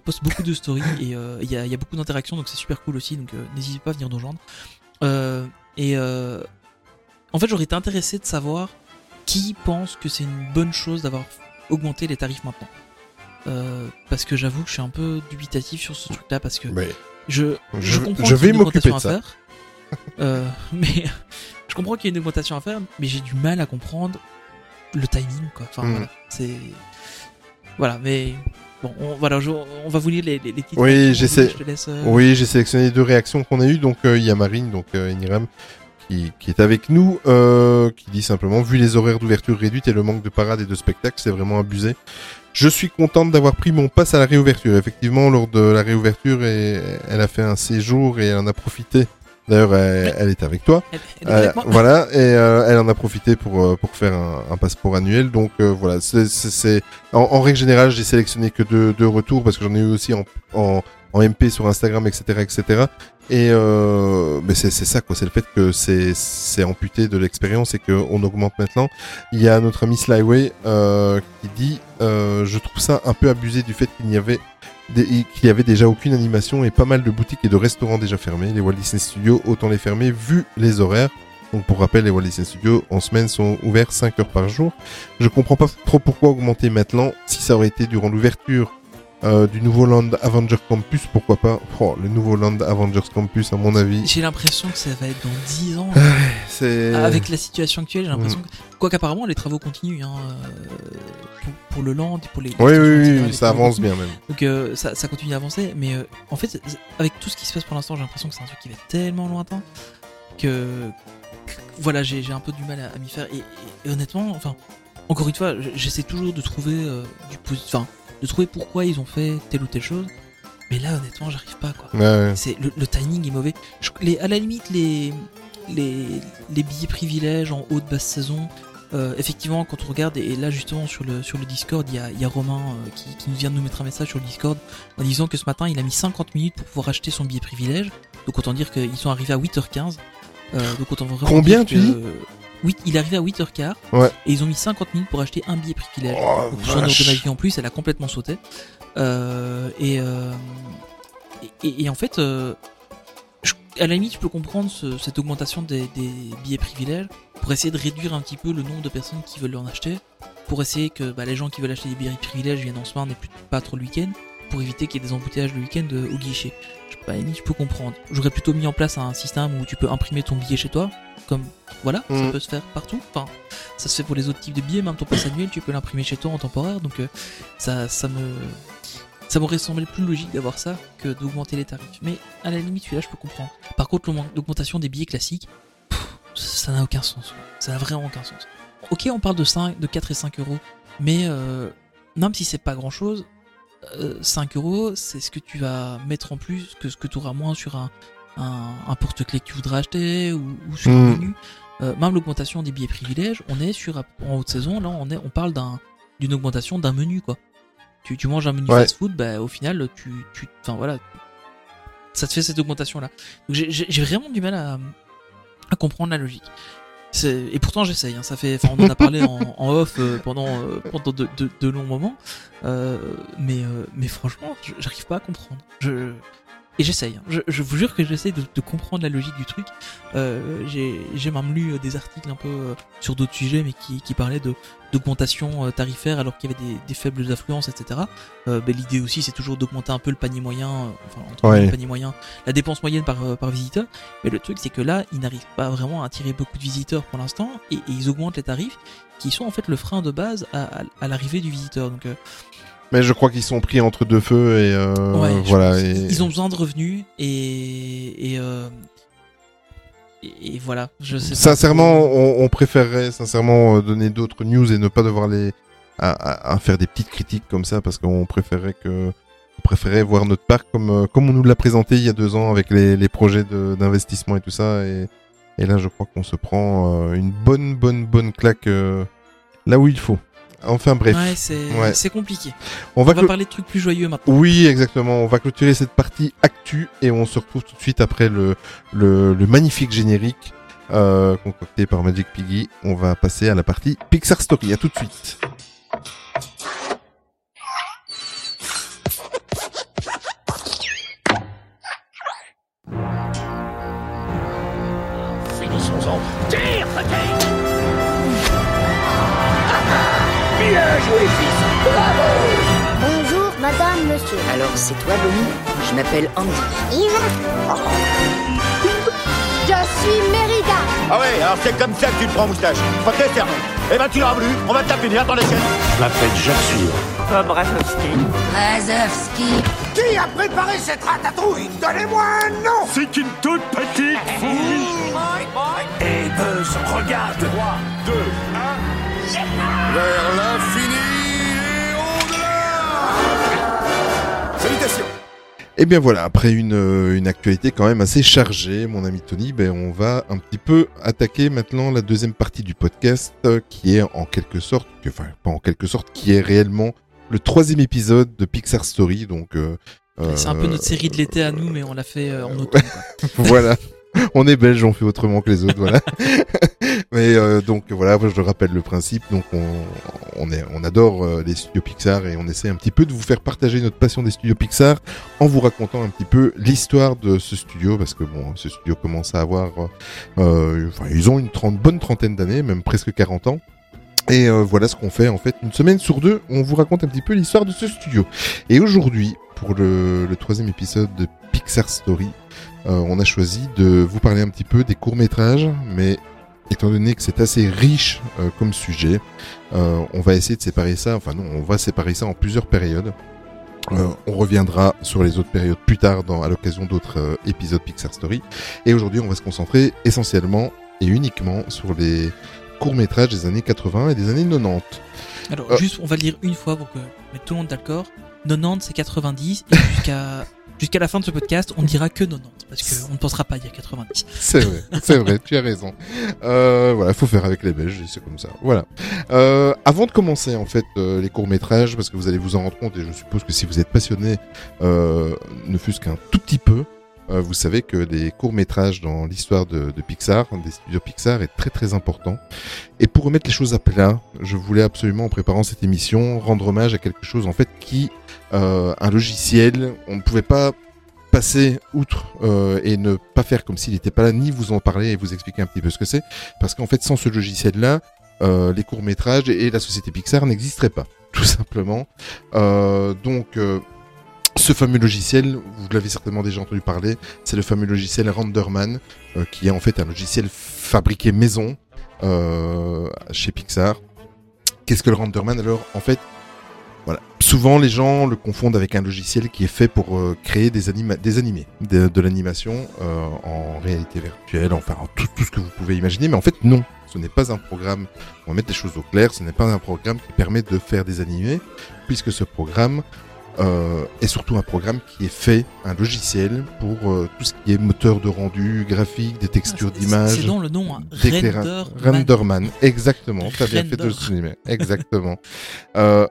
poste beaucoup de stories et il y, a, y a beaucoup d'interactions, donc c'est super cool aussi. Donc n'hésitez pas à venir nous rejoindre. Et en fait, j'aurais été intéressé de savoir qui pense que c'est une bonne chose d'avoir augmenté les tarifs maintenant. Euh, parce que j'avoue que je suis un peu dubitatif sur ce truc-là parce que mais je, je, Je- comprends je vais une m'occuper augmentation de à faire. Euh, mais je comprends qu'il y ait une augmentation à faire, mais j'ai du mal à comprendre le timing, quoi. Enfin, Mm. voilà, c'est. Voilà, mais. Bon, on, voilà, je- on va vous lire les, les, les petites Oui, j'essaie- euh, Oui, j'ai sélectionné deux réactions qu'on a eues. Donc euh, il y a Marine, donc euh, Iniram, qui, qui est avec nous, euh, qui dit simplement vu les horaires d'ouverture réduites et le manque de parades et de spectacles, c'est vraiment abusé. Je suis contente d'avoir pris mon pass à la réouverture. Effectivement, lors de la réouverture, elle a fait un séjour et elle en a profité. D'ailleurs, elle, elle est avec toi. Elle, elle est avec Euh, moi. voilà, et euh, elle en a profité pour pour faire un, un passeport annuel. Donc voilà, c'est en, en règle générale, j'ai sélectionné que deux, deux retours parce que j'en ai eu aussi en, en en MP sur Instagram, etc., etc. Et euh, c'est ça quoi, c'est le fait que c'est amputé de l'expérience et que on augmente maintenant. Il y a notre ami Slyway euh, qui dit, euh, je trouve ça un peu abusé du fait qu'il n'y avait qu'il y avait déjà aucune animation et pas mal de boutiques et de restaurants déjà fermés. Les Walt Disney Studios, autant les fermer vu les horaires. Donc pour rappel, les Walt Disney Studios en semaine sont ouverts 5 heures par jour. Je comprends pas trop pourquoi augmenter maintenant. Si ça aurait été durant l'ouverture euh, du nouveau Land Avengers Campus, pourquoi pas Oh, Le nouveau Land Avengers Campus, à mon avis, J'ai l'impression que ça va être dans 10 ans. c'est... Avec la situation actuelle, j'ai l'impression Mm. que. Quoi qu'apparemment, les travaux continuent, hein, euh, pour, pour le land, pour les. les Oui, oui, oui, ça avance bien même. Donc euh, ça, ça continue à avancer, mais en fait, avec tout ce qui se passe pour l'instant, j'ai l'impression que c'est un truc qui va être tellement lointain que, que- voilà, j'ai un peu du mal à, à m'y faire. Et, et- et honnêtement, enfin, encore une fois, j'essaie toujours de trouver du posi- enfin, de trouver pourquoi ils ont fait telle ou telle chose. Mais là, honnêtement, j'arrive pas quoi. Ouais, ouais. C'est le, le timing est mauvais. Je- les, à la limite, les, les, les billets privilèges en haute basse saison. euh, effectivement, quand on regarde, et là justement sur le, sur le Discord, il y a, y a Romain euh, qui, qui nous vient de nous mettre un message sur le Discord en disant que ce matin il a mis 50 minutes pour pouvoir acheter son billet privilège. Donc autant dire qu'ils sont arrivés à 8h15. Euh, donc autant vraiment Combien, tu que- dis Oui, il est arrivé à 8h15 Ouais. et ils ont mis 50 minutes pour acheter un billet privilège. Oh, Donc, vache. de en plus, elle a complètement sauté. Euh, et, euh, et, en fait, euh, je- à la limite, je peux comprendre ce- cette augmentation des, des billets privilèges pour essayer de réduire un petit peu le nombre de personnes qui veulent en acheter, pour essayer que bah, les gens qui veulent acheter des billets privilèges viennent en semaine et plus, pas trop le week-end, pour éviter qu'il y ait des embouteillages le week-end au guichet. Je, à la limite, je peux comprendre. J'aurais plutôt mis en place un système où tu peux imprimer ton billet chez toi, comme voilà, ça Mhm. peut se faire partout. Enfin, ça se fait pour les autres types de billets, même ton pass annuel, tu peux l'imprimer chez toi en temporaire, donc euh, ça, ça me. Ça m'aurait semblé plus logique d'avoir ça que d'augmenter les tarifs. Mais à la limite, celui-là, je peux comprendre. Par contre, l'augment- l'augmentation des billets classiques, pff, ça n'a aucun sens. Ça n'a vraiment aucun sens. Ok, on parle de, 5, de 4 et 5 euros, mais euh, même si c'est pas grand chose, 5 euros, c'est ce que tu vas mettre en plus que ce que tu auras moins sur un, un, un porte-clés que tu voudras acheter ou, ou sur un Mm. menu. Euh, même l'augmentation des billets privilèges, on est sur en haute saison, là on est on parle d'un d'une augmentation d'un menu quoi. Tu, tu manges un menu Ouais. fast-food, bah au final tu tu enfin voilà, ça te fait cette augmentation là. Donc j'ai- vraiment du mal à à comprendre la logique. Et pourtant j'essaye, hein, ça fait, enfin on en a parlé en, en off euh, pendant euh, pendant de, de- de longs moments, euh, mais euh, mais franchement j'arrive pas à comprendre. Je et j'essaye. hein. Je, je vous jure que j'essaye de, de comprendre la logique du truc. Euh, j'ai j'ai même lu euh, des articles un peu euh, sur d'autres sujets, mais qui, qui parlaient de d'augmentation euh, tarifaire alors qu'il y avait des, des faibles affluences, etc. Euh, ben, L'idée aussi, c'est toujours d'augmenter un peu le panier moyen, enfin entre Ouais. le panier moyen, la dépense moyenne par, par visiteur. Mais le truc, c'est que là, ils n'arrivent pas vraiment à attirer beaucoup de visiteurs pour l'instant, et, et ils augmentent les tarifs, qui sont en fait le frein de base à, à, à l'arrivée du visiteur. Donc euh, Mais je crois qu'ils sont pris entre deux feux et euh, Ouais, voilà. et- Ils ont besoin de revenus et et, euh, et, voilà. Je sais Sincèrement, on, on préférerait sincèrement euh, donner d'autres news et ne pas devoir les à, à- à faire des petites critiques comme ça parce qu'on préférait que on préférait voir notre parc comme euh, comme on nous l'a présenté il y a deux ans avec les, les projets d'investissement et tout ça et, et là je crois qu'on se prend une bonne bonne bonne claque là où il faut. Enfin bref, Ouais, c'est Ouais. compliqué. on On va, va clo- parler de trucs plus joyeux maintenant. Oui, exactement. On va clôturer cette partie actu et on se retrouve tout de suite après le, le, le magnifique générique euh, concocté par Magic Piggy. On va passer à la partie Pixar Story. À tout de suite. Fils Bravo Bonjour, madame, monsieur. Alors, c'est toi, Bonnie Je m'appelle Andy. Je suis Mérida. Ah ouais, alors c'est comme ça que tu te prends moustache. Ok, servant. Eh ben tu l'auras voulu, on va te taper nerf dans les chaînes. Je m'appelle Jacques Sûr. Bob Razowski. Qui a préparé cette ratatouille Donnez-moi un nom C'est une toute petite fouille. Et Buzz, regarde. 3, 2, 1. Vers l'infini Et bien voilà, après une, euh, une actualité quand même assez chargée, mon ami Tony, ben on va un petit peu attaquer maintenant la deuxième partie du podcast euh, qui est en quelque sorte, enfin pas en quelque sorte, qui est réellement le troisième épisode de Pixar Story. Donc euh, C'est un peu notre série de l'été à nous, mais on l'a fait en automne. voilà. On est belge, on fait autrement que les autres, voilà. Mais euh, donc voilà, je rappelle le principe. Donc on, on, est, on adore euh, les studios Pixar et on essaie un petit peu de vous faire partager notre passion des studios Pixar en vous racontant un petit peu l'histoire de ce studio parce que bon, ce studio commence à avoir, euh, enfin ils ont une trente, bonne trentaine d'années, même presque 40 ans. Et voilà ce qu'on fait en fait une semaine sur deux, on vous raconte un petit peu l'histoire de ce studio. Et aujourd'hui, pour le, troisième épisode de Pixar Story, on a choisi de vous parler un petit peu des courts-métrages, mais étant donné que c'est assez riche euh, comme sujet, euh, on va essayer de séparer ça, enfin non, on va séparer ça en plusieurs périodes. Euh, on reviendra sur les autres périodes plus tard dans, à l'occasion d'autres euh, épisodes Pixar Story. Et aujourd'hui, on va se concentrer essentiellement et uniquement sur les courts-métrages des années 80 et des années 90. Alors, Euh. juste, on va le lire une fois pour que tout le monde d'accord. 90, c'est 90, et jusqu'à jusqu'à la fin de ce podcast, on dira que 90, parce qu'on ne pensera pas dire 90. C'est vrai, c'est vrai, tu as raison. Euh, voilà, faut faire avec les Belges, c'est comme ça. Voilà. Euh, avant de commencer en fait euh, les courts métrages, parce que vous allez vous en rendre compte, et je suppose que si vous êtes passionné, euh, ne fût-ce qu'un tout petit peu, euh, vous savez que les courts métrages dans l'histoire de, Pixar, des studios Pixar, est très très important. Et pour remettre les choses à plat, je voulais absolument en préparant cette émission rendre hommage à quelque chose en fait qui, euh, un logiciel, on ne pouvait pas passer outre euh, et ne pas faire comme s'il n'était pas là, ni vous en parler et vous expliquer un petit peu ce que c'est, parce qu'en fait, sans ce logiciel-là, les courts métrages et la société Pixar n'existeraient pas, tout simplement. Donc, ce fameux logiciel, vous l'avez certainement déjà entendu parler, c'est le fameux logiciel Renderman, euh, qui est en fait un logiciel fabriqué maison euh, chez Pixar. Qu'est-ce que le Renderman? Alors, en fait, voilà. Souvent, les gens le confondent avec un logiciel qui est fait pour euh, créer des, animés, de, l'animation en réalité virtuelle, enfin en tout, tout ce que vous pouvez imaginer. Mais en fait, non. Ce n'est pas un programme, on va mettre les choses au clair, ce n'est pas un programme qui permet de faire des animés, puisque ce programme euh, est surtout un programme qui est fait, un logiciel pour euh, tout ce qui est moteur de rendu, graphique, des textures Ah, d'image. C'est dans le nom, hein. Renderman. Renderman, exactement. T'as bien fait de le souligner. Exactement. Euh,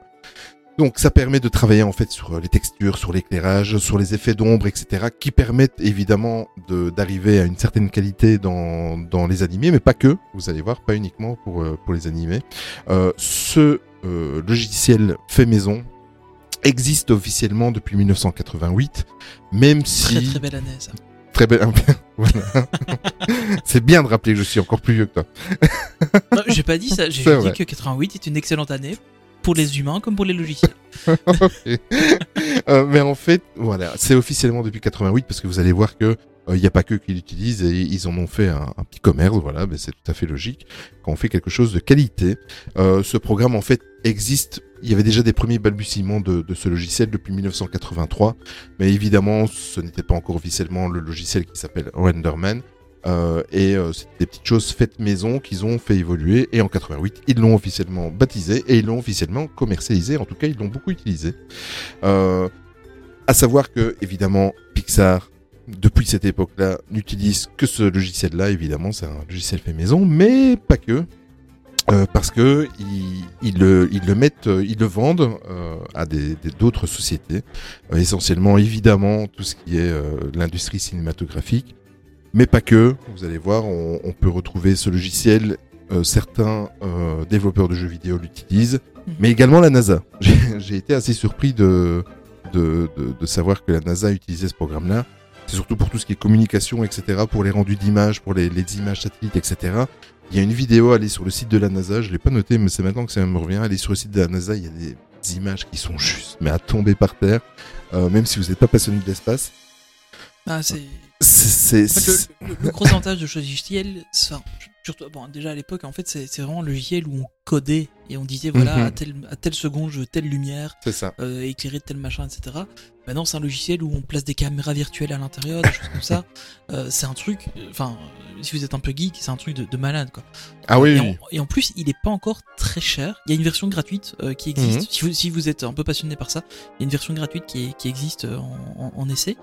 donc ça permet de travailler en fait sur euh, les textures, sur l'éclairage, sur les effets d'ombre, etc., qui permettent évidemment de- d'arriver à une certaine qualité dans, dans les animés, mais pas que. Vous allez voir, pas uniquement pour euh, pour les animés. Euh, ce euh, logiciel fait maison existe officiellement depuis 1988, même si... Très très belle année ça. Très belle. voilà. c'est bien de rappeler que je suis encore plus vieux que toi. Non, j'ai pas dit ça, j'ai dit vrai. que 88 est une excellente année pour les humains comme pour les logiciels. Euh, mais en fait, voilà, c'est officiellement depuis 88 parce que vous allez voir que il n'y a pas que qui l'utilisent et ils en ont fait un, un petit commerce. Voilà, mais c'est tout à fait logique quand on fait quelque chose de qualité. Euh, ce programme en fait existe. Il y avait déjà des premiers balbutiements de, ce logiciel depuis 1983, mais évidemment, ce n'était pas encore officiellement le logiciel qui s'appelle Renderman. Euh, et euh, c'est des petites choses faites maison qu'ils ont fait évoluer. Et en 88, ils l'ont officiellement baptisé et ils l'ont officiellement commercialisé. En tout cas, ils l'ont beaucoup utilisé. Euh, à savoir que, évidemment, Pixar, depuis cette époque-là, n'utilise que ce logiciel-là. Évidemment, c'est un logiciel fait maison, mais pas que. Euh, parce que ils, ils le, ils le mettent, euh, ils le vendent euh, à des des- d'autres sociétés, Euh, essentiellement évidemment tout ce qui est euh, l'industrie cinématographique, mais pas que. Vous allez voir, on, on peut retrouver ce logiciel. euh, certains euh, développeurs de jeux vidéo l'utilisent, mais également la NASA. J'ai j'ai été assez surpris de, de, de, de savoir que la NASA utilisait ce programme-là. C'est surtout pour tout ce qui est communication, etc., pour les rendus d'images, pour les, les images satellites, etc. Il y a une vidéo, allez sur le site de la NASA, je l'ai pas noté, mais c'est maintenant que ça me revient. Allez sur le site de la NASA, il y a des images qui sont juste, mais à tomber par terre, euh, même si vous n'êtes pas passionné de l'espace. Ah, c'est. C'est, En fait, le, le- le gros avantage de c'est- enfin, surtout, bon, déjà à l'époque, en fait, c'est vraiment un logiciel où on codait et on disait, voilà, Mhm. à, telle, à telle seconde, je veux telle lumière, C'est ça. euh, éclairée de tel machin, etc. Maintenant, c'est un logiciel où on place des caméras virtuelles à l'intérieur, des choses comme ça. Euh, c'est un truc, euh, enfin, si vous êtes un peu geek, c'est un truc de, de malade, quoi. Ah oui, et, oui. en, et en plus, il est pas encore très cher. Il y a une version gratuite euh, qui existe. Mhm. si, vous, si vous êtes un peu passionné par ça, il y a une version gratuite qui, est- qui existe en, en- en essai.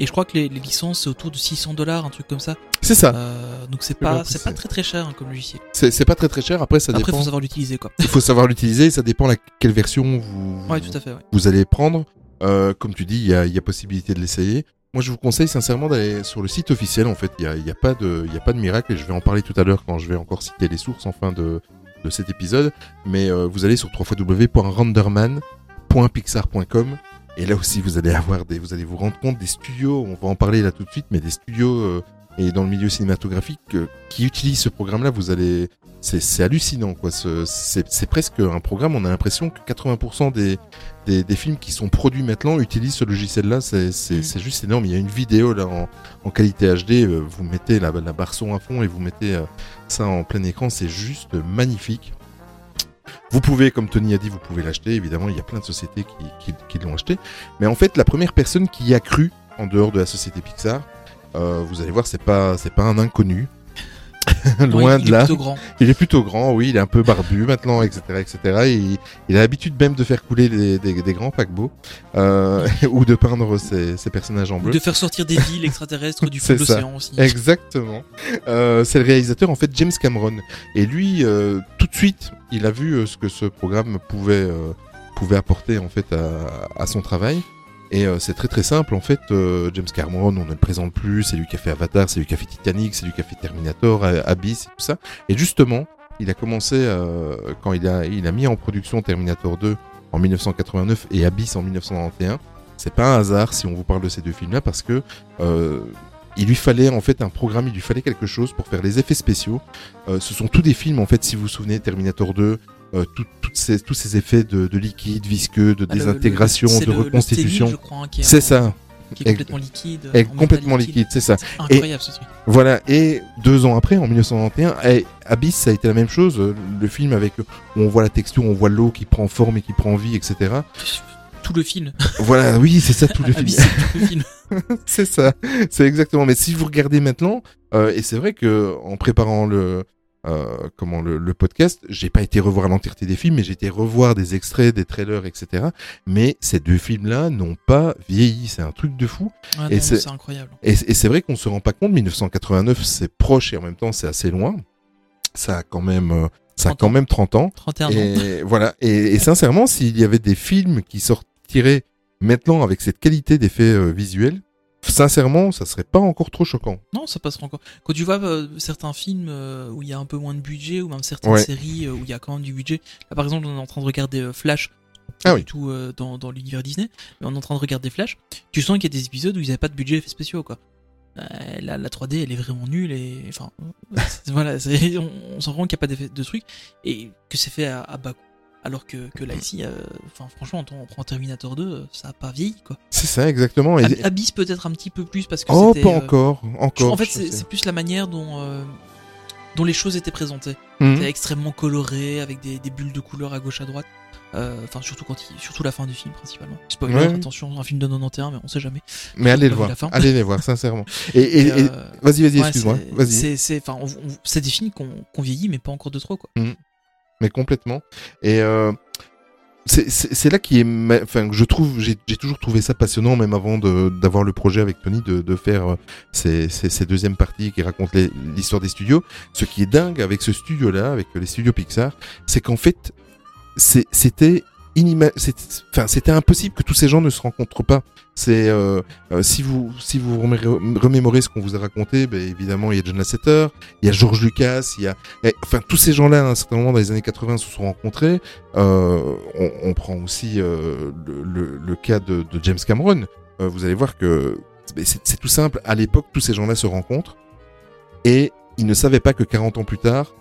Et je crois que les, les licences, c'est autour de 600 dollars, un truc comme ça. C'est ça. Euh, donc c'est pas, c'est pas très très cher hein, comme logiciel. C'est, pas très très cher. Après, ça Après, dépend. faut savoir l'utiliser, quoi. Il faut savoir l'utiliser. Ça dépend la, quelle version vous, Ouais, tout à fait, ouais. vous allez prendre. Euh, comme tu dis, il y a, il y a possibilité de l'essayer. Moi, je vous conseille sincèrement d'aller sur le site officiel. En fait, il y a, y a pas de, il y a pas de miracle. Et je vais en parler tout à l'heure quand je vais encore citer les sources en fin de, de cet épisode. Mais euh, vous allez sur www.renderman.pixar.com et là aussi, vous allez avoir des, vous allez vous rendre compte des studios. On va en parler là tout de suite, mais des studios euh, et dans le milieu cinématographique euh, qui utilisent ce programme-là, vous allez, c'est, hallucinant quoi. Ce- C'est, presque un programme. On a l'impression que 80% des, des, des films qui sont produits maintenant utilisent ce logiciel-là. C'est, Mm. c'est juste énorme. Il y a une vidéo là en, en qualité HD. euh, Vous mettez la, la barre son à fond et vous mettez ça en plein écran. C'est juste magnifique. Vous pouvez, comme Tony a dit, vous pouvez l'acheter. Évidemment, il y a plein de sociétés qui, l'ont acheté. Mais en fait, la première personne qui y a cru en dehors de la société Pixar, euh, vous allez voir, c'est pas, c'est pas un inconnu. Loin il de est là. plutôt grand. Il est plutôt grand, oui, il est un peu barbu maintenant, etc., etc. Et il, il a l'habitude même de faire couler des, des- des grands paquebots euh, ou de peindre ses, ses personnages en bleu. De faire sortir des villes extraterrestres du fond de l'océan aussi. Exactement. Euh, c'est le réalisateur en fait James Cameron. Et lui, euh, tout de suite, il a vu euh, ce que ce programme pouvait euh, pouvait apporter en fait à, à son travail. Et euh, c'est très très simple en fait. euh, James Cameron, on ne le présente plus. C'est lui qui a fait Avatar, c'est lui qui a fait Titanic, c'est lui qui a fait Terminator, euh, Abyss tout ça. Et justement, il a commencé quand il a il a mis en production Terminator 2 en 1989 et Abyss en 1991. C'est pas un hasard si on vous parle de ces deux films-là parce que il lui fallait en fait un programme, il lui fallait quelque chose pour faire les effets spéciaux. Ce sont tous des films en fait, si vous vous souvenez, Terminator 2, euh, tout- ces, tous ces effets de, de liquide, visqueux, de Ah, le- le- désintégration, de le- reconstitution. hein, est C'est ça. Qui est complètement liquide. Métal complètement liquide, c'est ça. Incroyable ce truc. Voilà, et deux ans après, en 1991, eh, Abyss, ça a été la même chose. euh, Le film avec où on voit la texture, on voit l'eau qui prend forme et qui prend vie, etc. Tout le film. voilà, oui, c'est ça tout le film. Abyss, c'est tout le film. c'est ça, c'est exactement. Mais si vous regardez maintenant, euh, et c'est vrai que en préparant le euh, comment le, le podcast, j'ai pas été revoir l'entièreté des films, mais j'ai été revoir des extraits, des trailers, etc. Mais ces deux films-là n'ont pas vieilli, c'est un truc de fou. Ah et c'est incroyable. et, et c'est vrai qu'on se rend pas compte. 1989, c'est proche et en même temps c'est assez loin. Ça a quand même, euh, ça a 30 quand ans. même 30 ans. 31 ans. Et voilà. Et, et sincèrement, s'il y avait des films qui sortiraient maintenant avec cette qualité d'effets euh, visuels, sincèrement, ça serait pas encore trop choquant. Non, ça passera encore. Quand tu vois euh, certains films euh, où il y a un peu moins de budget, ou même certaines Ouais. séries euh, où il y a quand même du budget. Là, par exemple, on est en train de regarder Flash. Ah du oui. tout dans, dans l'univers Disney. Mais on est en train de regarder Flash. Tu sens qu'il y a des épisodes où ils n'avaient pas de budget effets spéciaux, quoi. La, la 3D, elle est vraiment nulle et enfin, voilà, on, on s'en rend qu'il n'y a pas de trucs et que c'est fait à, à bas coût. Alors que, que là ici, euh, enfin franchement, on prend Terminator 2, euh, ça a pas vieilli quoi. C'est ça, exactement. Et- Ab- Abyss peut-être un petit peu plus parce que Oh, c'était, pas euh, encore, encore. en fait, c'est plus la manière dont, dont les choses étaient présentées. Mhm. C'est extrêmement coloré, avec des, des bulles de couleurs à gauche à droite. Euh, Enfin, surtout quand il, surtout la fin du film principalement. Spoiler, Ouais. attention, un film de 91, mais on sait jamais. Mais allez le voir, allez les voir, sincèrement. Et, et- Et, et- vas-y, vas-y, ouais, excuse-moi, c'est- vas-y. C'est, enfin, c'est des films qu'on, qu'on vieillit, mais pas encore de trop, quoi. Mhm. Mais complètement. Et euh, c'est- là qui est, enfin, je trouve, j'ai toujours trouvé ça passionnant, même avant d'avoir le projet avec Tony, de, de faire euh, ces, ces, ces deuxièmes parties qui racontent l'histoire des studios. Ce qui est dingue avec ce studio-là, avec les studios Pixar, c'est qu'en fait, c'était c'était impossible que tous ces gens ne se rencontrent pas. C'est euh, euh, si vous si vous remé- remémorez ce qu'on vous a raconté, ben, évidemment il y a John Lasseter, il y a George Lucas, il y a et, enfin tous ces gens-là à un certain moment dans les années 80 se sont rencontrés. Euh, on, prend aussi le, cas de, James Cameron. Vous allez voir que ben, c'est tout simple. À l'époque, tous ces gens-là se rencontrent et ils ne savaient pas que 40 ans plus tard,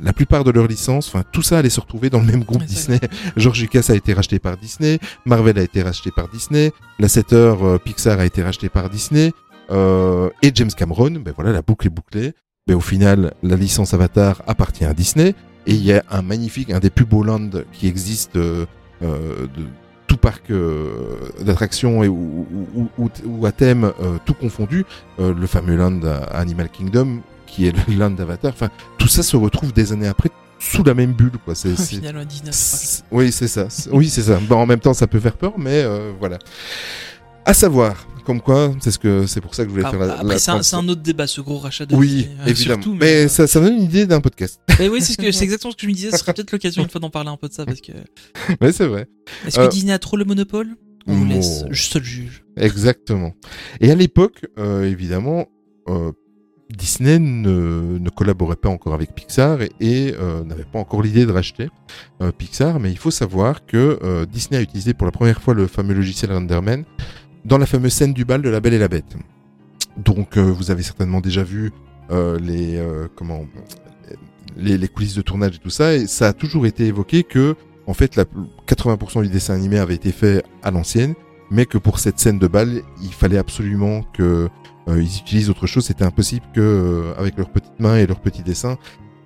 la plupart de leurs licences, enfin tout ça allait se retrouver dans le même groupe Disney. George Lucas a été racheté par Disney, Marvel a été racheté par Disney, Lasseter, euh, Pixar a été racheté par Disney, euh, et James Cameron, ben voilà, la boucle est bouclée. Mais au final, la licence Avatar appartient à Disney, et il y a un magnifique, un des plus beaux lands qui existe euh, euh, de tout parc euh, d'attractions et ou, ou, ou- ou à thème euh, tout confondu, euh, le fameux land Animal Kingdom, qui est land d'Avatar. Enfin, tout ça se retrouve des années après sous la même bulle, quoi. C'est, c'est- Oui, c'est ça. Oui, c'est ça. Bon, en même temps, ça peut faire peur, mais euh, voilà. À savoir, comme quoi, c'est ce que c'est pour ça que je voulais Ah, faire la. Après, c'est un, autre débat, ce gros rachat de Oui, euh, évidemment. surtout, mais euh, ça, ça donne une idée d'un podcast. mais oui, c'est, ce que, c'est exactement ce que je me disais. Ce serait peut-être l'occasion une fois d'en parler un peu de ça, parce que. ouais, c'est vrai. Est-ce que Euh, Disney a trop le monopole On vous laisse seul juge? Exactement. Et à l'époque, évidemment, Disney ne, collaborait pas encore avec Pixar et, euh, n'avait pas encore l'idée de racheter euh, Pixar, mais il faut savoir que euh, Disney a utilisé pour la première fois le fameux logiciel Renderman dans la fameuse scène du bal de La Belle et la Bête. Donc, vous avez certainement déjà vu les comment les, les coulisses de tournage et tout ça, et ça a toujours été évoqué que en fait, la, 80% du dessin animé avait été fait à l'ancienne, mais que pour cette scène de bal, il fallait absolument que euh, utilisent autre chose. C'était impossible que euh, avec leurs petites mains et leurs petits dessins,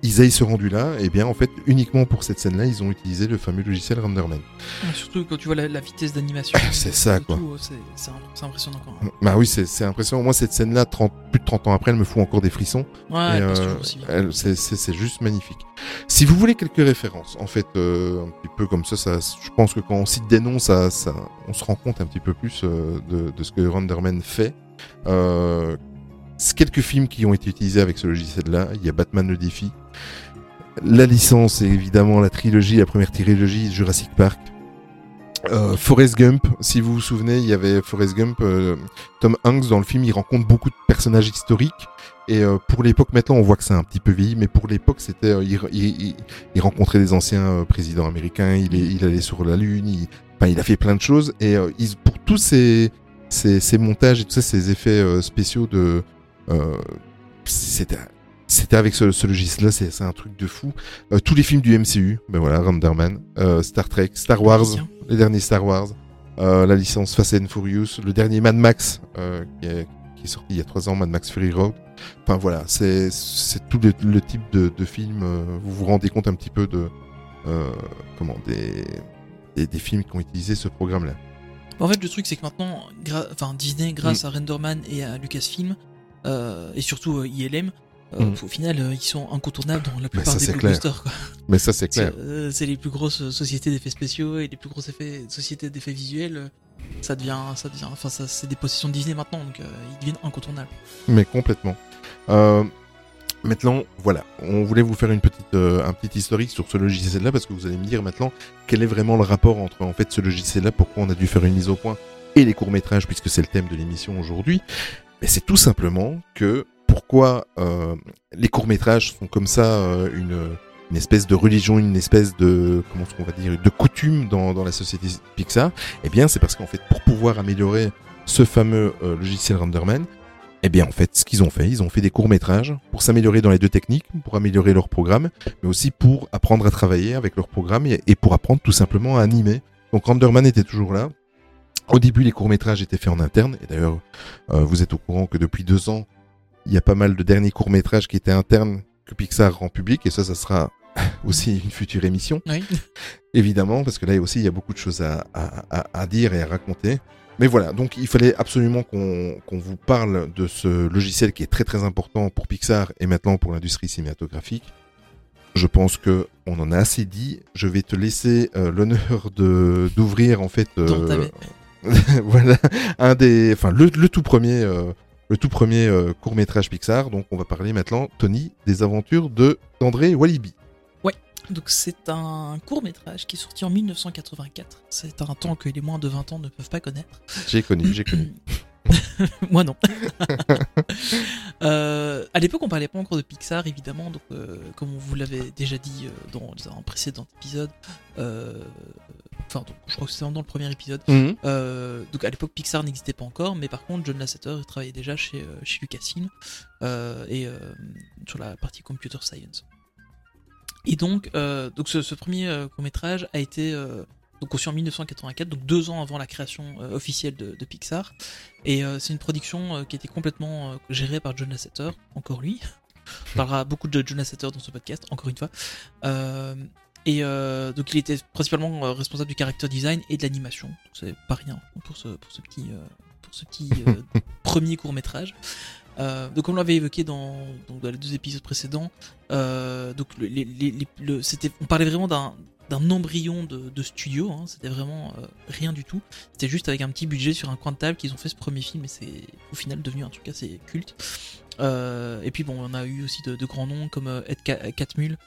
ils aient ce rendu là. Et bien, en fait, uniquement pour cette scène-là, ils ont utilisé le fameux logiciel Renderman. Ouais, Surtout quand tu vois la, la vitesse d'animation. C'est ça, quoi. tout, c'est, impressionnant quand même. Bah oui, c'est impressionnant. Moi, cette scène-là, 30 plus de 30 ans après, elle me fout encore des frissons. Ouais, euh, c'est- juste magnifique. Si vous voulez quelques références, en fait, euh, un petit peu comme ça, ça, je pense que quand on cite des noms, ça, ça, on se rend compte un petit peu plus euh, de, de ce que Renderman fait. Euh, quelques films qui ont été utilisés avec ce logiciel-là. Il y a Batman le défi. La licence, c'est évidemment la trilogie, la première trilogie Jurassic Park. Euh, Forrest Gump, si vous vous souvenez, il y avait Forrest Gump, euh, Tom Hanks dans le film, il rencontre beaucoup de personnages historiques. Et euh, pour l'époque, maintenant, on voit que c'est un petit peu vieilli, mais pour l'époque, c'était, euh, il, il- il- il rencontrait des anciens euh, présidents américains, il, est, il allait sur la lune, il, enfin, il a fait plein de choses. Et euh, ils- pour tous ces, ces, ces montages et tout ça, ces effets spéciaux de, c'était, c'était avec ce, ce logiciel-là, c'est, un truc de fou. Euh, tous les films du MCU, ben voilà, Renderman, euh, Star Trek, Star Wars, les derniers Star Wars, euh, la licence Fast and Furious, le dernier Mad Max euh, qui, est, qui est sorti il y a trois ans, Mad Max Fury Road. Enfin voilà, c'est tout le, le type de, de film. euh, vous vous rendez compte un petit peu de euh, comment des, des des films qui ont utilisé ce programme-là. En fait, le truc, c'est que maintenant, enfin, Disney, grâce Mm. à Renderman et à Lucasfilm, euh, et surtout euh, ILM, euh, Mm. au final, euh, ils sont incontournables dans la plupart ça, des blockbusters. quoi. Mais ça c'est clair. euh, c'est les plus grosses euh, sociétés d'effets spéciaux et les plus grosses effets, sociétés d'effets visuels. euh, Ça devient, ça devient, enfin, ça, c'est des possessions de Disney maintenant, donc euh, ils deviennent incontournables. Mais complètement. Euh, maintenant, voilà, on voulait vous faire une petite, euh, un petit historique sur ce logiciel-là parce que vous allez me dire maintenant quel est vraiment le rapport entre en fait ce logiciel-là, pourquoi on a dû faire une mise au point et les courts métrages puisque c'est le thème de l'émission aujourd'hui? C'est tout simplement que pourquoi euh, les courts métrages sont comme ça euh, une une espèce de religion, une espèce de comment qu'on va dire, de coutume dans, dans la société Pixar? Eh bien, c'est parce qu'en fait, pour pouvoir améliorer ce fameux euh, logiciel Renderman, eh bien, en fait, ce qu'ils ont fait, ils ont fait des courts-métrages pour s'améliorer dans les deux techniques, pour améliorer leur programme, mais aussi pour apprendre à travailler avec leur programme et, et pour apprendre tout simplement à animer. Donc, Renderman était toujours là. Au début, les courts-métrages étaient faits en interne. Et d'ailleurs, euh, vous êtes au courant que depuis deux ans, il y a pas mal de derniers courts-métrages qui étaient internes que Pixar rend public. Et ça, ça sera aussi une future émission. Oui. Évidemment, parce que là aussi, il y a beaucoup de choses à, à, à, à dire et à raconter. Mais voilà, donc il fallait absolument qu'on vous parle de ce logiciel qui est très très important pour Pixar et maintenant pour l'industrie cinématographique. Je pense que on en a assez dit. Je vais te laisser euh, l'honneur de d'ouvrir en fait euh. voilà un des enfin le, le tout premier euh, le tout premier euh, court métrage Pixar. Donc on va parler maintenant Tony des aventures de d'André Walibi. Donc c'est un court métrage qui est sorti en 1984. C'est un temps que les moins de 20 ans ne peuvent pas connaître. J'ai connu, j'ai connu. Moi non. Euh, à l'époque, on parlait pas encore de Pixar, évidemment. Donc, euh, comme on vous l'avait déjà dit euh, dans un précédent épisode, euh, enfin, donc, je crois que c'était dans le premier épisode. Mhm. Euh, donc, à l'époque, Pixar n'existait pas encore, mais par contre, John Lasseter il travaillait déjà chez euh, chez Lucasfilm euh, et sur la partie computer science. Et donc, donc ce, ce premier court métrage a été donc conçu en 1984, donc deux ans avant la création euh, officielle de, de Pixar. Et euh, c'est une production euh, qui était complètement gérée par John Lasseter, encore lui. On parlera beaucoup de John Lasseter dans ce podcast, encore une fois. Et euh, donc il était principalement euh, responsable du character design et de l'animation. C'est pas rien pour ce, pour ce petit, pour ce petit euh, premier court métrage. Euh, donc comme on l'avait évoqué dans, les deux épisodes précédents, euh, donc le, les- les- les- le- c'était, on parlait vraiment d'un embryon de, de studio, hein, c'était vraiment euh, rien du tout. C'était juste avec un petit budget sur un coin de table qu'ils ont fait ce premier film et c'est au final devenu un truc assez culte. Et puis bon, on a eu aussi de, de grands noms comme Ed Ca- Catmull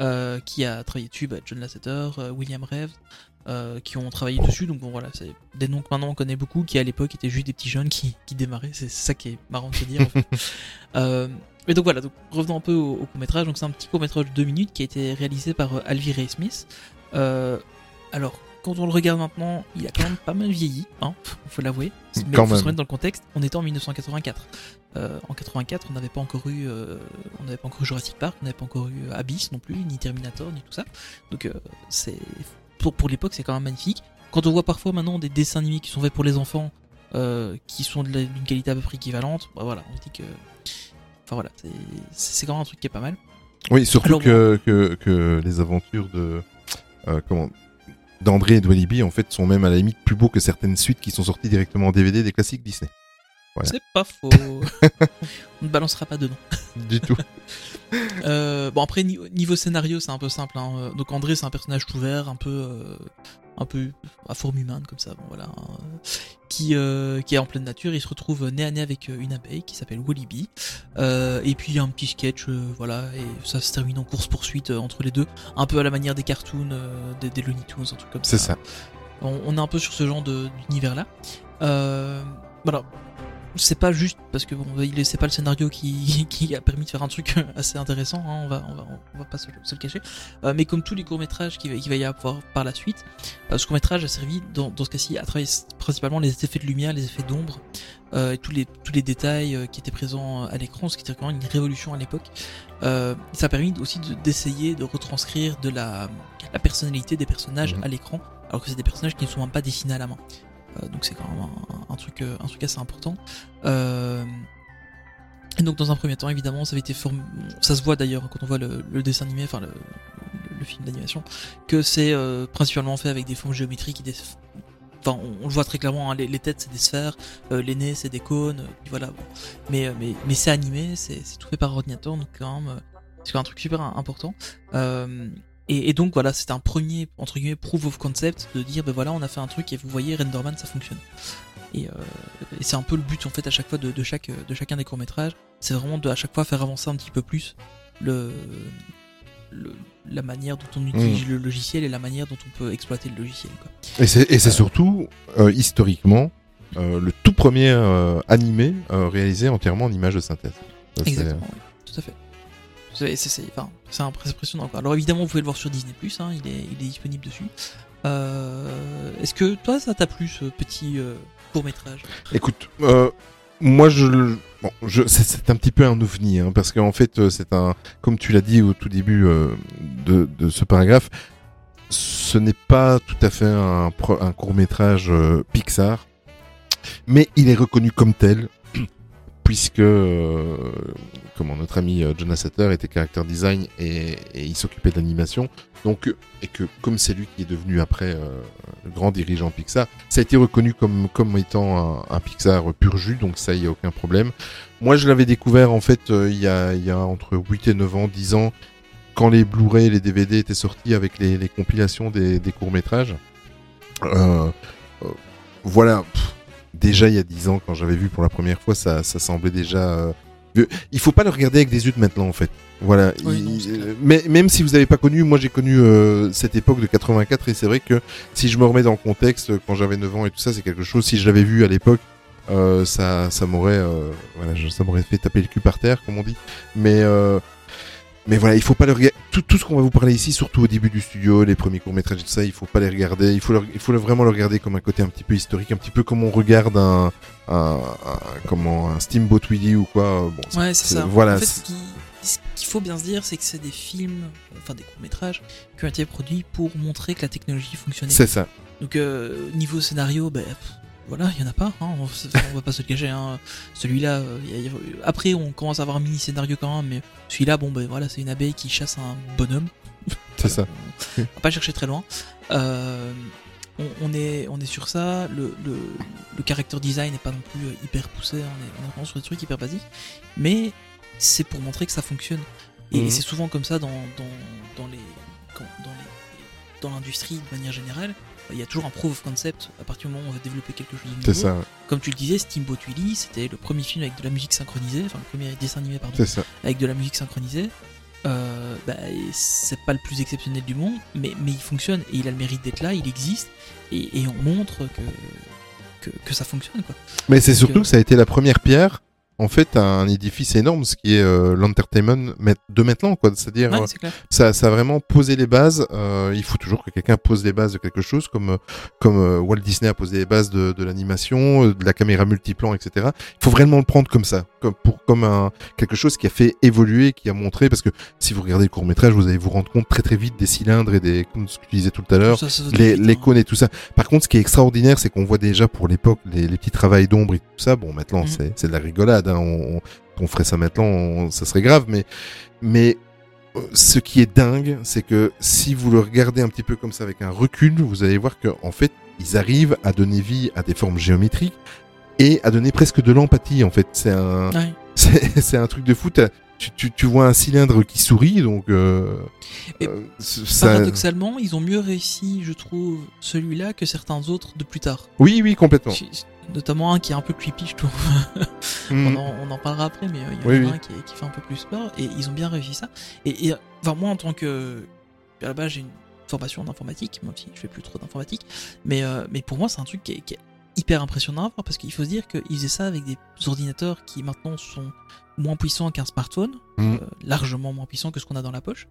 euh, qui a travaillé dessus, bah, John Lasseter, euh, William Reeves, euh, qui ont travaillé dessus. Donc bon voilà, c'est des noms que maintenant on connaît beaucoup, qui à l'époque étaient juste des petits jeunes qui, qui démarraient. C'est ça qui est marrant de se dire. En fait. Et donc voilà, donc revenons un peu au, au court métrage. Donc c'est un petit court métrage de 2 minutes qui a été réalisé par Alvy Ray Smith. Alors quand on le regarde maintenant, il a quand même pas mal vieilli, hein, faut l'avouer. Mais il Quand faut se remettre dans le contexte. On était en 1984. Euh, en 84, on n'avait pas encore eu, euh, on n'avait pas encore eu Jurassic Park, on n'avait pas encore eu Abyss non plus, ni Terminator, ni tout ça. Donc euh, c'est pour pour l'époque, c'est quand même magnifique. Quand on voit parfois maintenant des dessins animés qui sont faits pour les enfants, qui sont d'une qualité à peu près équivalente, bah voilà, on dit que, enfin voilà, c'est c'est quand même un truc qui est pas mal. Oui, surtout Alors, que, que, que les aventures de comment d'André et de Walibi en fait sont même à la limite plus beaux que certaines suites qui sont sorties directement en DVD des classiques Disney. Voilà. C'est pas faux. on ne balancera pas dedans. Du tout. Euh, bon après ni- niveau scénario c'est un peu simple. Hein. Euh, Donc André c'est un personnage tout vert, un peu, euh, un peu à forme humaine comme ça. Bon voilà, hein, qui euh, qui est en pleine nature. Il se retrouve nez à nez avec une abeille qui s'appelle Walibi. Et puis il y a un petit sketch, voilà, et ça se termine en course poursuite entre les deux, un peu à la manière des cartoons, des, des Looney Tunes, un truc comme ça. C'est ça. On, on est un peu sur ce genre d'univers là. Voilà. C'est pas juste parce que bon, il- c'est pas le scénario qui, qui a permis de faire un truc assez intéressant. hein, on va, on va, on va pas se, se le cacher. Euh, mais comme tous les courts métrages qu'il va, y avoir par la suite, euh, ce court métrage a servi dans, dans ce cas-ci à travailler principalement les effets de lumière, les effets d'ombre euh, et tous les tous les détails euh, qui étaient présents à l'écran, ce qui était vraiment une révolution à l'époque. Euh, ça a permis aussi de- d'essayer de retranscrire de la, la personnalité des personnages Mhm. à l'écran, alors que c'est des personnages qui ne sont même pas dessinés à la main. Euh, donc c'est quand même un, truc, euh, un truc assez important. Euh, et donc dans un premier temps, évidemment, ça avait été form... ça se voit d'ailleurs quand on voit le, dessin animé, enfin le, film d'animation, que c'est principalement fait avec des formes géométriques Enfin, on, le voit très clairement, hein, les, têtes c'est des sphères, les nez c'est des cônes, voilà. Bon. Mais, mais, mais c'est animé, c'est tout fait par ordinateur, donc quand même, c'est un truc super im- important. Et, et donc voilà, c'était un premier, entre guillemets, proof of concept, de dire, ben voilà, on a fait un truc et vous voyez, Renderman, ça fonctionne. Et, euh, et c'est un peu le but en fait à chaque fois de, de chaque de chacun des courts métrages, c'est vraiment de à chaque fois faire avancer un petit peu plus le, le la manière dont on utilise le logiciel et la manière dont on peut exploiter le logiciel. Quoi. Et c'est et c'est surtout euh, historiquement euh, le tout premier animé réalisé entièrement en images de synthèse. Ça, c'est- Exactement, oui, tout à fait. C'est impressionnant. Quoi. Alors évidemment, vous pouvez le voir sur Disney+, hein, il, est, disponible dessus. Euh, Est-ce que toi, ça t'a plu ce petit euh, court métrage Écoute, euh, moi je, c'est, un petit peu un ovni, hein, parce qu'en fait c'est un, comme tu l'as dit au tout début de, ce paragraphe, ce n'est pas tout à fait un, court métrage Pixar, mais il est reconnu comme tel. Puisque, comment notre ami euh, Jonas Sutter était character design et, il s'occupait de l'animation, donc euh, et que comme c'est lui qui est devenu après euh, le grand dirigeant Pixar, ça a été reconnu comme comme étant un, Pixar pur jus, donc ça il y a aucun problème. Moi je l'avais découvert en fait il y a entre 8 et 9 ans, 10 ans quand les Blu-ray et les DVD étaient sortis avec les, compilations des, courts-métrages. Voilà, déjà il y a 10 ans quand j'avais vu pour la première fois, ça ça semblait déjà. Il faut pas le regarder avec des yeux de maintenant en fait. Voilà. Oui, Il- non, c'est clair. euh, mais même si vous n'avez pas connu, moi j'ai connu euh, cette époque de 84 et c'est vrai que si je me remets dans le contexte, quand j'avais 9 ans et tout ça, c'est quelque chose. Si je l'avais vu à l'époque, euh, ça, ça m'aurait, euh, voilà, ça m'aurait fait taper le cul par terre, comme on dit. Mais, euh, mais voilà, il faut pas le regarder. Tout, tout ce qu'on va vous parler ici, surtout au début du studio, les premiers courts métrages et tout ça, il faut pas les regarder. Il faut, le- il faut le- vraiment le regarder comme un côté un petit peu historique, un petit peu comme on regarde un, un, un- comment, un Steamboat Willie ou quoi. euh, Bon, Ouais, c'est ça. Voilà. En fait, c'est- ce qui- ce qu'il faut bien se dire, c'est que c'est des films, enfin des courts-métrages, qui ont été produits pour montrer que la technologie fonctionnait. c'est ça. Donc, euh, niveau scénario, ben, pff, voilà, il y en a pas, hein, on, on va pas se le cacher. Hein. Celui-là, euh, après, on commence à avoir un mini scénario quand même, mais celui-là, bon, ben voilà, c'est une abeille qui chasse un bonhomme. C'est ça. On va pas chercher très loin. Euh, on, on est, on est sur ça. Le, le, le character design n'est pas non plus euh, hyper poussé. hein, On est, on est vraiment sur des trucs hyper basiques. Mais c'est pour montrer que ça fonctionne. Et, Mhm. c'est souvent comme ça dans, dans, dans les, quand- dans les- dans l'industrie de manière générale. Il y a toujours un proof of concept à partir du moment où on va développer quelque chose de nouveau. C'est ça. ouais. Comme tu le disais, Steamboat Willie, c'était le premier film avec de la musique synchronisée, enfin le premier dessin animé, pardon, ça. avec de la musique synchronisée. Euh, bah, c'est pas le plus exceptionnel du monde, mais, mais il fonctionne et il a le mérite d'être là, il existe et, et on montre que, que, que ça fonctionne quoi. Mais c'est surtout euh, que ça a été la première pierre, en fait, un édifice énorme, ce qui est euh, l'entertainment de maintenant, quoi. C'est-à-dire, Ouais, euh, ça, ça a vraiment posé les bases. euh, il faut toujours que quelqu'un pose les bases de quelque chose, comme comme Walt Disney a posé les bases de, de l'animation, de la caméra multiplan, etc. Il faut vraiment le prendre comme ça, comme pour comme un quelque chose qui a fait évoluer, qui a montré, parce que si vous regardez le court métrage, vous allez vous rendre compte très très vite des cylindres et des, comme ce que tu disais tout à l'heure, les, les hein. cônes et tout ça. Par contre, ce qui est extraordinaire, c'est qu'on voit déjà pour l'époque les, les petits travails d'ombre et tout ça. Bon, maintenant, Mhm. c'est, c'est de la rigolade. Hein. On, ferait ça maintenant, on- ça serait grave. Mais, mais euh, ce qui est dingue, c'est que si vous le regardez un petit peu comme ça avec un recul, vous allez voir qu'en en fait, ils arrivent à donner vie à des formes géométriques et à donner presque de l'empathie. En fait, c'est un, Ouais. c'est, c'est un truc de fou. Tu, tu, tu vois un cylindre qui sourit, donc euh, euh, ça... Paradoxalement, ils ont mieux réussi, je trouve, celui-là que certains autres de plus tard. Oui, oui, complètement. Notamment un qui est un peu creepy, je trouve. Mm. on, en, on en parlera après, mais euh, il y en a oui. un qui, fait un peu plus peur et ils ont bien réussi ça. Et, et, enfin, moi, en tant que. À la base, j'ai une formation d'informatique, même si je fais plus trop d'informatique, mais, euh, mais pour moi, c'est un truc qui est, qui est hyper impressionnant à voir parce qu'il faut se dire qu'ils faisaient ça avec des ordinateurs qui maintenant sont moins puissants qu'un smartphone, Mm. euh, largement moins puissants que ce qu'on a dans la poche.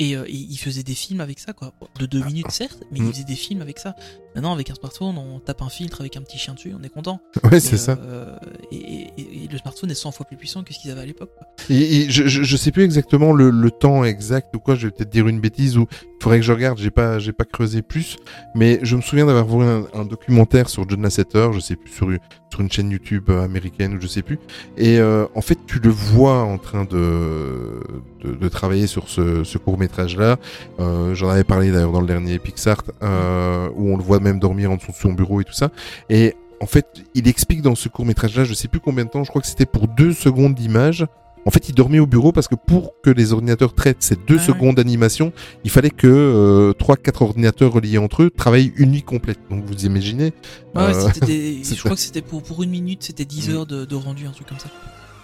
Et, euh, et ils faisaient des films avec ça, quoi. De deux minutes, certes, mais Mm. ils faisaient des films avec ça. Maintenant, avec un smartphone, on tape un filtre avec un petit chien dessus, on est content. Ouais, c'est ça. euh, et, et- et- et le smartphone est 100 fois plus puissant que ce qu'ils avaient à l'époque. Et, je, je, je sais plus exactement le, le temps exact ou quoi, je vais peut-être dire une bêtise ou il faudrait que je regarde, j'ai pas, j'ai pas creusé plus, mais je me souviens d'avoir vu un, un documentaire sur John Lasseter, je sais plus, sur, sur une chaîne YouTube euh, américaine ou je sais plus, et euh, en fait tu le vois en train de, de, de travailler sur ce, ce court métrage là, euh, j'en avais parlé d'ailleurs dans le dernier Pixar, euh, où on le voit même dormir en dessous de son bureau et tout ça, et en fait, il explique dans ce court métrage là, je sais plus combien de temps, je crois que c'était pour deux secondes d'image, en fait, il dormait au bureau parce que pour que les ordinateurs traitent ces deux Ouais, secondes d'animation, il fallait que euh, trois, quatre ordinateurs reliés entre eux travaillent une nuit complète. Donc vous imaginez ouais, euh, des- c'est je crois que c'était pour, pour une minute, c'était 10 Mm. heures de, de rendu, un truc comme ça.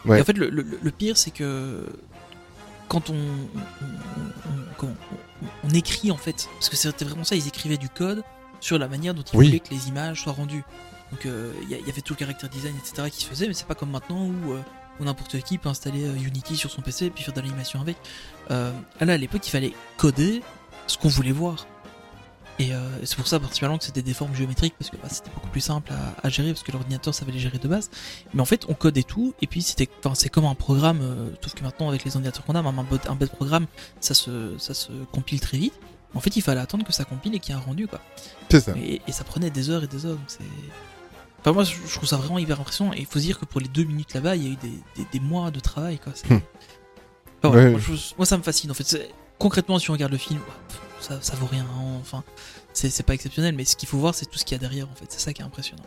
Ouais. Et en fait, le, le- le pire, c'est que quand on, écrit, en fait, parce que c'était vraiment ça, ils écrivaient du code sur la manière dont ils Oui. voulaient que les images soient rendues. Donc euh, il y, avait tout le caractère design, etc. qui se faisait, mais c'est pas comme maintenant où euh, n'importe qui peut installer euh, Unity sur son PC et puis faire de l'animation avec. Là, à l'époque, il fallait coder ce qu'on voulait voir. Et euh, c'est pour ça particulièrement que c'était des formes géométriques parce que bah, c'était beaucoup plus simple à, à gérer parce que l'ordinateur savait les gérer de base. Mais en fait, on codait tout et puis c'était, enfin, c'est comme un programme. Euh, sauf que maintenant avec les ordinateurs qu'on a, même un bot, un bête programme, ça se, ça se compile très vite. En fait, il fallait attendre que ça compile et qu'il y ait un rendu quoi. C'est ça. Et, et ça prenait des heures et des heures. Donc c'est. Enfin moi, je trouve ça vraiment hyper impressionnant. Et il faut se dire que pour les deux minutes là-bas, il y a eu des, des, des mois de travail quoi. Hmm. Enfin, Ouais. moi, je- moi, ça me fascine en fait. Concrètement, si on regarde le film, ça, ça vaut rien. hein. Enfin, c'est pas exceptionnel, mais ce qu'il faut voir, c'est tout ce qu'il y a derrière en fait. C'est ça qui est impressionnant.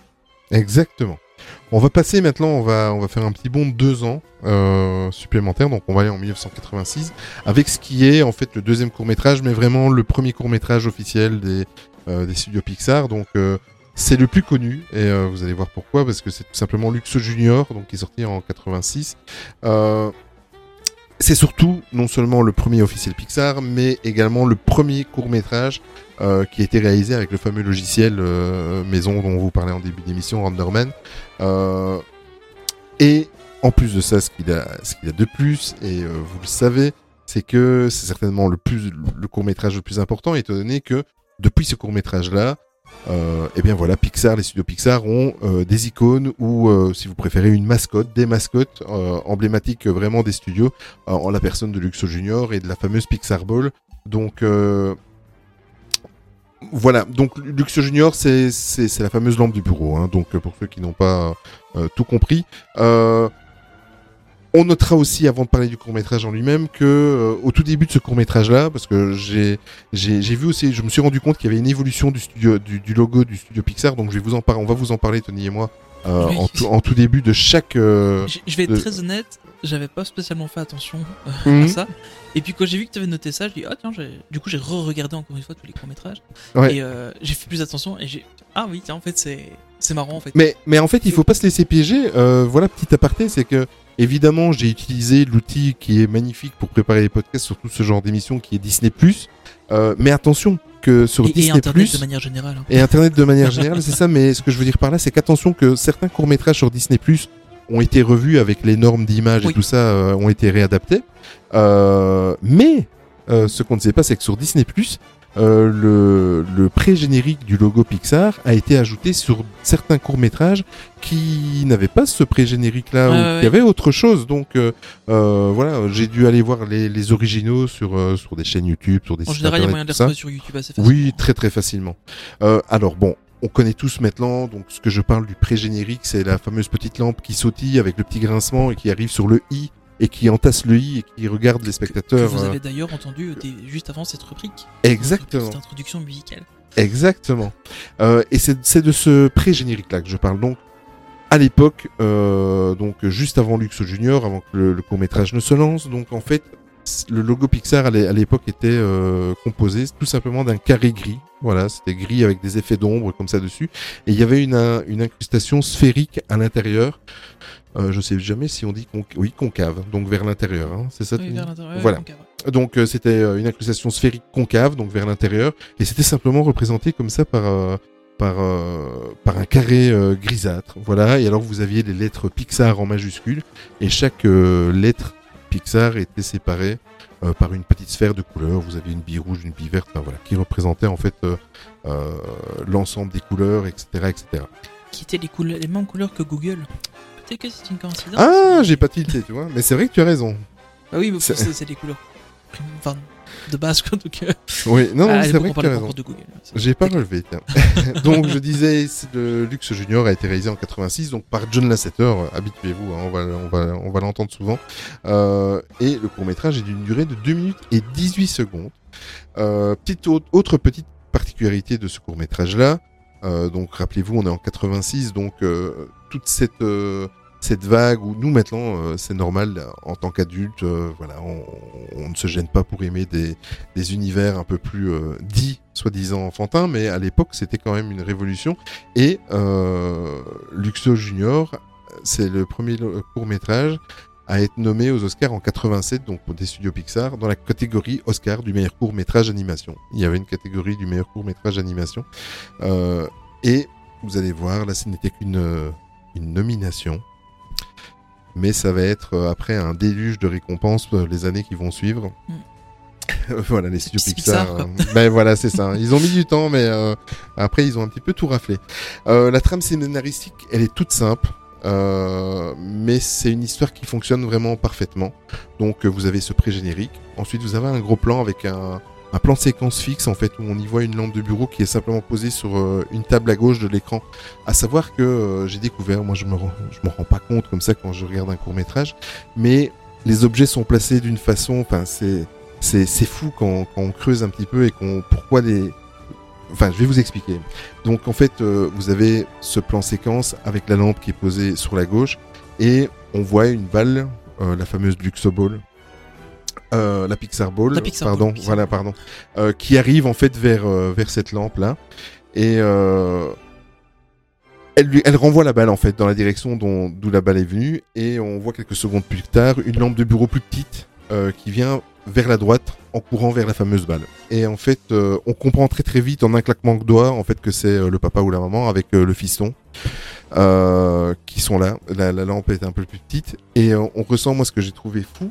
Exactement. On va passer maintenant, on va, on va faire un petit bond de deux ans euh, supplémentaires, donc on va aller en 1986, avec ce qui est en fait le deuxième court métrage, mais vraiment le premier court métrage officiel des, euh, des studios Pixar. Donc euh, c'est le plus connu, et euh, vous allez voir pourquoi, parce que c'est tout simplement Luxo Junior, donc qui est sorti en 86. C'est surtout non seulement le premier officiel Pixar, mais également le premier court métrage euh, qui a été réalisé avec le fameux logiciel euh, maison dont on vous parlait en début d'émission, Renderman. Euh, et en plus de ça, ce qu'il a, ce qu'il a de plus, et euh, vous le savez, c'est que c'est certainement le plus, le court métrage le plus important, étant donné que depuis ce court métrage là, euh, eh bien voilà, Pixar, les studios Pixar ont euh, des icônes ou, euh, si vous préférez, une mascotte, des mascottes emblématiques vraiment des studios, en la personne de Luxo Junior et de la fameuse Pixar Ball. Donc voilà, donc Luxo Junior, c'est la fameuse lampe du bureau. Hein, donc pour ceux qui n'ont pas tout compris. On notera aussi, avant de parler du court métrage en lui-même, que euh, au tout début de ce court métrage-là, parce que j'ai vu aussi, je me suis rendu compte qu'il y avait une évolution du studio du, du logo du studio Pixar. Donc je vais vous en parler, on va vous en parler, Tony et moi, euh, Oui. en, tout, en tout début de chaque. euh, Je je vais être de- très honnête, j'avais pas spécialement fait attention euh, Mhm. à ça. Et puis quand j'ai vu que tu avais noté ça, je dis ah tiens, du coup j'ai re-regardé encore une fois tous les courts métrages. Ouais. Et euh, j'ai fait plus attention et j'ai ah oui tiens en fait c'est c'est marrant en fait. Mais, mais en fait, il faut pas se laisser piéger. Euh, voilà, petit aparté, c'est que évidemment, j'ai utilisé l'outil qui est magnifique pour préparer les podcasts, surtout ce genre d'émission qui est Disney+. Euh, mais attention que sur et, et Disney+, internet de manière générale. hein. et Internet de manière générale, c'est ça. Mais ce que je veux dire par là, c'est qu'attention que certains courts métrages sur Disney+ ont été revus avec les normes d'image Oui. et tout ça euh, ont été réadaptés. Euh, mais euh, ce qu'on ne sait pas, c'est que sur Disney+, euh, le, le pré-générique du logo Pixar a été ajouté sur certains courts-métrages qui n'avaient pas ce pré-générique-là, Ouais, ou ouais, qui avaient autre chose. Donc euh, euh, voilà, j'ai dû aller voir les, les originaux sur, euh, sur des chaînes YouTube, sur des En sites général, il y a moyen de retrouver sur YouTube assez facilement. Oui, très très facilement. Euh, alors bon, on connaît tous maintenant, donc ce que je parle du pré-générique, c'est la fameuse petite lampe qui sautille avec le petit grincement et qui arrive sur le i et qui entasse le i et qui regarde les Que spectateurs. vous euh, avez d'ailleurs entendu euh, des- juste avant cette rubrique. Exactement. Cette introduction musicale. Exactement. Euh, et c'est de ce pré-générique-là que je parle. Donc, à l'époque, euh, donc juste avant Lux Junior, avant que le, le court-métrage ne se lance, donc en fait, le logo Pixar à l'é- à l'époque était euh, composé tout simplement d'un carré gris. Voilà, c'était gris avec des effets d'ombre comme ça dessus. Et il y avait une incrustation sphérique à l'intérieur. Euh, je sais jamais si on dit oui concave, donc vers l'intérieur. Hein, c'est ça. Oui, vers Voilà. concave. Donc euh, c'était euh, une incrustation sphérique concave, donc vers l'intérieur, et c'était simplement représenté comme ça par euh, par euh, par un carré euh, grisâtre. Voilà. Et alors vous aviez les lettres Pixar en majuscule, et chaque euh, lettre Pixar était séparée euh, par une petite sphère de couleur. Vous aviez une bille rouge, une bille verte, enfin, voilà, qui représentait en fait euh, euh, l'ensemble des couleurs, etc., etc. Qui étaient les, couleurs, les mêmes couleurs que Google. Que c'est une coïncidence. Ah, j'ai pas tilté, tu vois. Mais c'est vrai que tu as raison. Bah oui, mais C'est- des couleurs. Enfin, de base, quoi. Donc, euh, Oui, non, non, à c'est vrai que tu as raison. C'est- J'ai pas relevé, tiens. donc je disais, le Lux Junior a été réalisé en 86, donc par John Lasseter. euh, Habituez-vous, hein, on va, on va, on va l'entendre souvent. Euh, et le court métrage est d'une durée de 2 minutes et 18 secondes. Euh, petite autre, autre petite particularité de ce court métrage là. Euh, donc rappelez-vous, on est en 86, donc euh, toute cette euh, cette vague où nous maintenant euh, c'est normal en tant qu'adulte, euh, voilà, on, on ne se gêne pas pour aimer des des univers un peu plus euh, dits, soi-disant enfantins, mais à l'époque c'était quand même une révolution. Et euh, Luxo Junior, c'est le premier court métrage à être nommé aux Oscars en 87, donc pour des studios Pixar, dans la catégorie Oscar du meilleur court métrage animation. Il y avait une catégorie du meilleur court métrage animation. Euh, et vous allez voir, là ce n'était qu'une une nomination. Mais ça va être euh, après un déluge de récompenses euh, les années qui vont suivre. voilà, les studios Pixar. Euh, ben voilà, c'est ça. Ils ont mis du temps, mais euh, après, ils ont un petit peu tout raflé. Euh, la trame scénaristique, elle est toute simple. euh, mais c'est une histoire qui fonctionne vraiment parfaitement. Donc vous avez ce pré-générique. Ensuite vous avez un gros plan avec un, un plan séquence fixe en fait où on y voit une lampe de bureau qui est simplement posée sur euh, une table à gauche de l'écran. À savoir que euh, j'ai découvert, moi je me rends, je me rends pas compte comme ça quand je regarde un court métrage, mais les objets sont placés d'une façon, enfin c'est c'est fou quand, quand on creuse un petit peu et qu'on pourquoi les Enfin, je vais vous expliquer. Donc, en fait, euh, vous avez ce plan séquence avec la lampe qui est posée sur la gauche et on voit une balle, la fameuse Luxo Ball, euh, la Pixar Ball, La Pixar pardon, Ball, Pixar voilà, pardon, euh, qui arrive en fait vers euh, vers cette lampe là et euh, elle lui, elle renvoie la balle en fait dans la direction dont d'où la balle est venue. Et on voit quelques secondes plus tard une lampe de bureau plus petite euh, qui vient vers la droite en courant vers la fameuse balle. Et en fait, euh, on comprend très très vite en un claquement de doigts en fait que c'est le papa ou la maman avec le fiston euh, qui sont là. La, la lampe est un peu plus petite. Et euh, on ressent moi ce que j'ai trouvé fou,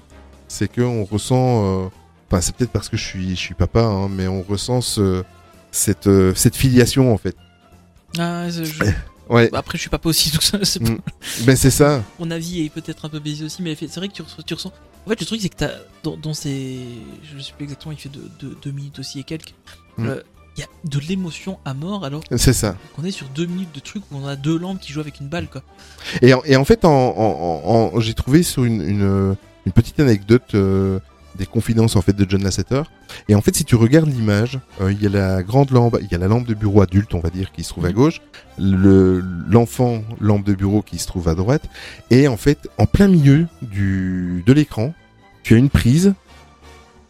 c'est que on ressent, euh, enfin c'est peut-être parce que je suis je suis papa, hein, mais on ressent ce, cette euh, cette filiation en fait. Ah, je- Ouais. Après, je suis pas aussi tout ça. c'est Mm. Ben c'est ça. Mon avis est peut-être un peu baisé aussi, mais c'est vrai que tu ressens, tu ressens. En fait, le truc, c'est que t'as, dans, dans ces. Je sais plus exactement, il fait 2 deux, deux minutes aussi et quelques. Mm. euh, Il y a de l'émotion à mort alors C'est ça. qu'on est sur deux minutes de trucs où on a deux lampes qui jouent avec une balle, quoi. Et en, et en fait, en, en- en- en- j'ai trouvé sur une, une, une petite anecdote euh, des confidences en fait de John Lasseter. Et en fait, si tu regardes l'image, euh, il y a la grande lampe, il y a la lampe de bureau adulte, on va dire, qui se trouve à Mhm. gauche, le l'enfant lampe de bureau qui se trouve à droite, et en fait, en plein milieu du de l'écran, tu as une prise.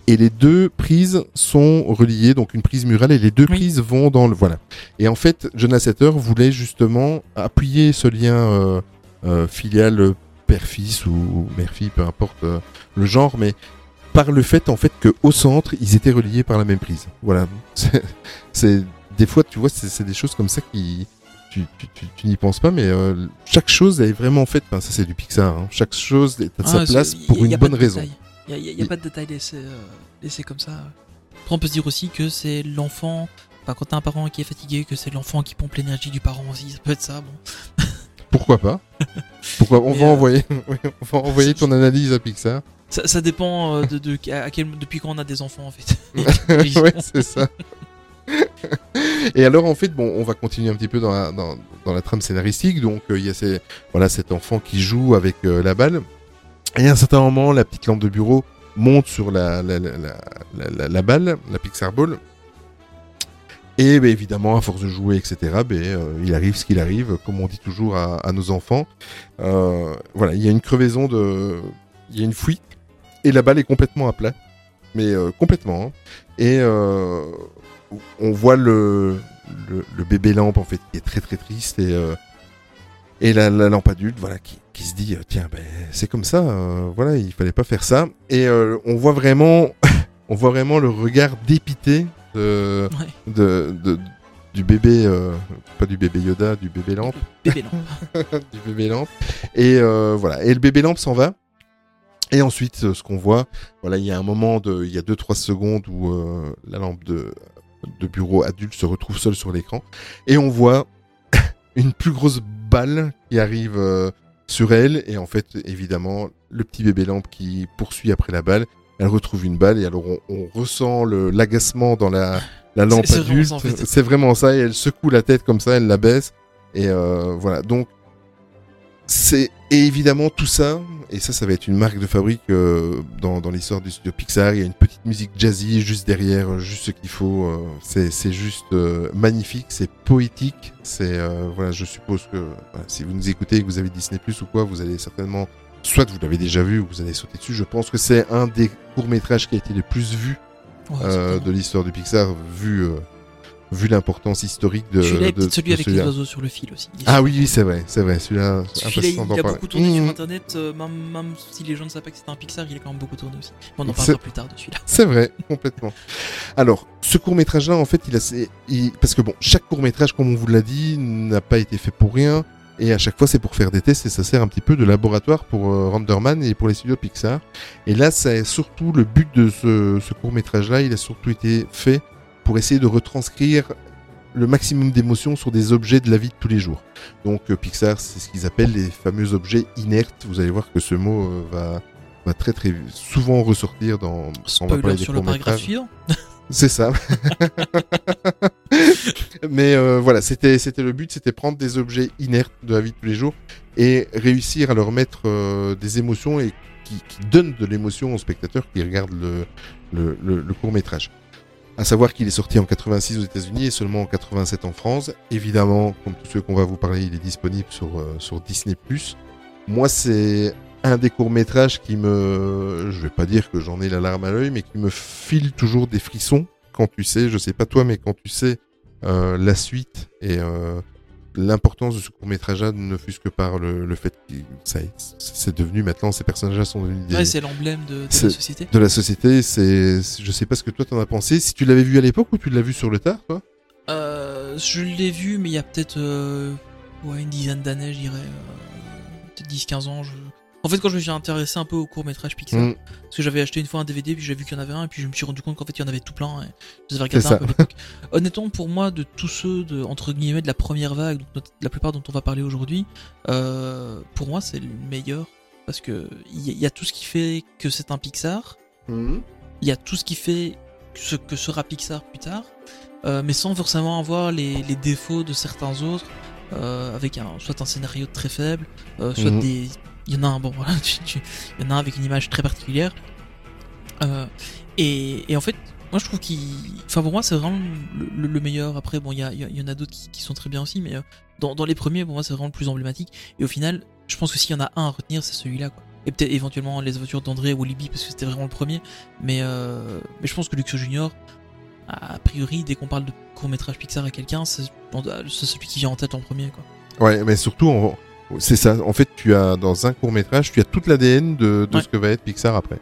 Et les deux prises sont reliées, donc une prise murale et les deux Oui. prises vont dans le voilà. Et en fait, John Lasseter voulait justement appuyer ce lien euh, euh, filial père-fils ou mère-fille, peu importe euh, le genre, mais par le fait en fait que au centre ils étaient reliés par la même prise. Voilà, c'est des fois tu vois c'est des choses comme ça qui tu, tu, tu, tu n'y penses pas, mais euh, chaque chose est vraiment faite. Enfin, ça c'est du Pixar. Hein. Chaque chose est à sa Ah, place y pour y une bonne raison. Il n'y a, y a- pas de détails laissés, euh, laissés comme ça. Après, on peut se dire aussi que c'est l'enfant. Enfin, quand t'as un parent qui est fatigué, que c'est l'enfant qui pompe l'énergie du parent aussi. Ça peut être ça, bon. Pourquoi pas Pourquoi On va euh, envoyer, on va envoyer ton analyse à Pixar. Ça, ça dépend euh, de, de- à quel, depuis quand on a des enfants, en fait. ouais, c'est ça. Et alors en fait, bon, on va continuer un petit peu dans la, dans, dans la trame scénaristique. Donc euh, il y a ces, voilà, cet enfant qui joue avec euh, la balle. Et à un certain moment, la petite lampe de bureau monte sur la, la, la- la- la balle, la Pixar Ball. Et ben, évidemment, à force de jouer, etc., ben, euh, il arrive ce qu'il arrive, comme on dit toujours à, nos enfants. Euh, voilà, il y a une crevaison de... Il y a une fuite, et la balle est complètement à plat. Mais euh, complètement. hein. Et on voit le, bébé lampe, en fait, qui est très très triste, et, la, la lampe adulte, voilà, qui, se dit, tiens, ben, c'est comme ça, voilà, il fallait pas faire ça. Et on voit vraiment... on voit vraiment le regard dépité de, Ouais. de, de- du bébé, euh, pas du bébé Yoda, du bébé lampe, Bébé lampe. du bébé lampe. Et euh, voilà, et le bébé lampe s'en va. Et ensuite, euh, ce qu'on voit, voilà, il y a un moment de, il y a 2-3 secondes où euh, la lampe de, de bureau adulte se retrouve seule sur l'écran, et on voit une plus grosse balle qui arrive sur elle, et en fait, évidemment, le petit bébé lampe qui poursuit après la balle, elle retrouve une balle, et alors on, on ressent le- l'agacement dans la, la lampe c'est vraiment adulte. ça, en fait. C'est vraiment ça, et elle secoue la tête comme ça, elle la baisse, et euh, voilà. Donc, c'est et évidemment tout ça, et ça, ça va être une marque de fabrique euh, dans, dans l'histoire du studio Pixar. Il y a une petite musique jazzy juste derrière, juste ce qu'il faut. euh, c'est c'est juste euh, magnifique, c'est poétique. C'est euh, voilà, je suppose que voilà, si vous nous écoutez et que vous avez Disney Plus ou quoi, vous allez certainement, soit vous l'avez déjà vu ou vous allez sauter dessus. Je pense que c'est un des courts métrages qui a été le plus vu Ouais, euh, de l'histoire du Pixar, vu euh, vu l'importance historique de. Celui-là celui de avec les celui-là. oiseaux sur le fil aussi. Ah oui, oui, c'est vrai, c'est vrai. Celui-là, Celui-là, il, il a beaucoup tourné sur Mmh. internet, euh, même, même si les gens ne savent pas que c'était un Pixar, il a quand même beaucoup tourné aussi. Bon, on en parlera plus tard de celui-là. C'est vrai, complètement. Alors, ce court métrage-là, en fait, il a, il- parce que bon, chaque court métrage, comme on vous l'a dit, n'a pas été fait pour rien. Et à chaque fois, c'est pour faire des tests et ça sert un petit peu de laboratoire pour euh, Renderman et pour les studios Pixar. Et là, c'est surtout le but de ce, ce court métrage-là. Il a surtout été fait pour essayer de retranscrire le maximum d'émotions sur des objets de la vie de tous les jours. Donc euh, Pixar, c'est ce qu'ils appellent les fameux objets inertes. Vous allez voir que ce mot euh, va, va très très souvent ressortir dans. on va parler des sur le paragraphe suivant. C'est ça. Mais euh, voilà, c'était c'était le but, c'était prendre des objets inertes de la vie de tous les jours et réussir à leur mettre euh, des émotions et qui, donnent de l'émotion aux spectateurs qui regardent le, le, le, court métrage. À savoir qu'il est sorti en 86 aux États-Unis et seulement en 87 en France. Évidemment, comme tous ceux qu'on va vous parler, il est disponible sur euh, sur Disney+. Moi, c'est un des courts-métrages qui me, je vais pas dire que j'en ai la larme à l'œil, mais qui me file toujours des frissons quand tu sais, je sais pas toi, mais quand tu sais euh, la suite et euh, l'importance de ce court-métrage-là, ne fût-ce que par le, le fait que ça est- c'est devenu maintenant, ces personnages-là sont devenus des, Ouais, c'est l'emblème de, de la société. de la société. C'est, je sais pas ce que toi t'en as pensé. Si tu l'avais vu à l'époque ou tu l'as vu sur le tard, toi? Euh, je l'ai vu, mais il y a peut-être ouais, une dizaine d'années, je dirais. peut-être 10-15 ans. Je... En fait, quand je me suis intéressé un peu au court métrage Pixar, Mm. parce que j'avais acheté une fois un DVD, puis j'ai vu qu'il y en avait un, et puis je me suis rendu compte qu'en fait il y en avait tout plein. Et je les avais regardés C'est un peu à l'époque. Honnêtement, pour moi, de tous ceux de, entre guillemets de la première vague, donc notre- la plupart dont on va parler aujourd'hui, euh, pour moi c'est le meilleur parce que il y, a- il y a tout ce qui fait que c'est un Pixar. Il y a tout ce qui fait ce que sera Pixar plus tard, euh, mais sans forcément avoir les, les défauts de certains autres, euh, avec un, soit un scénario très faible, euh, soit Mhm. des. Il y en a un, bon voilà, y en a un avec une image très particulière. Euh, et, et en fait, moi je trouve qu'il. Enfin, pour moi, c'est vraiment le, le- le meilleur. Après, bon, il y, a- il y en a d'autres qui, sont très bien aussi, mais euh, dans, dans les premiers, pour moi, c'est vraiment le plus emblématique. Et au final, je pense que s'il y en a un à retenir, c'est celui-là, quoi. Et peut-être éventuellement les aventures d'André ou Libby, parce que c'était vraiment le premier. Mais, euh, mais je pense que Luxo Junior, a priori, dès qu'on parle de court-métrage Pixar à quelqu'un, c'est c'est celui qui vient en tête en premier, quoi. Ouais, mais surtout, on- c'est ça. En fait, tu as dans un court métrage, tu as toute l'ADN de, de Ouais. ce que va être Pixar après.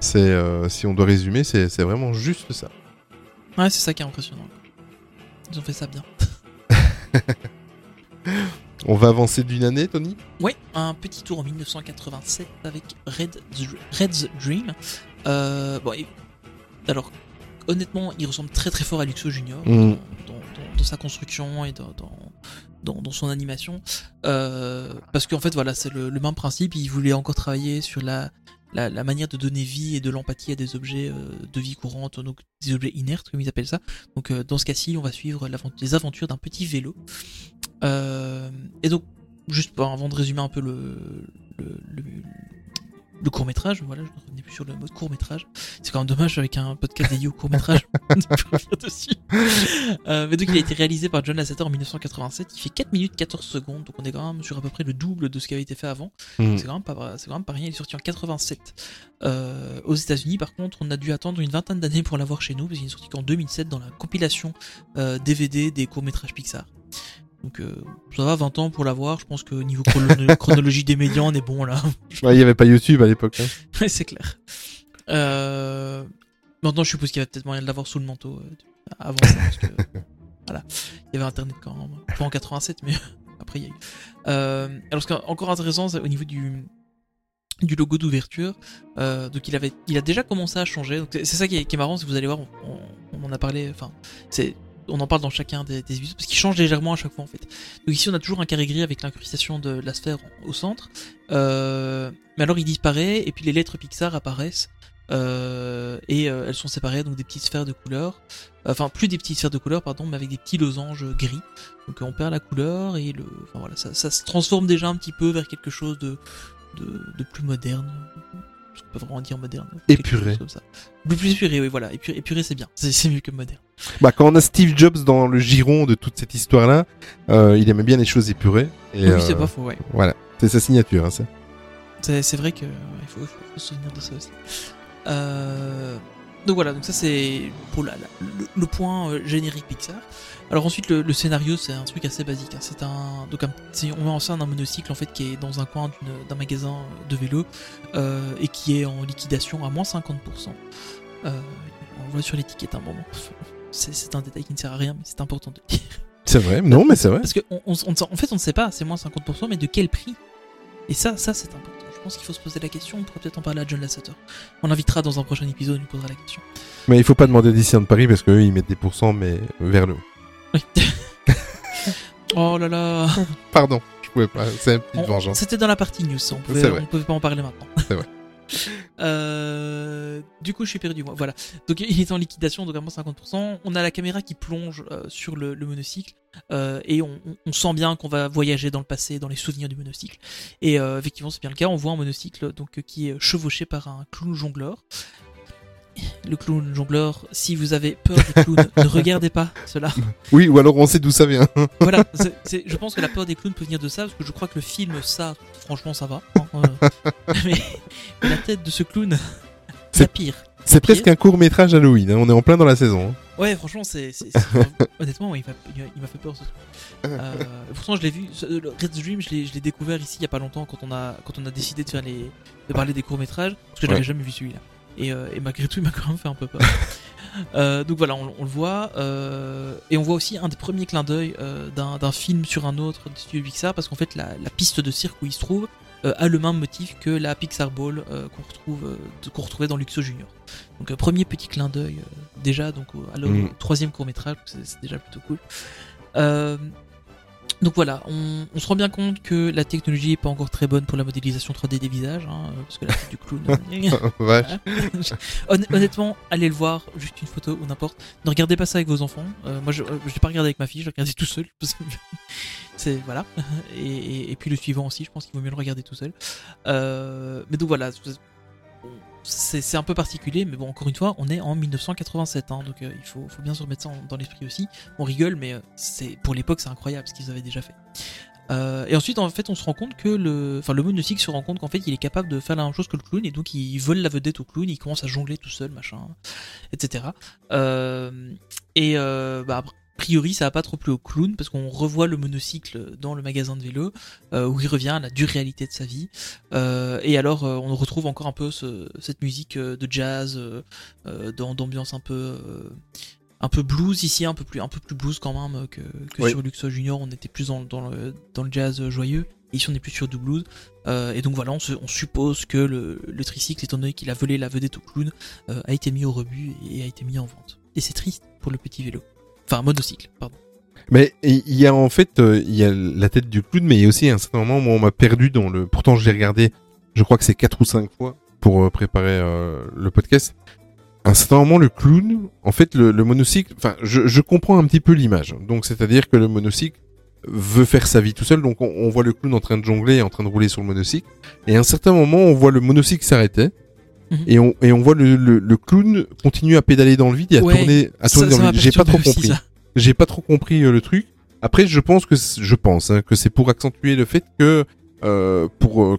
C'est, euh, si on doit résumer, c'est c'est vraiment juste ça. Ouais, c'est ça qui est impressionnant. Ils ont fait ça bien. On va avancer d'une année, Tony? Ouais, un petit tour en 1987 avec Red, Red's Dream. Euh, bon, et- alors, honnêtement, il ressemble très très fort à Luxo Junior Mm. dans, dans- dans- dans sa construction et dans, dans, son animation. Euh, parce qu'en fait, voilà, c'est le, même principe. Il voulait encore travailler sur la, la, manière de donner vie et de l'empathie à des objets euh, de vie courante, donc des objets inertes, comme ils appellent ça. Donc, euh, dans ce cas-ci, on va suivre les aventures d'un petit vélo. Et donc, juste avant de résumer un peu le, le court métrage, voilà, je ne revenais plus sur le mode court métrage. C'est quand même dommage avec un podcast dédié au court métrage dessus. Euh, mais donc il a été réalisé par John Lasseter en 1987. Il fait 4 minutes 14 secondes, donc on est quand même sur à peu près le double de ce qui avait été fait avant. Mm. C'est quand même pas, c'est quand même pas rien. Il est sorti en 87 euh, aux États-Unis. Par contre, on a dû attendre une vingtaine d'années pour l'avoir chez nous, parce qu'il est sorti qu'en 2007 dans la compilation euh, DVD des courts métrages Pixar. Donc euh, ça va 20 ans pour l'avoir. Je pense que niveau chrono- chronologie des médias, on est bon là. Ouais, Il n'y avait pas YouTube à l'époque. hein. C'est clair. Euh... Maintenant, je suppose qu'il y avait peut-être moyen de l'avoir sous le manteau euh, avant ça, parce que voilà, il y avait Internet quand même. Pas en 87, mais après il y a eu. Alors, ce qui est encore intéressant, c'est au niveau du du logo d'ouverture. Euh, donc, il avait, il a déjà commencé à changer. Donc, c'est c'est ça qui est, qui est marrant, si vous allez voir, on, on- on en a parlé. Enfin, c'est on en parle dans chacun des, des épisodes parce qu'il change légèrement à chaque fois en fait. Donc ici on a toujours un carré gris avec l'incrustation de la sphère au centre. Euh, mais alors il disparaît et puis les lettres Pixar apparaissent euh, et euh, elles sont séparées donc des petites sphères de couleur. Enfin plus des petites sphères de couleur pardon mais avec des petits losanges gris. Donc on perd la couleur et le, enfin voilà ça, se transforme déjà un petit peu vers quelque chose de, de plus moderne. Je peux pas vraiment dire moderne. Épuré. chose Comme ça. Plus, plus épuré, oui, voilà. Épuré, épuré c'est bien. C'est mieux que moderne. Bah, quand on a Steve Jobs dans le giron de toute cette histoire-là, euh, il aimait bien les choses épurées. Et, oui, euh, c'est pas faux, ouais. Voilà, c'est sa signature, hein, ça. C'est vrai que il faut, faut- faut se souvenir de ça aussi. Euh, donc voilà, donc ça c'est pour la, la- le, le point euh, générique Pixar. Alors ensuite le, le scénario c'est un truc assez basique. hein. C'est un donc un- on met en scène un monocycle en fait qui est dans un coin d'un magasin de vélo euh, et qui est en liquidation à moins 50%. Euh, on voit sur l'étiquette un moment. C'est un détail qui ne sert à rien mais c'est important de le dire. C'est vrai, non, mais c'est vrai. Parce que on- en fait, on ne sait pas, c'est moins 50%, mais de quel prix? Et ça, ça c'est important. Je pense qu'il faut se poser la question. On pourrait peut-être en parler à John Lasseter. On l'invitera dans un prochain épisode, il nous posera la question. Mais il faut pas demander à Disneyland Paris parce qu'eux, ils mettent des pourcents, mais vers le haut. Oui. oh là là. Pardon, je pouvais pas. C'est une petite On- vengeance. C'était dans la partie news. On pouvait, on pouvait pas en parler maintenant. C'est vrai. Euh, du coup, je suis perdu, moi. Voilà. Donc, il est en liquidation, donc vraiment 50%. On a la caméra qui plonge euh, sur le, le monocycle. euh, et on, on- sent bien qu'on va voyager dans le passé, dans les souvenirs du monocycle. Et effectivement, c'est bien le cas. On voit un monocycle donc, qui est chevauché par un clown jongleur. Le clown jongleur, si vous avez peur des clowns, ne regardez pas cela. Oui, ou alors on sait d'où ça vient. Voilà, c'est- c'est- je pense que la peur des clowns peut venir de ça, parce que je crois que le film, ça, franchement, ça va. hein, euh. mais, mais la tête de ce clown, C'est- la pire. C'est presque un court métrage Halloween. hein, On est en plein dans la saison. hein. Ouais, franchement, c'est. c'est- c'est- Honnêtement, il m'a il m'a- il m'a fait peur ce truc. Euh, pourtant, je l'ai vu. Red Dream, je l'ai je l'ai découvert ici il y a pas longtemps quand on a, quand on a décidé de, faire les, de parler des courts-métrages, parce que je Ouais. n'avais jamais vu celui-là. Et, euh, et malgré tout, il m'a quand même fait un peu peur. Euh, donc voilà, on, on le voit. euh, et on voit aussi un des premiers clins d'œil euh, d'un film sur un autre du studio Pixar, parce qu'en fait, la, la piste de cirque où il se trouve a le même motif que la Pixar Ball qu'on retrouve, qu'on retrouvait dans Luxo Junior. Donc, premier petit clin d'œil déjà, donc Mm. troisième court métrage, c'est déjà plutôt cool. Donc voilà, on, on se rend bien compte que la technologie est pas encore très bonne pour la modélisation 3D des visages, hein, euh, parce que la tête du clown. Hon- honnêtement, allez le voir, juste une photo ou n'importe. Ne regardez pas ça avec vos enfants. Euh, moi, je n'ai pas regardé avec ma fille, je regardé tout seul. C'est voilà. Et, et- et puis le suivant aussi, je pense qu'il vaut mieux le regarder tout seul. Euh, mais donc voilà, c'est un peu particulier, mais bon, encore une fois, on est en 1987, hein, donc euh, il faut, bien se remettre ça dans l'esprit aussi. On rigole, mais euh, pour l'époque, c'est incroyable ce qu'ils avaient déjà fait. Euh, et ensuite, en fait, on se rend compte que le, enfin, le se rend compte qu'en fait, il est capable de faire la même chose que le clown, et donc il vole la vedette au clown, il commence à jongler tout seul, machin, etc. Et bah, priori, ça a pas trop plu au clown parce qu'on revoit le monocycle dans le magasin de vélo euh, où il revient à la dure réalité de sa vie. Euh, et alors, euh, on retrouve encore un peu ce- cette musique de jazz, dans- d'ambiance un peu. un peu blues ici, un peu plus, un peu plus blues quand même que, que Oui. sur Luxo Junior, on était plus dans, dans, le, dans le jazz joyeux. Et ici, on est plus sur du blues. Et donc voilà, on, se- on suppose que le, le tricycle, étant donné qu'il a volé la vedette au clown, a été mis au rebut et a été mis en vente. Et c'est triste pour le petit vélo. Enfin, monocycle, pardon. Mais il y a en fait, euh, il y a la tête du clown, mais il y a aussi un certain moment où on m'a perdu dans le. Pourtant, je l'ai regardé, je crois que c'est quatre ou cinq fois pour euh, préparer euh, le podcast. Un certain moment, le clown, en fait, le, le monocycle, enfin, je, je comprends un petit peu l'image. Donc, c'est-à-dire que le monocycle veut faire sa vie tout seul. Donc, on, on voit le clown en train de jongler, en train de rouler sur le monocycle. Et à un certain moment, on voit le monocycle s'arrêter. Mhm. Et, on, et on voit le, le, le clown continuer à pédaler dans le vide et à Ouais, tourner, à ça- tourner ça dans m'a le vide. J'ai pas trop compris. ça. J'ai pas trop compris le truc. Après, je pense que je pense hein, que c'est pour accentuer le fait que euh, pour euh,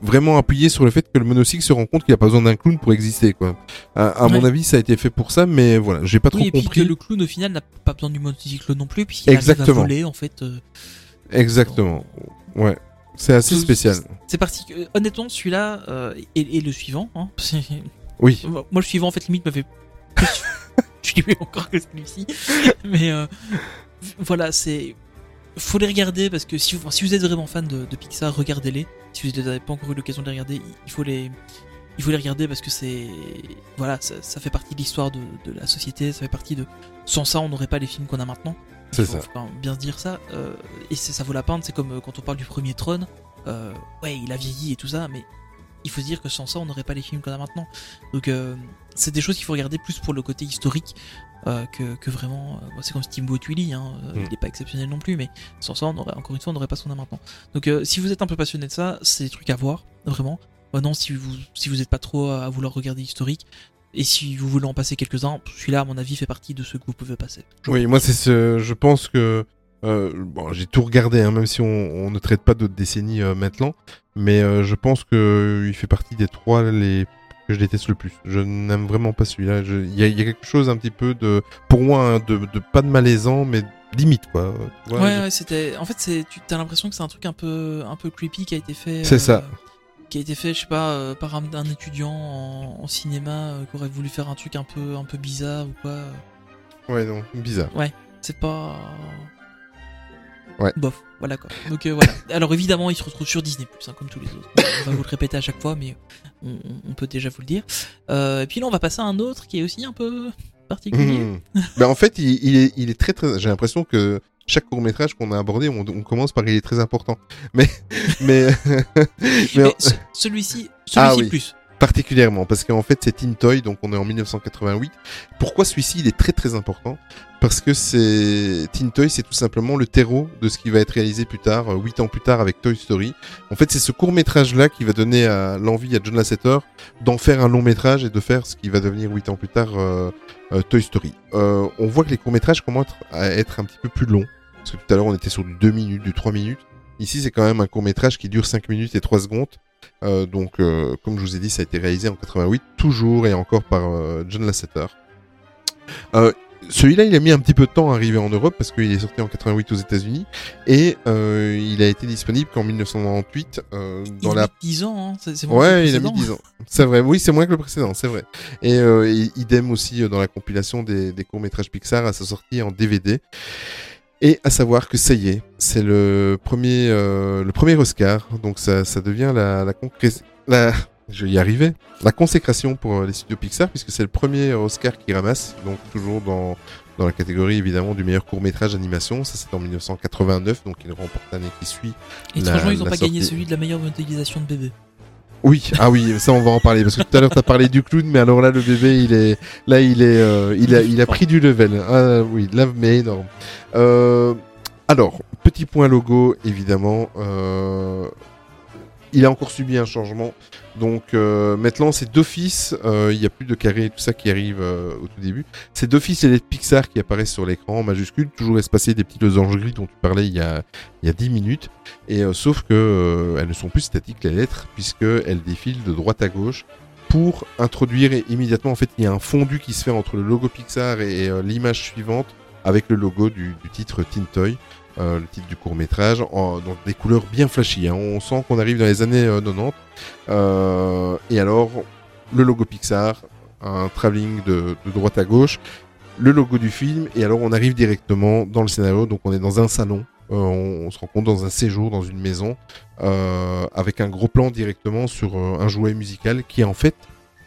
vraiment appuyer sur le fait que le monocycle se rend compte qu'il a pas besoin d'un clown pour exister quoi. À, à mon avis, ça a été fait pour ça, mais voilà, j'ai pas trop Oui, et puis que compris. le clown au final n'a pas besoin du monocycle non plus, puisqu'il arrive à voler en fait. euh, Exactement. Ouais, c'est assez spécial. C'est parti. euh, Honnêtement, celui-là euh, et, et le suivant. Hein, Oui. Moi, le suivant, en fait, limite, plus. Je dis encore que celui-ci. Mais euh, voilà, c'est. Faut les regarder parce que si vous, si vous êtes vraiment fan de, de Pixar, regardez-les. Si vous n'avez pas encore eu l'occasion de les regarder, il faut les. Il faut les regarder parce que c'est. Voilà, ça, ça fait partie de l'histoire de, de la société, ça fait partie de. Sans ça, on n'aurait pas les films qu'on a maintenant. C'est ça. faut quand même bien se dire ça. euh, et ça vaut la peine, c'est comme euh, quand on parle du premier trône. euh, ouais, il a vieilli et tout ça, mais il faut se dire que sans ça, on n'aurait pas les films qu'on a maintenant. Donc, euh, c'est des choses qu'il faut regarder plus pour le côté historique euh, que, que vraiment. euh, c'est comme Steamboat Willie, hein, Mm. il n'est pas exceptionnel non plus, mais sans ça, on aurait, encore une fois, on n'aurait pas ce qu'on a maintenant. Donc, euh, si vous êtes un peu passionné de ça, c'est des trucs à voir, vraiment. Maintenant, si vous si vous n'êtes pas trop à vouloir regarder historique, et si vous voulez en passer quelques-uns, celui-là, à mon avis, fait partie de ceux que vous pouvez passer. Oui, moi c'est ce, je pense que euh, bon, j'ai tout regardé, hein, même si on, on ne traite pas d'autres décennies euh, maintenant, mais euh, je pense que euh, il fait partie des trois les que je déteste le plus. Je n'aime vraiment pas celui-là. Je- Il y, a- il y a quelque chose un petit peu de, pour moi, hein, de, de pas de malaisant, mais limite quoi. Ouais, je- ouais, c'était. En fait, c'est. Tu as l'impression que c'est un truc un peu, un peu creepy qui a été fait. C'est ça. Qui a été fait, je sais pas, euh, par un, un étudiant en, en cinéma euh, qui aurait voulu faire un truc un peu, un peu bizarre ou quoi. Ouais, non, bizarre. Ouais, c'est pas. Ouais. bof, voilà quoi. Donc euh, voilà. Alors évidemment, il se retrouve sur Disney hein, comme tous les autres. On va vous le répéter à chaque fois, mais on, on peut déjà vous le dire. Euh, et puis là, on va passer à un autre qui est aussi un peu particulier. Mhm. ben, en fait, il, il est, il est très très. J'ai l'impression que chaque court métrage qu'on a abordé, on, on commence par il est très important. Mais mais mais, Mais ce- celui-ci, celui-ci Ah oui. plus. Particulièrement parce qu'en fait c'est Teen Toy, donc on est en 1988. Pourquoi celui-ci il est très très important? Parce que c'est Teen Toy, c'est tout simplement le terreau de ce qui va être réalisé plus tard, euh, huit ans plus tard avec Toy Story. En fait, c'est ce court métrage là qui va donner à l'envie à John Lasseter d'en faire un long métrage et de faire ce qui va devenir huit ans plus tard euh, euh, Toy Story. Euh, on voit que les courts métrages commencent à être un petit peu plus longs. Parce que tout à l'heure on était sur du 2 minutes, du 3 minutes. Ici c'est quand même un court métrage qui dure 5 minutes et 3 secondes. Euh, donc, euh, comme je vous ai dit, ça a été réalisé en 88, toujours et encore par euh, John Lasseter. Euh, celui-là, il a mis un petit peu de temps à arriver en Europe parce qu'il est sorti en 88 aux États-Unis et euh, il a été disponible qu'en 1998 euh, dans il la a mis 10 ans, hein. c'est Ouais, il a mis précédent. 10 ans. C'est vrai, oui, c'est moins que le précédent, c'est vrai. Et, euh, idem aussi dans la compilation des, des courts-métrages Pixar à sa sortie en DVD. Et à savoir que ça y est, c'est le premier, euh, le premier Oscar, donc ça, ça devient la, la, je y arriver, la consécration pour euh, les studios Pixar, puisque c'est le premier Oscar qui ramasse, donc toujours dans, dans la catégorie évidemment du meilleur court-métrage d'animation, ça c'est en 1989, donc il remporte l'année qui suit. Et la- franchement, ils ont la pas gagné celui de la meilleure modélisation de bébé. Oui, ah oui, ça on va en parler parce que tout à l'heure t'as parlé du clown, mais alors là le bébé il est, là il est, euh, il a, il a pris du level. Ah oui, là mais énorme. Euh, alors petit point logo évidemment. Euh, il a encore subi un changement. Donc euh, maintenant c'est d'office, euh, il y a plus de carré et tout ça qui arrive euh, au tout début. C'est d'office les lettres Pixar qui apparaissent sur l'écran en majuscule, toujours espacées des petits losanges gris dont tu parlais il y a, il y a 10 minutes. Et euh, sauf que elles ne sont plus statiques les lettres puisque elles défilent de droite à gauche pour introduire et immédiatement en fait il y a un fondu qui se fait entre le logo Pixar et l'image suivante avec le logo du, du titre Teen Toy. Euh, le titre du court métrage, en, des couleurs bien flashy. hein. On sent qu'on arrive dans les années euh, 90. Euh, et alors, le logo Pixar, un travelling de, droite à gauche, le logo du film, et alors on arrive directement dans le scénario. Donc on est dans un salon, euh, on, on se rend compte dans un séjour, dans une maison, euh, avec un gros plan directement sur euh, un jouet musical qui est en fait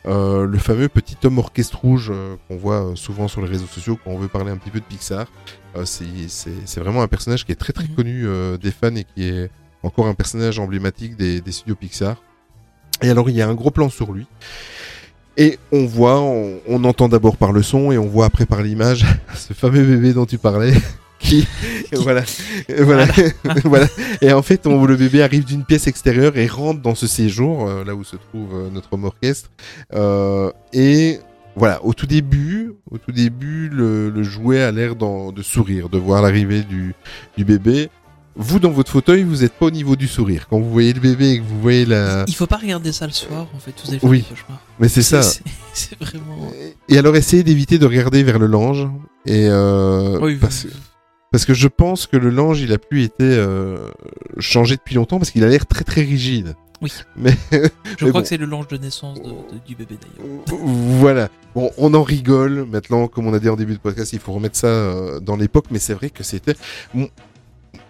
euh, le fameux petit homme orchestre rouge euh, qu'on voit euh, souvent sur les réseaux sociaux quand on veut parler un petit peu de Pixar. Euh, c'est- vraiment un personnage qui est très très Mhm. connu euh, des fans et qui est encore un personnage emblématique des, des studios Pixar. Et alors il y a un gros plan sur lui. Et on voit, on, on entend d'abord par le son et on voit après par l'image ce fameux bébé dont tu parlais. Qui, voilà, voilà, voilà. Et en fait, on, le bébé arrive d'une pièce extérieure et rentre dans ce séjour, euh, là où se trouve euh, notre homme orchestre. Euh, et voilà, au tout début, au tout début, le, le jouet a l'air de sourire, de voir l'arrivée du, du bébé. Vous, dans votre fauteuil, vous n'êtes pas au niveau du sourire. Quand vous voyez le bébé et que vous voyez la... Il faut pas regarder ça le soir, en fait, vous allez faire Oui. Mais c'est ça. C'est vraiment. Et alors, essayez d'éviter de regarder vers le linge. Et euh, Oui, parce, que- parce que je pense que le linge, il a plus été euh, changé depuis longtemps parce qu'il a l'air très très rigide. Oui. Mais Je Mais crois bon. que c'est le linge de naissance de- de- du bébé d'ailleurs. Voilà. Bon, on en rigole maintenant, comme on a dit en début de podcast, il faut remettre ça euh, dans l'époque, mais c'est vrai que c'était. Bon,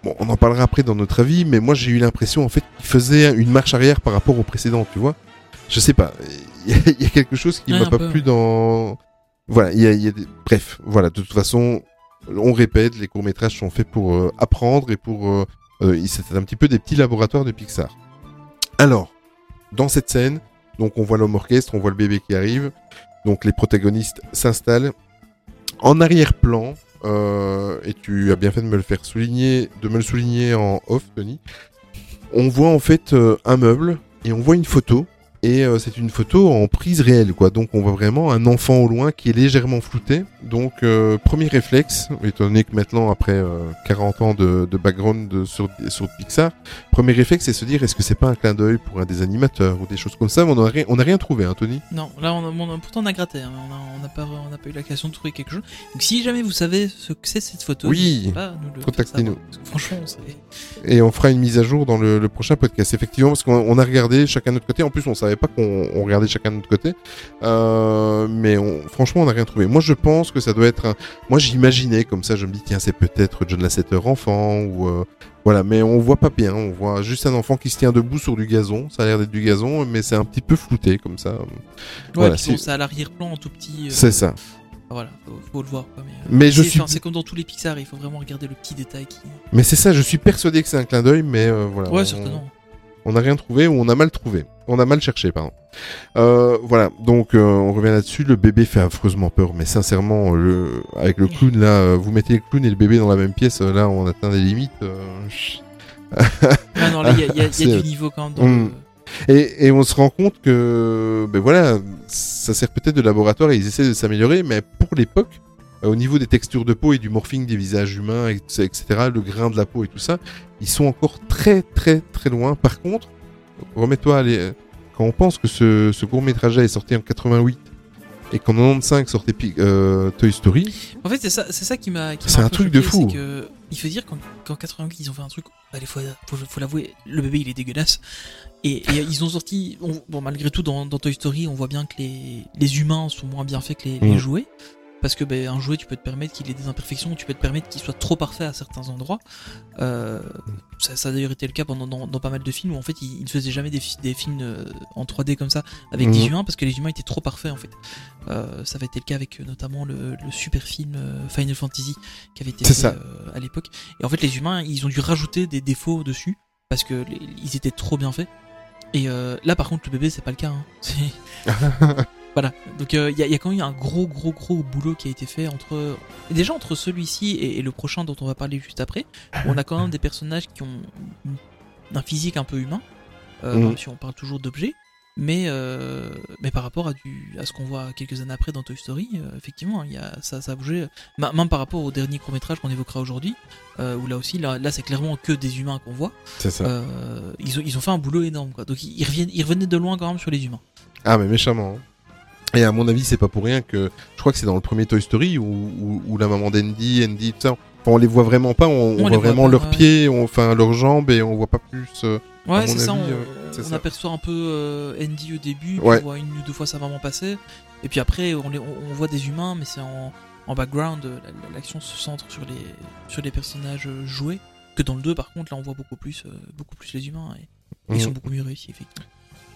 bon, on en parlera après dans notre avis, mais moi j'ai eu l'impression en fait qu'il faisait une marche arrière par rapport au précédent, tu vois. Je sais pas. Il y, a- il y a quelque chose qui Ouais, m'a pas peu. plu dans. Voilà, il y a, il y a des... Bref, voilà, de toute façon, on répète, les courts-métrages sont faits pour euh, apprendre et pour. Euh, euh, c'est un petit peu des petits laboratoires de Pixar. Alors, dans cette scène, donc on voit l'homme orchestre, on voit le bébé qui arrive, donc les protagonistes s'installent. En arrière-plan, euh, et tu as bien fait de me le faire souligner, de me le souligner en off, Tony, on voit en fait euh, un meuble et on voit une photo. Et euh, c'est une photo en prise réelle, quoi. Donc on voit vraiment un enfant au loin qui est légèrement flouté. Donc euh, premier réflexe, étant donné que maintenant après euh, 40 ans de, de background de- sur, sur Pixar, premier réflexe c'est se dire est-ce que c'est pas un clin d'œil pour un des animateurs ou des choses comme ça? Mais on n'a rien, on a rien trouvé, hein, Tony? Non, là on a, on a- pourtant on a gratté, hein, on a- n'a pas, on n'a pas eu l'occasion de trouver quelque chose. Donc si jamais vous savez ce que c'est cette photo, Oui, contactez-nous. Franchement. Et on fera une mise à jour dans le, le prochain podcast. Effectivement, parce qu'on on a regardé chacun de notre côté. En plus, on savait savait pas qu'on on regardait chacun de notre côté. Euh, mais on, franchement, on n'a rien trouvé. Moi, je pense que ça doit être. Un... Moi, j'imaginais comme ça. Je me dis tiens, c'est peut-être John Lasseter enfant ou euh, voilà. Mais on voit pas bien. On voit juste un enfant qui se tient debout sur du gazon. Ça a l'air d'être du gazon, mais c'est un petit peu flouté comme ça. Ouais, Voilà, c'est- à l'arrière-plan en tout petit. euh, C'est ça. Voilà, faut, faut le voir. Quoi, mais Mais je suis- C'est comme dans tous les Pixar, il faut vraiment regarder le petit détail qui. Mais c'est ça. Je suis persuadé que c'est un clin d'œil, mais voilà. Ouais, on- certainement. On n'a rien trouvé ou on a mal trouvé. On a mal cherché, pardon. Euh, voilà, donc euh, on revient là-dessus. Le bébé fait affreusement peur, mais sincèrement, le... avec le clown là, euh, vous mettez le clown et le bébé dans la même pièce, là on atteint des limites. Ah non, là, il y a, y y du niveau quand même dans Mm. Et, et on se rend compte que, ben voilà, ça sert peut-être de laboratoire et ils essaient de s'améliorer, mais pour l'époque, au niveau des textures de peau et du morphing des visages humains, et- etc., le grain de la peau et tout ça, ils sont encore très très très loin. Par contre, remets-toi, les- quand on pense que ce, ce court métrage est sorti en 88 et qu'en 95 sortait euh, Toy Story, En fait, c'est ça, c'est ça qui m'a. C'est un truc de fou. que il faut dire qu'en qu'en 88 ils ont fait un truc. Allez, faut, faut, faut l'avouer, le bébé il est dégueulasse. Et, et ils ont sorti. on- bon, malgré tout, dans, dans Toy Story, on voit bien que les, les humains sont moins bien faits que les, les Mm. jouets. Parce que ben, un jouet, tu peux te permettre qu'il ait des imperfections, tu peux te permettre qu'il soit trop parfait à certains endroits. Euh, ça, ça a d'ailleurs été le cas pendant dans, dans pas mal de films où en fait ils, ne faisaient jamais des, fi- des films euh, en 3D comme ça avec Mhm. des humains parce que les humains étaient trop parfaits en fait. Euh, ça avait été le cas avec notamment le, le super film Final Fantasy qui avait été fait ça. euh, à l'époque. Et en fait les humains ils ont dû rajouter des défauts dessus parce que les- ils étaient trop bien faits. Et là par contre le bébé c'est pas le cas. hein. Voilà. Donc il y, a- y a quand même un gros gros gros boulot qui a été fait entre déjà entre celui-ci et, et le prochain dont on va parler juste après. On a quand même des personnages qui ont un physique un peu humain, euh, Mhm. même si on parle toujours d'objets. Mais, euh, mais par rapport à, du, à ce qu'on voit quelques années après dans Toy Story, euh, effectivement, il y a, ça, ça a bougé. Même par rapport au dernier court métrage qu'on évoquera aujourd'hui, euh, où là aussi, là, là c'est clairement que des humains qu'on voit. c'est ça. Euh, ils, ont, ils ont fait un boulot énorme. Quoi. Donc ils, ils reviennent, ils revenaient de loin quand même sur les humains. Ah mais méchamment. hein. Et à mon avis, c'est pas pour rien que je crois que c'est dans le premier Toy Story où, où, où la maman d'Andy, Andy, tout ça, enfin, on les voit vraiment pas, on, voit vraiment pas, leurs ouais. pieds, on- enfin leurs jambes et on voit pas plus. euh, Ouais, c'est ça. On, euh, c'est on ça. aperçoit un peu euh, Andy au début, Ouais. on voit une ou deux fois sa maman passer. Et puis après, on, les- on, on voit des humains, mais c'est en, en background. euh, la- la- L'action se centre sur les, sur les personnages joués. Que dans le 2, par contre, là, on voit beaucoup plus, beaucoup plus les humains. Et, ils sont beaucoup mieux réussis, effectivement.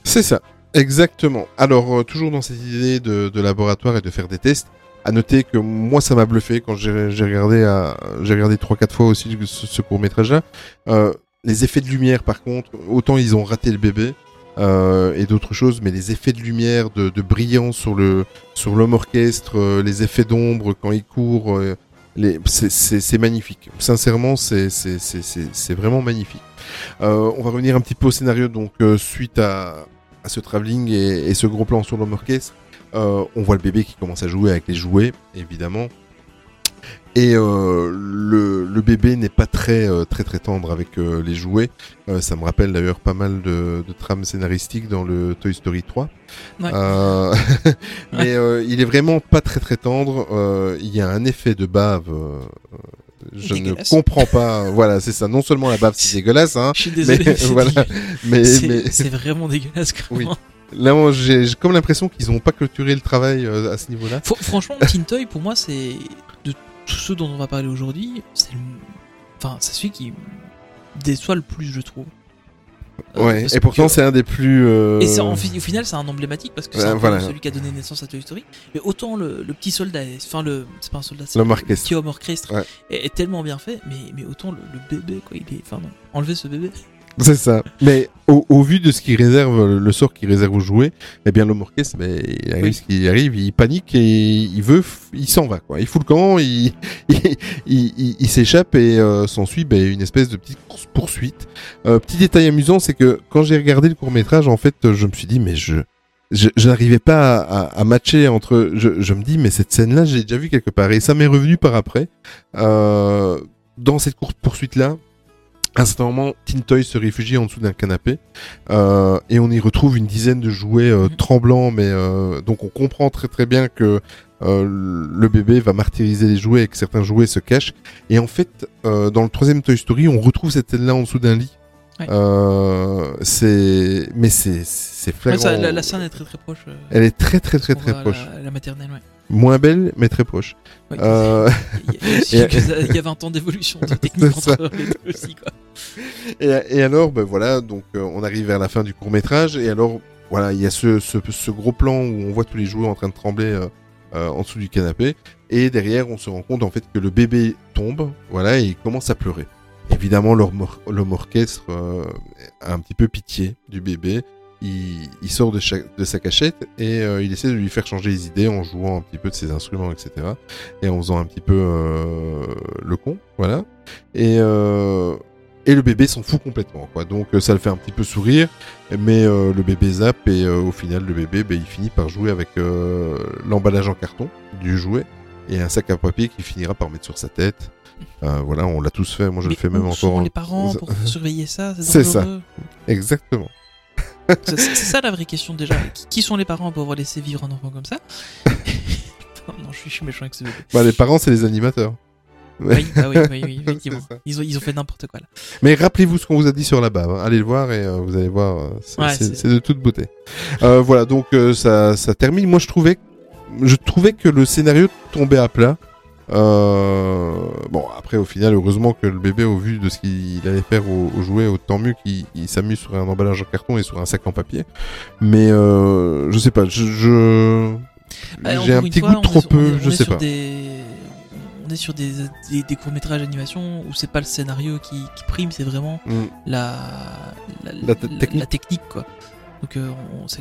C'est ça, exactement. Alors, euh, toujours dans cette idée de, de laboratoire et de faire des tests, à noter que moi, ça m'a bluffé quand j'ai regardé, j'ai regardé 3-4 fois aussi ce, court-métrage-là. Euh, les effets de lumière, par contre, autant ils ont raté le bébé euh, et d'autres choses, mais les effets de lumière, de, de brillance sur le sur l'homme orchestre, euh, les effets d'ombre quand il court, euh, c'est- magnifique. Sincèrement, c'est vraiment magnifique. Euh, on va revenir un petit peu au scénario, donc euh, suite à, à ce travelling et, et ce gros plan sur l'homme orchestre, euh, on voit le bébé qui commence à jouer avec les jouets, évidemment. Et euh, le, le bébé n'est pas très euh, très très tendre avec euh, les jouets. Euh, ça me rappelle d'ailleurs pas mal de, de trames scénaristiques dans le Toy Story 3. Ouais. Euh, mais il est vraiment pas très très tendre. Il y a un effet de bave. Je ne comprends pas. Voilà, c'est ça. Non seulement la bave c'est dégueulasse, hein, Je suis désolé, mais voilà. Mais, C'est mais vraiment dégueulasse. Quand Oui. même. là, j'ai comme l'impression qu'ils n'ont pas clôturé le travail euh, à ce niveau-là. Fr- franchement, Teen Toy, pour moi, c'est de tous ceux dont on va parler aujourd'hui, c'est le... Enfin, c'est celui qui déçoit le plus, je trouve. Euh, Ouais. Et pourtant, que- c'est un des plus. euh, Et en fi- au final, c'est un emblématique parce que c'est voilà. celui qui a donné naissance à Toy Story. Mais autant le, le petit soldat, enfin le, c'est pas un soldat, c'est le orchestre. petit homme orchestre Ouais. est, est tellement bien fait. Mais, mais autant le, le bébé, quoi, il est, enfin non, enlever ce bébé. C'est ça. Mais au, au vu de ce qu'il réserve, le, le sort qu'il réserve aux jouets, eh bien l'homme orchestre, ben, il arrive Oui. ce qui arrive, il panique et il veut, il s'en va quoi. Il fout le camp, il, il, il, s'échappe et euh, s'ensuit ben, une espèce de petite course poursuite. Euh, petit détail amusant, c'est que quand j'ai regardé le court métrage, en fait, je me suis dit mais je je, je n'arrivais pas à, à- à matcher entre. Je, je me dis mais cette scène-là, j'ai déjà vu quelque part et ça m'est revenu par après. Euh, dans cette course poursuite là, à un certain moment, Tintoy se réfugie en dessous d'un canapé euh, et on y retrouve une dizaine de jouets euh, Mhm. tremblants, mais euh, donc on comprend très très bien que euh, le bébé va martyriser les jouets et que certains jouets se cachent. Et en fait, euh, dans le troisième Toy Story, on retrouve cette scène-là en dessous d'un lit. Ouais. Euh, c'est, mais c'est, c'est Ouais, flagrant. ça, la, la scène est très très proche. Elle est très très très très proche. La, la maternelle, ouais. Moins belle, mais très proche. Ouais. Euh, Il y quelques- il y a 20 ans d'évolution de technique ça. entre les deux aussi, quoi. Et, et alors, ben voilà, donc euh, on arrive vers la fin du court métrage, et alors, voilà, il y a ce, ce, ce gros plan où on voit tous les joueurs en train de trembler euh, euh, en dessous du canapé, et derrière, on se rend compte en fait que le bébé tombe, voilà, et il commence à pleurer. Évidemment, l'homme or- l'homme orchestre euh, a un petit peu pitié du bébé. Il, il sort de, sa cachette et euh, il essaie de lui faire changer les idées en jouant un petit peu de ses instruments, etc. Et en faisant un petit peu euh, le con, voilà. Et, euh, et le bébé s'en fout complètement, quoi. Donc ça le fait un petit peu sourire, mais le bébé zappe et au final le bébé, ben, il finit par jouer avec l'emballage en carton du jouet et un sac à papier qu'il finira par mettre sur sa tête. Euh, voilà, on l'a tous fait. Moi, je Mais le fais même encore. les parents pour surveiller ça C'est ça. Exactement. C'est ça la vraie question déjà. Qui, sont les parents pour avoir laissé vivre un enfant comme ça? Non, je suis, je suis méchant avec ce bébé. Bah, les parents, c'est les animateurs. Oui, bah oui, oui, oui, effectivement. Ils ont, ils ont fait n'importe quoi là. Mais rappelez-vous ce qu'on vous a dit sur la bave. hein. Allez le voir et euh, vous allez voir, euh, c'est Ouais, de toute beauté. Euh, voilà, donc ça, ça termine. Moi, je trouvais, je trouvais que le scénario tombait à plat. Euh, bon, après, au final, heureusement que le bébé, au vu de ce qu'il allait faire au, au jouet, autant mieux qu'il il s'amuse sur un emballage en carton et sur un sac en papier. Mais euh, je sais pas, je, je- Bah, j'ai un petit fois, goût trop sur- peu, on est- on je sais sur pas. Des... On est sur des, des, des courts-métrages d'animation où c'est pas le scénario qui, qui prime, c'est vraiment Mm. la, la, La te- technique. la technique, quoi. Donc euh,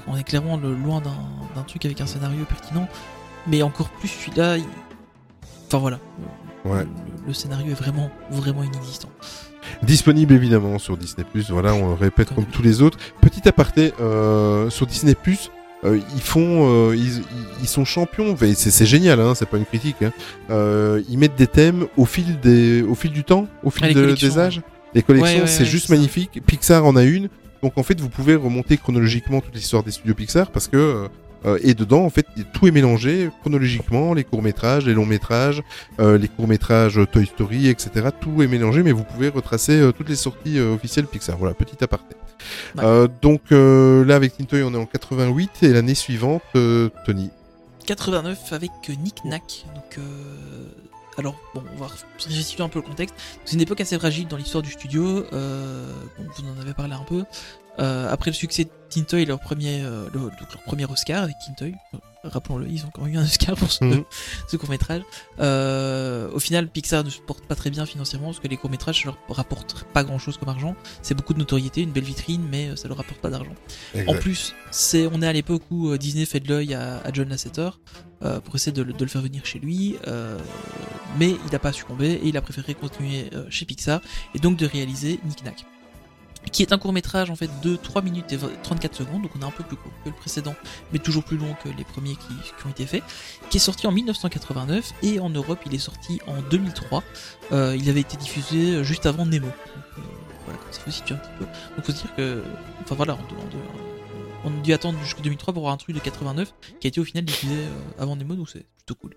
on, est clairement le- loin d'un d'un truc avec un scénario pertinent, mais encore plus celui-là. Enfin voilà, Ouais. le, le scénario est vraiment, vraiment inexistant. Disponible évidemment sur Disney+, voilà, on le répète comme tous les autres. Petit aparté, euh, sur Disney+, euh, ils font, euh, ils, sont champions, c'est génial, hein, c'est pas une critique. Hein. Ils mettent des thèmes au fil des, au fil du temps, au fil Ah, de- des âges. Les collections, Ouais, ouais, c'est juste ça. magnifique. Pixar en a une, donc en fait vous pouvez remonter chronologiquement toute l'histoire des studios Pixar parce que et dedans en fait tout est mélangé chronologiquement, les courts métrages, les longs métrages, euh, les courts métrages Toy Story, etc. Tout est mélangé, mais vous pouvez retracer euh, toutes les sorties euh, officielles Pixar. Voilà, petit aparté. Ouais. Euh, donc euh, là avec Tintoy on est en 88 et l'année suivante euh, Tony. 89 avec euh, Nick Nack. Donc, euh, alors, bon, on va restituer un peu le contexte. C'est une époque assez fragile dans l'histoire du studio. Euh, bon, vous en avez parlé un peu. Euh, après le succès de Tintoy, leur premier, euh, le- donc leur premier Oscar avec Tintoy, euh, rappelons-le, ils ont quand même eu un Oscar pour ce, Mhm. ce court métrage. Euh, au final, Pixar ne se porte pas très bien financièrement parce que les courts métrages ça leur rapportent pas grand-chose comme argent. C'est beaucoup de notoriété, une belle vitrine, mais euh, ça leur rapporte pas d'argent. En plus, c'est, on est à l'époque où euh, Disney fait de l'œil à, à John Lasseter euh, pour essayer de, le- de le faire venir chez lui, euh, mais il n'a pas succombé et il a préféré continuer chez Pixar et donc de réaliser Nick Nack. Qui est un court métrage en fait de 3 minutes et 20 34 secondes, donc on est un peu plus court que le précédent, mais toujours plus long que les premiers qui, ont été faits, qui est sorti en 1989 et en Europe il est sorti en 2003. Euh, il avait été diffusé juste avant Nemo. Donc, euh, voilà, ça faut situer un petit peu. Donc faut se dire que, enfin voilà, on, on- on a dû attendre jusqu'en 2003 pour avoir un truc de 89 qui a été au final diffusé euh, avant Nemo, donc c'est plutôt cool.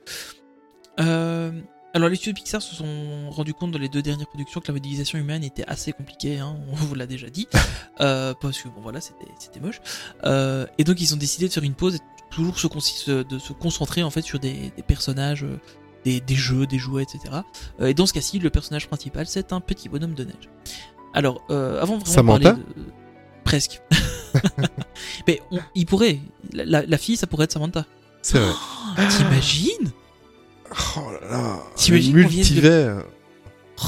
Euh, alors les studios Pixar se sont rendus compte dans les deux dernières productions que la modélisation humaine était assez compliquée, hein, on vous l'a déjà dit, euh, parce que bon voilà c'était c'était moche, Euh, et donc ils ont décidé de faire une pause et toujours se, de se concentrer en fait sur des, des personnages, euh, des, des jeux, des jouets, etc. Euh, et dans ce cas-ci le personnage principal c'est un petit bonhomme de neige. Alors euh, avant vraiment Samantha parler de... presque, mais on- il pourrait, la, la- la fille ça pourrait être Samantha. C'est vrai. T'imagines? Oh là là. T'imagines vienne de- multivers.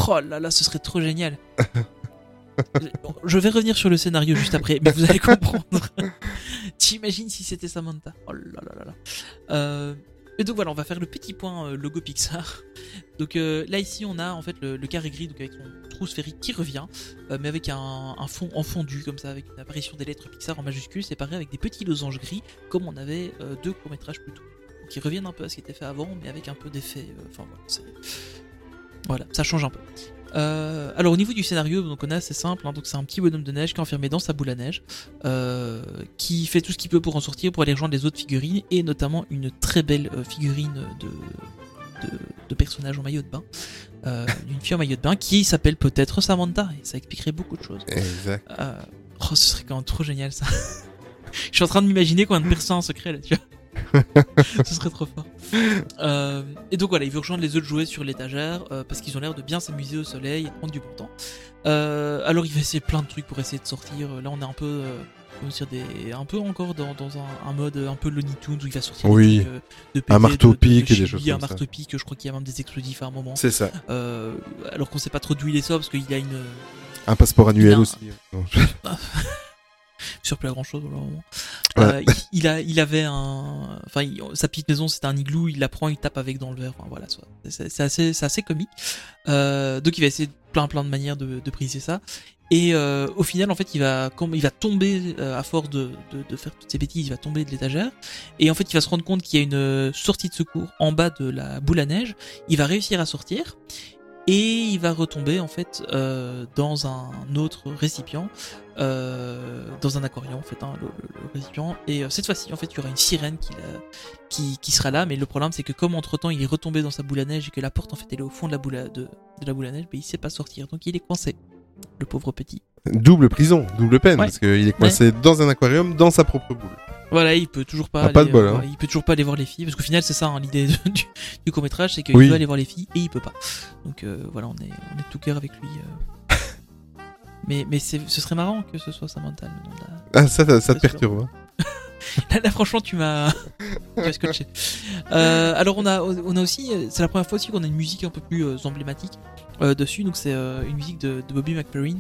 Oh là là, ce serait trop génial. Je vais revenir sur le scénario juste après, mais vous allez comprendre. T'imagines si c'était Samantha? Oh là là là là. Euh, et donc voilà, on va faire le petit point euh, logo Pixar. Donc euh, là ici, on a en fait le, le carré gris, donc avec son trou sphérique qui revient, mais avec un, un fond en fondu comme ça, avec une apparition des lettres Pixar en majuscule, séparées avec des petits losanges gris, comme on avait deux courts métrages plus tôt. Ils reviennent un peu à ce qui était fait avant, mais avec un peu d'effet. euh, Enfin voilà, ça change un peu. Euh, alors au niveau du scénario, donc on a c'est simple, hein, donc c'est un petit bonhomme de neige qui est enfermé dans sa boule à neige, euh, qui fait tout ce qu'il peut pour en sortir, pour aller rejoindre les autres figurines, et notamment une très belle figurine de, de, de personnages en maillot de bain, euh, d'une fille en maillot de bain qui s'appelle peut-être Samantha, et ça expliquerait beaucoup de choses. Exact. Oh, ce serait quand même trop génial ça. Je suis en train de m'imaginer qu'on a percer un secret là, tu vois. ce serait trop fort. Euh, et donc voilà, il veut rejoindre les autres jouets sur l'étagère euh, parce qu'ils ont l'air de bien s'amuser au soleil et prendre du bon temps. Euh, alors il va essayer plein de trucs pour essayer de sortir. Là, on est un peu, comment dire, des, un peu encore dans, dans un, un mode un peu Looney Tunes où il va sortir des Oui. euh, de Un marteau de- de- pique de et des choses un comme ça. marteau pique. Je crois qu'il y a même des explosifs à un moment. C'est ça. Alors qu'on sait pas trop d'où il est sort parce qu'il a une Un passeport annuel un- aussi. Non, sur plus à grand chose au moment. Ouais. Euh, il, il a, il avait un, enfin, il- sa petite maison c'était un igloo, il la prend, il tape avec dans le verre. Enfin voilà, c'est c'est assez, c'est assez comique. Euh, donc il va essayer de plein plein de manières de, de briser ça. Et euh, au final, en fait, il va, comme il va tomber à force de, de, de faire toutes ces bêtises, il va tomber de l'étagère. Et en fait, il va se rendre compte qu'il y a une sortie de secours en bas de la boule à neige. Il va réussir à sortir. Et il va retomber en fait euh, dans un autre récipient, euh, dans un aquarium en fait, hein, le, le- le récipient. Et euh, cette fois-ci, en fait, il y aura une sirène qui, la- qui, qui sera là. Mais le problème, c'est que comme entre temps, il est retombé dans sa boule à neige et que la porte en fait, elle est au fond de la boule à, de, de la boule à neige, mais il sait pas sortir, donc il est coincé. Le pauvre petit. Double prison, double peine, Ouais. parce qu'il est coincé dans un aquarium, dans sa propre boule. Voilà, il peut toujours pas. Ah, aller, pas de bol, euh, hein. il peut toujours pas aller voir les filles, parce qu'au final, c'est ça hein, l'idée du, du court métrage, c'est qu'il Oui. veut aller voir les filles et il peut pas. Donc euh, voilà, on est, on est de tout cœur avec lui. euh. mais mais ce serait marrant que ce soit Samantha le nom de la- Ah, ça, ça, ça te perturbe. hein. Là, là, franchement, tu m'as, scotché. Euh, alors, on a, on a aussi, c'est la première fois aussi qu'on a une musique un peu plus emblématique dessus. Donc, c'est une musique de, de Bobby McFerrin,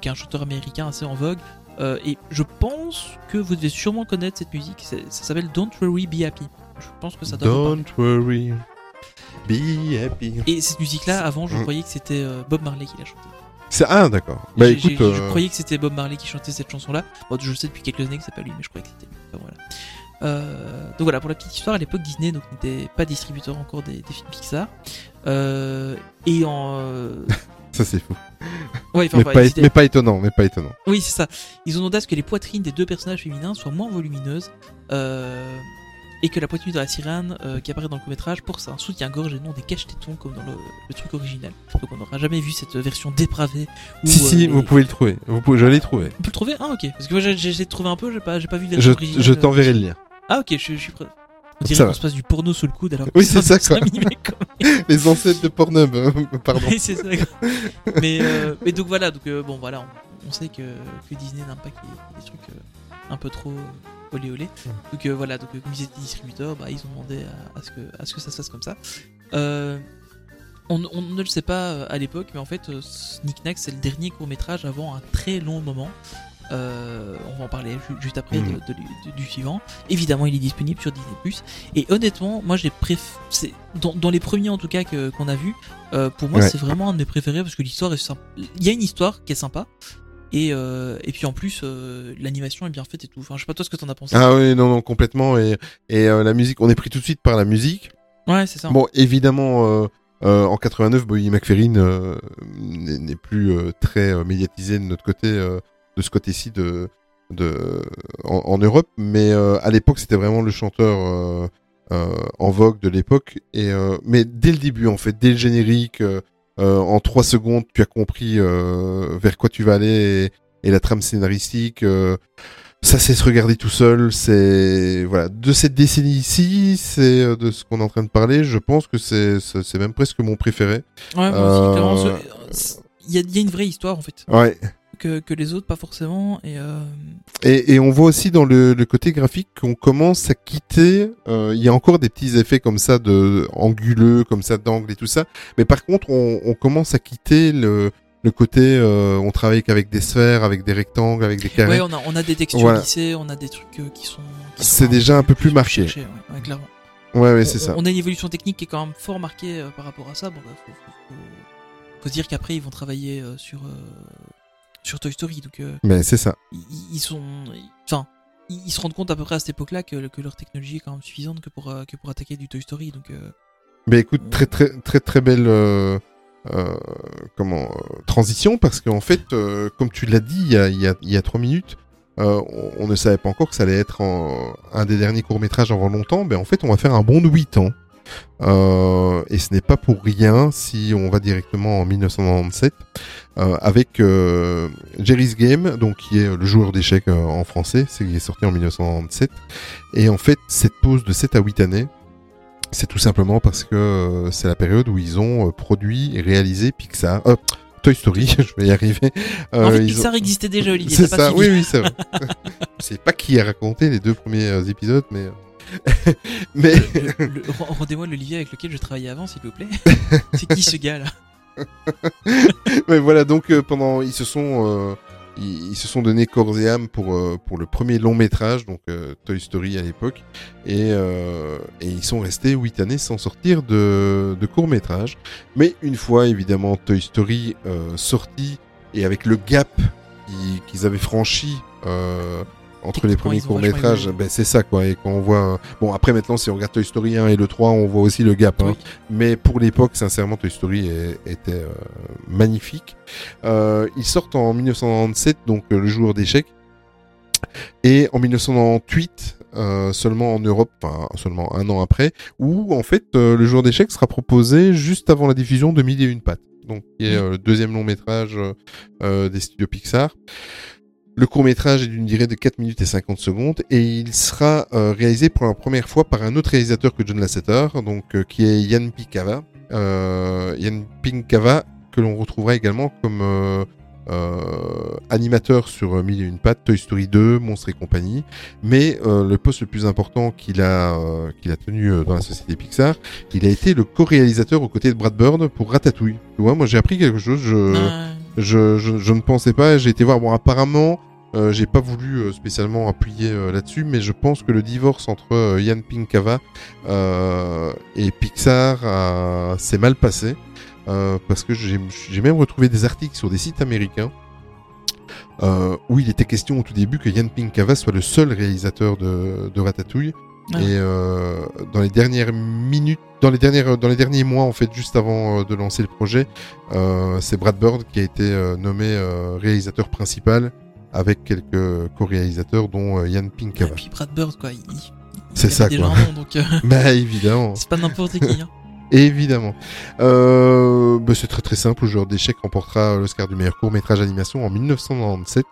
qui est un chanteur américain assez en vogue. Euh, et je pense que vous devez sûrement connaître cette musique. Ça s'appelle Don't Worry, Be Happy. Je pense que ça doit. Don't worry, be happy. Et cette musique-là, avant, je Mm. croyais que c'était euh, Bob Marley qui la chantait. C'est ah d'accord. Bah écoute, je euh, croyais que c'était Bob Marley qui chantait cette chanson-là. Bon, je le sais depuis quelques années que c'est pas lui, mais je croyais que c'était lui. Enfin, voilà. Euh, donc voilà, pour la petite histoire, à l'époque Disney n'était pas distributeur encore des, des films Pixar. Euh, et en euh, ça c'est fou. ouais, enfin, mais, pas, mais étonnant, mais pas étonnant. oui, c'est ça. Ils ont demandé à ce que les poitrines des deux personnages féminins soient moins volumineuses euh, et que la poitrine de la sirène euh, qui apparaît dans le court-métrage porte un soutien-gorge et non des caches-tétons comme dans le, le truc original. Donc on n'aura jamais vu cette version dépravée. Où, si euh, si, les- vous pouvez le trouver. Vous pouvez, je l'ai trouvé. On peut le trouver? Ah ok. Parce que moi j'ai essayé de trouver un peu, j'ai pas, pas vu la Je, je t'enverrai le lien. Ah ok, je, je suis prêt. On dirait qu'on se passe du porno sous le coude alors que Oui, c'est ça, quoi. Les ancêtres de Pornhub, euh, pardon. Oui, c'est ça. quoi. mais, euh, mais donc voilà, donc euh, bon voilà, on, on sait que, que Disney n'aime pas qu'il y ait des trucs euh, un peu trop olé olé. Donc euh, voilà, donc comme ils étaient distributeurs, bah, ils ont demandé à, à ce que, à ce que ça se fasse comme ça. Euh, on, on ne le sait pas à l'époque, mais en fait, Sneak Knack, c'est le dernier court métrage avant un très long moment. Euh, on va en parler ju- juste après de- Mhm. de- de- du suivant. Évidemment, il est disponible sur Disney+. Et honnêtement, moi, j'ai préf... dans, dans les premiers en tout cas que- qu'on a vu. euh, pour moi, Ouais. c'est vraiment un de mes préférés parce que l'histoire est sympa. Il y a une histoire qui est sympa. Et, euh, et puis en plus, l'animation est bien faite et tout. Enfin, je sais pas toi ce que t'en as pensé. Ah oui, non, non, complètement. Et, et la musique, on est pris tout de suite par la musique. Ouais, c'est ça. Bon, évidemment, euh, en 89, Bobby McFerrin euh, n'est plus euh, très médiatisé de notre côté, de ce côté-ci de, de, en, en Europe, mais euh, à l'époque, c'était vraiment le chanteur euh, euh, en vogue de l'époque. Et mais dès le début, en fait, dès le générique, en trois secondes, tu as compris vers quoi tu vas aller et, et la trame scénaristique. ça c'est se regarder tout seul, c'est voilà de cette décennie-ci, c'est de ce qu'on est en train de parler. Je pense que c'est c'est même presque mon préféré. Ouais, moi aussi, clairement, ce- Il y, a, il y a une vraie histoire en fait. Ouais. Que, que les autres, pas forcément. Et, euh, Et, et on voit aussi dans le, le côté graphique qu'on commence à quitter. euh, Il y a encore des petits effets comme ça de anguleux, comme ça d'angle et tout ça. Mais par contre, on, on commence à quitter le le côté. euh, on travaille qu'avec des sphères, avec des rectangles, avec des carrés. Ouais, on a, on a des textures Voilà. lissées, on a des trucs euh, qui sont. C'est déjà un peu plus marqué. ouais, ouais, clairement. Ouais, ouais, On- c'est ça. On a une évolution technique qui est quand même fort marquée par rapport à ça. Bon, bah, faut, faut- faut- faut se dire qu'après ils vont travailler sur sur Toy Story, donc euh, Mais c'est ça. ils, ils sont, enfin, ils, ils se rendent compte à peu près à cette époque-là que, que leur technologie est quand même suffisante que pour euh, que pour attaquer du Toy Story, donc. euh, Mais écoute, très très très très belle euh, euh, comment euh, transition parce qu'en fait, comme tu l'as dit il y a il y a il y a trois minutes, on, on ne savait pas encore que ça allait être en- un des derniers courts métrages avant longtemps. Mais en fait, on va faire un bond de 8 ans. Euh, et ce n'est pas pour rien si on va directement en 1997 euh, avec euh, Jerry's Game, donc qui est le joueur d'échecs en français, c'est qui est sorti en 1997. Et en fait, cette pause de 7 à 8 années, c'est tout simplement parce que c'est la période où ils ont produit et réalisé Pixar. Toy Story, je vais y arriver. en fait, ils ont- Pixar existait déjà, Olivier. c'est pas ça, suivi. oui, oui, c'est vrai. je sais pas qui a raconté les deux premiers épisodes, mais. Mais. Rendez-moi l'Olivier avec lequel je travaillais avant, s'il vous plaît. C'est qui ce gars là? Mais voilà, donc euh, pendant. Ils se sont. euh, ils, ils se sont donné corps et âme pour, euh, pour le premier long métrage, donc Toy Story à l'époque, et, et ils sont restés 8 années sans sortir de, de court métrage. Mais une fois évidemment Toy Story sorti, et avec le gap qui- qu'ils avaient franchi euh, entre les premiers courts métrages, ben, c'est ça quoi. Et quand on voit. Bon, après maintenant, si on regarde Toy Story 1 et le 3, on voit aussi le gap. hein. Mais pour l'époque, sincèrement, Toy Story est- était euh, magnifique. Euh, ils sortent en 1997, donc euh, le joueur d'échecs. Et en 1998, euh, seulement en Europe, enfin seulement un an après, où en fait euh, le joueur d'échecs sera proposé juste avant la diffusion de Mille et une pattes. Donc qui est euh, le deuxième long métrage des studios Pixar. Le court métrage est d'une durée de 4 minutes et 50 secondes et il sera euh, réalisé pour la première fois par un autre réalisateur que John Lasseter, donc euh, qui est Yann Pinkava. Euh, Yann Pinkava que l'on retrouvera également comme euh, animateur sur Mille et une pattes, Toy Story 2, Monstres et compagnie. Mais euh, le poste le plus important qu'il a euh, qu'il a tenu dans la société Pixar, il a été le co-réalisateur aux côtés de Brad Bird pour Ratatouille. Tu vois, moi j'ai appris quelque chose. Je Ah, je, je, je ne pensais pas, j'ai été voir, bon apparemment, euh, j'ai pas voulu euh, spécialement appuyer euh, là-dessus, mais je pense que le divorce entre euh, Yann Pinkava et Pixar s'est mal passé, parce que j'ai même retrouvé des articles sur des sites américains où il était question au tout début que Yann Pinkava soit le seul réalisateur de, de Ratatouille. Ah. Et dans les dernières minutes, dans les dernières, dans les derniers mois en fait, juste avant de lancer le projet, c'est Brad Bird qui a été nommé réalisateur principal avec quelques co-réalisateurs dont euh, Yann Et Pinkava. puis Brad Bird, quoi. Il, C'est ça, quoi. donc euh, bah évidemment, c'est pas n'importe qui. Hein. évidemment. Euh, bah, c'est très très simple. Le joueur d'échecs remportera l'Oscar du meilleur court métrage animation en 1997.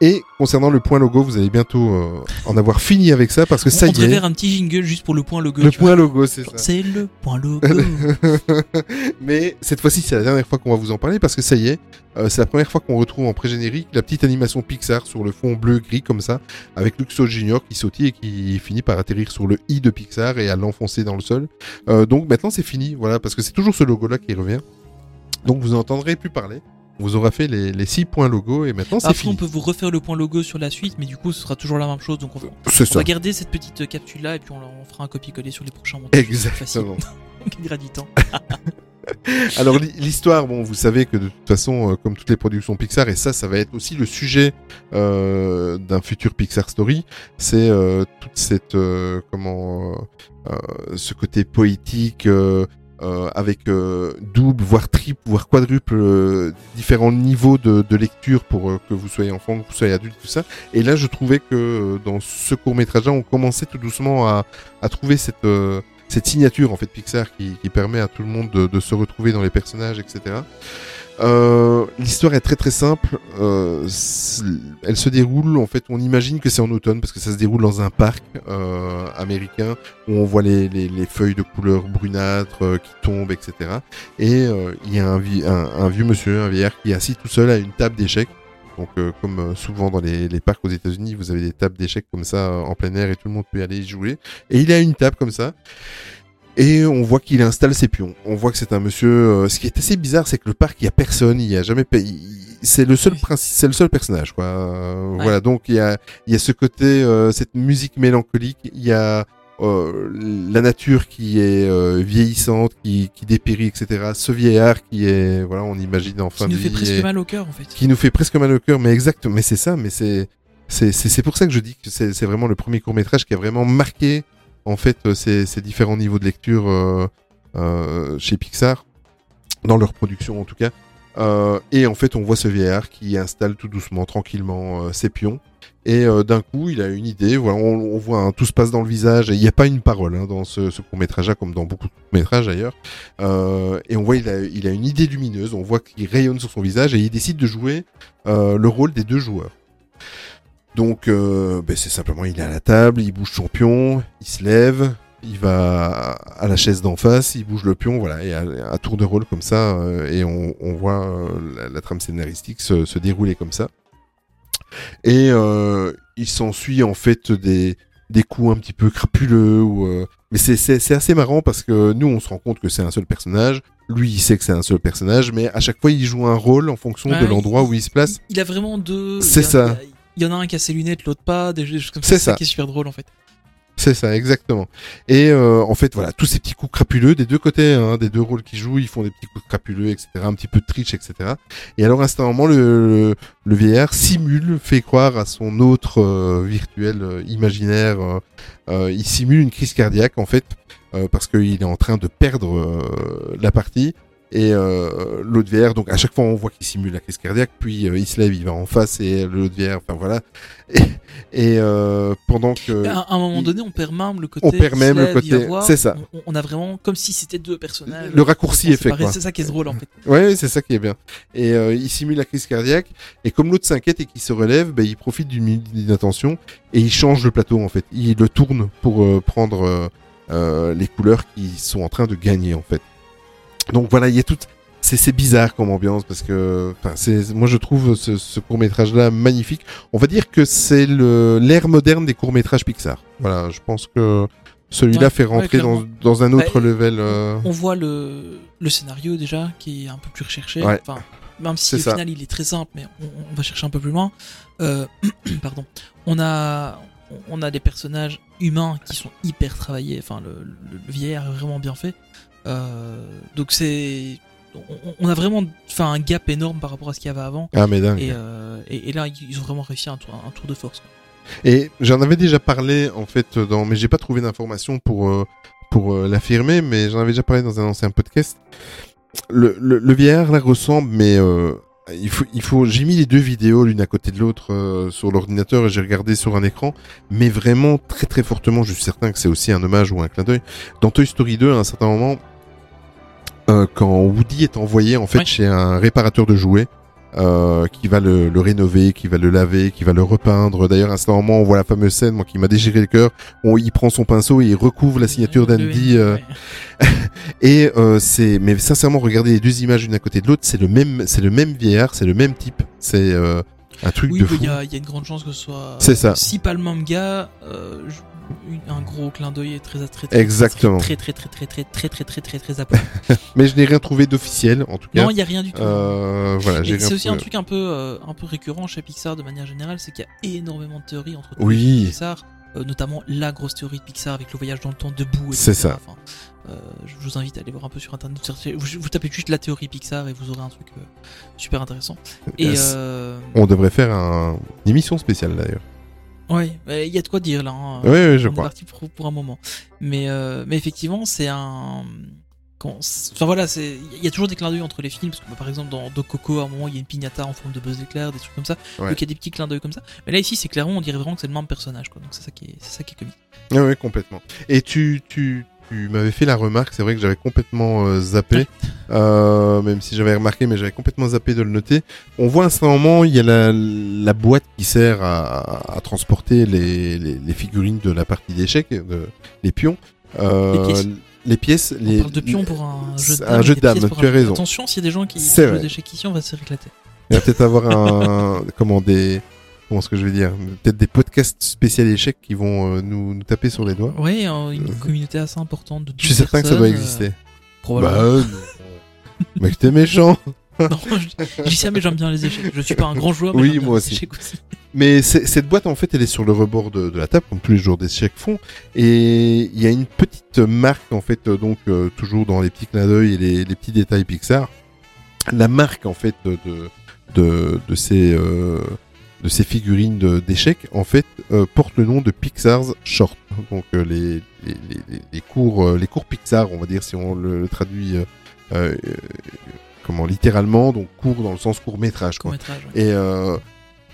Et concernant le point logo, vous allez bientôt euh, en avoir fini avec ça parce que ça on y devrait est. faire un petit jingle juste pour le point logo. Le vois. point logo, c'est ça. C'est le point logo. Mais cette fois-ci, c'est la dernière fois qu'on va vous en parler parce que ça y est, euh, c'est la première fois qu'on retrouve en pré-générique la petite animation Pixar sur le fond bleu-gris comme ça, avec Luxo Junior qui sautille et qui finit par atterrir sur le i de Pixar et à l'enfoncer dans le sol. Euh, donc maintenant, c'est fini, voilà, parce que c'est toujours ce logo-là qui revient. Donc vous n'entendrez plus parler. On vous aura fait les, les six points logo et maintenant c'est Après, on fini. peut vous refaire le point logo sur la suite, mais du coup, ce sera toujours la même chose. Donc, on, va- C'est on ça. va garder cette petite capsule là et puis on, on fera un copier-coller sur les prochains montages. Exactement. Facile. Gagner du temps. Alors l'histoire, bon, vous savez que de toute façon, euh, comme toutes les productions Pixar, et ça, ça va être aussi le sujet euh, d'un futur Pixar Story, c'est euh, toute cette euh, comment, euh, euh, ce côté poétique. Euh, avec euh, double, voire triple, voire quadruple, euh, différents niveaux de, lecture pour euh, que vous soyez enfant, que vous soyez adulte, tout ça. Et là, je trouvais que dans ce court métrage-là, on commençait tout doucement à, trouver cette, cette signature en fait Pixar qui, permet à tout le monde de, se retrouver dans les personnages, etc. Euh, L'histoire est très très simple. Euh, elle se déroule en fait. On imagine que c'est en automne parce que ça se déroule dans un parc euh, américain où on voit les, les, les feuilles de couleur brunâtre qui tombent, etc. Et il y a un, un vieux monsieur, un vieillard qui est assis tout seul à une table d'échecs. Donc, euh, comme euh, souvent dans les, les parcs aux États-Unis, vous avez des tables d'échecs comme ça euh, en plein air et tout le monde peut y aller y jouer. Et il a une table comme ça. Et on voit qu'il installe ses pions. On voit que c'est un monsieur. euh, ce qui est assez bizarre, c'est que le parc, il y a personne. Il y a jamais. C'est le seul principe, c'est le seul personnage, quoi. Euh, Ouais. Voilà. Donc il y a, il y a ce côté, euh, cette musique mélancolique. Il y a euh, la nature qui est euh, vieillissante, qui, qui dépérit, etc. Ce vieillard qui est, voilà, on imagine en fin Qui nous fait presque et- mal au cœur en fait. qui nous fait presque mal au cœur, mais exact, mais c'est ça, mais c'est c'est pour ça que je dis que c'est vraiment le premier court métrage qui a vraiment marqué en fait euh, ces, ces différents niveaux de lecture euh, chez Pixar dans leur production en tout cas. Et en fait, on voit ce vieillard qui installe tout doucement, tranquillement ses pions Et euh, d'un coup, il a une idée. Voilà, on, voit tout se passe dans le visage. Il n'y a pas une parole hein, dans ce, court métrage-là, comme dans beaucoup de courts métrages d'ailleurs. Euh, et on voit il a, une idée lumineuse. On voit qu'il rayonne sur son visage et il décide de jouer euh, le rôle des deux joueurs. Donc, ben, c'est simplement, il est à la table, il bouge son pion, il se lève, il va à la chaise d'en face, il bouge le pion, voilà, et à, tour de rôle comme ça, et on, voit la, trame scénaristique se dérouler comme ça. Et euh, il s'ensuit en fait des, des coups un petit peu crapuleux, ou, euh, mais c'est- assez marrant parce que nous on se rend compte que c'est un seul personnage, lui il sait que c'est un seul personnage, mais à chaque fois il joue un rôle en fonction Ouais, de l'endroit où il se place. Il a vraiment deux. C'est ça. Il y, en a un qui a ses lunettes, l'autre pas, des choses comme ça. C'est C'est ça ça. qui est super drôle en fait. C'est ça, exactement. Et euh, en fait, voilà, tous ces petits coups crapuleux des deux côtés, hein, des deux rôles qu'ils jouent, ils font des petits coups crapuleux, etc., un petit peu de triche, etc. Et alors, à un moment, le, le, vieillard simule, fait croire à son autre euh, virtuel euh, imaginaire, il simule une crise cardiaque, en fait, parce qu'il est en train de perdre la partie. Et euh, l'autre vieillard, donc à chaque fois on voit qu'il simule la crise cardiaque, puis euh, il se lève, il va en face et l'autre vieillard, enfin voilà. Et, et euh, pendant que À, à un moment il- donné, on perd même le côté. On perd même le côté- c'est ça. On, on a vraiment comme si c'était deux personnages. Le raccourci est fait, quoi. C'est ça qui est drôle en fait. Ouais, c'est ça qui est bien. Et euh, il simule la crise cardiaque. Et comme l'autre s'inquiète et qu'il se relève, ben, il profite d'une minute d'inattention et il change le plateau en fait. Il le tourne pour euh, prendre euh, euh, les couleurs qui sont en train de gagner en fait. Donc voilà, il y a tout. C'est bizarre comme ambiance parce que, moi je trouve ce, ce court métrage là magnifique. On va dire que c'est l'ère moderne des courts métrages Pixar. Voilà, je pense que celui-là Ouais, fait ouais, rentrer dans, dans un autre Bah, level. euh, On voit le, le scénario déjà qui est un peu plus recherché. Ouais. Enfin, même si au ça. final il est très simple, mais on, on va chercher un peu plus loin. Euh, pardon. On a, on a des personnages humains qui sont hyper travaillés. Enfin, le, le, le vieillard est vraiment bien fait. Euh, donc c'est, on, a vraiment fait un gap énorme par rapport à ce qu'il y avait avant. Ah mais dingue. Et, euh, et, et là, ils ont vraiment réussi un tour, un tour de force. Et j'en avais déjà parlé en fait dans, mais j'ai pas trouvé d'informations pour euh, pour l'affirmer, mais j'en avais déjà parlé dans un ancien podcast. Le, le, le vieillard là ressemble, mais euh, il faut il faut. J'ai mis les deux vidéos l'une à côté de l'autre euh, sur l'ordinateur et j'ai regardé sur un écran, mais vraiment très très fortement. Je suis certain que c'est aussi un hommage ou un clin d'œil. Dans Toy Story 2, à un certain moment, euh, quand Woody est envoyé en fait Ouais. chez un réparateur de jouets. euh, qui va le, le rénover, qui va le laver, qui va le repeindre. D'ailleurs, à certain moment, on voit la fameuse scène, moi, qui m'a déchiré le cœur. On, il prend son pinceau et il recouvre la signature d'Andy. Euh, ouais. et euh, c'est, mais sincèrement, regardez les deux images l'une à côté de l'autre, c'est le même, c'est le même vieillard, c'est le même type. C'est euh, un truc Oui, de fou. il y, y a une grande chance que ce soit. C'est ça. Si pas le même gars, euh, je- une- un gros clin d'œil très très très Exactement. très très très très très très très très très très applaudi. Mais je n'ai rien trouvé d'officiel, en tout cas. Non, il y a rien du tout. Euh, voilà, c'est aussi un truc un peu euh, un peu récurrent chez Pixar de manière générale, c'est qu'il y a énormément de théories entre Oui. Pixar, euh, notamment la grosse théorie de Pixar avec le voyage dans le temps debout. C'est ça. Enfin, euh, je vous invite à aller voir un peu sur internet. Vous, vous tapez juste la théorie Pixar et vous aurez un truc euh, super intéressant. Et euh, On devrait faire un... une émission spéciale d'ailleurs. Ouais, mais il y a de quoi dire là. hein. Oui, oui, je On est parti pour, pour un moment. Mais, euh, mais effectivement, c'est un. Enfin voilà, il y a toujours des clins d'œil entre les films parce que bah, par exemple dans Doc Coco à un moment il y a une pignata en forme de Buzz l'éclair, des trucs comme ça. Ouais. Donc il y a des petits clins d'œil comme ça. Mais là ici c'est clairement on dirait vraiment que c'est le même personnage quoi. Donc c'est ça qui est ça qui est comique. Ah ouais, complètement. Et tu, tu, tu m'avais fait la remarque, c'est vrai que j'avais complètement euh, zappé, euh, même si j'avais remarqué, mais j'avais complètement zappé de le noter. On voit à un moment, il y a la, la boîte qui sert à, à transporter les, les, les figurines de la partie d'échecs, les pions. Euh, Les pièces. les pièces, On les, parle de pion pour un jeu de un jeu de tu as raison. Attention s'il y a des gens qui jouent vrai. aux échecs ici on va se réclater. Il va peut-être avoir un, comment des, est-ce que je vais dire, peut-être des podcasts spéciaux échecs qui vont euh, nous, nous taper sur les doigts. Euh, une communauté assez importante de Je suis 12 certain que ça doit euh, exister. probablement. Bah, mec, t'es méchant. Non, je, dis ça mais j'aime bien les échecs. Je suis pas un grand joueur mais Oui, moi les aussi. aussi. Mais cette boîte, en fait, elle est sur le rebord de, de la table, comme tous les joueurs d'échecs font. Et il y a une petite marque, en fait, euh, donc, euh, toujours dans les petits clins d'œil et les, les petits détails Pixar. La marque, en fait, de, de, de, de ces, euh, de ces figurines d'échecs, en fait, euh, porte le nom de Pixar's Short. Donc, euh, les, les, les, les cours, euh, les cours Pixar, on va dire, si on le, le traduit, euh, euh, comment, littéralement, donc cours dans le sens court métrage, quoi. Ouais. Et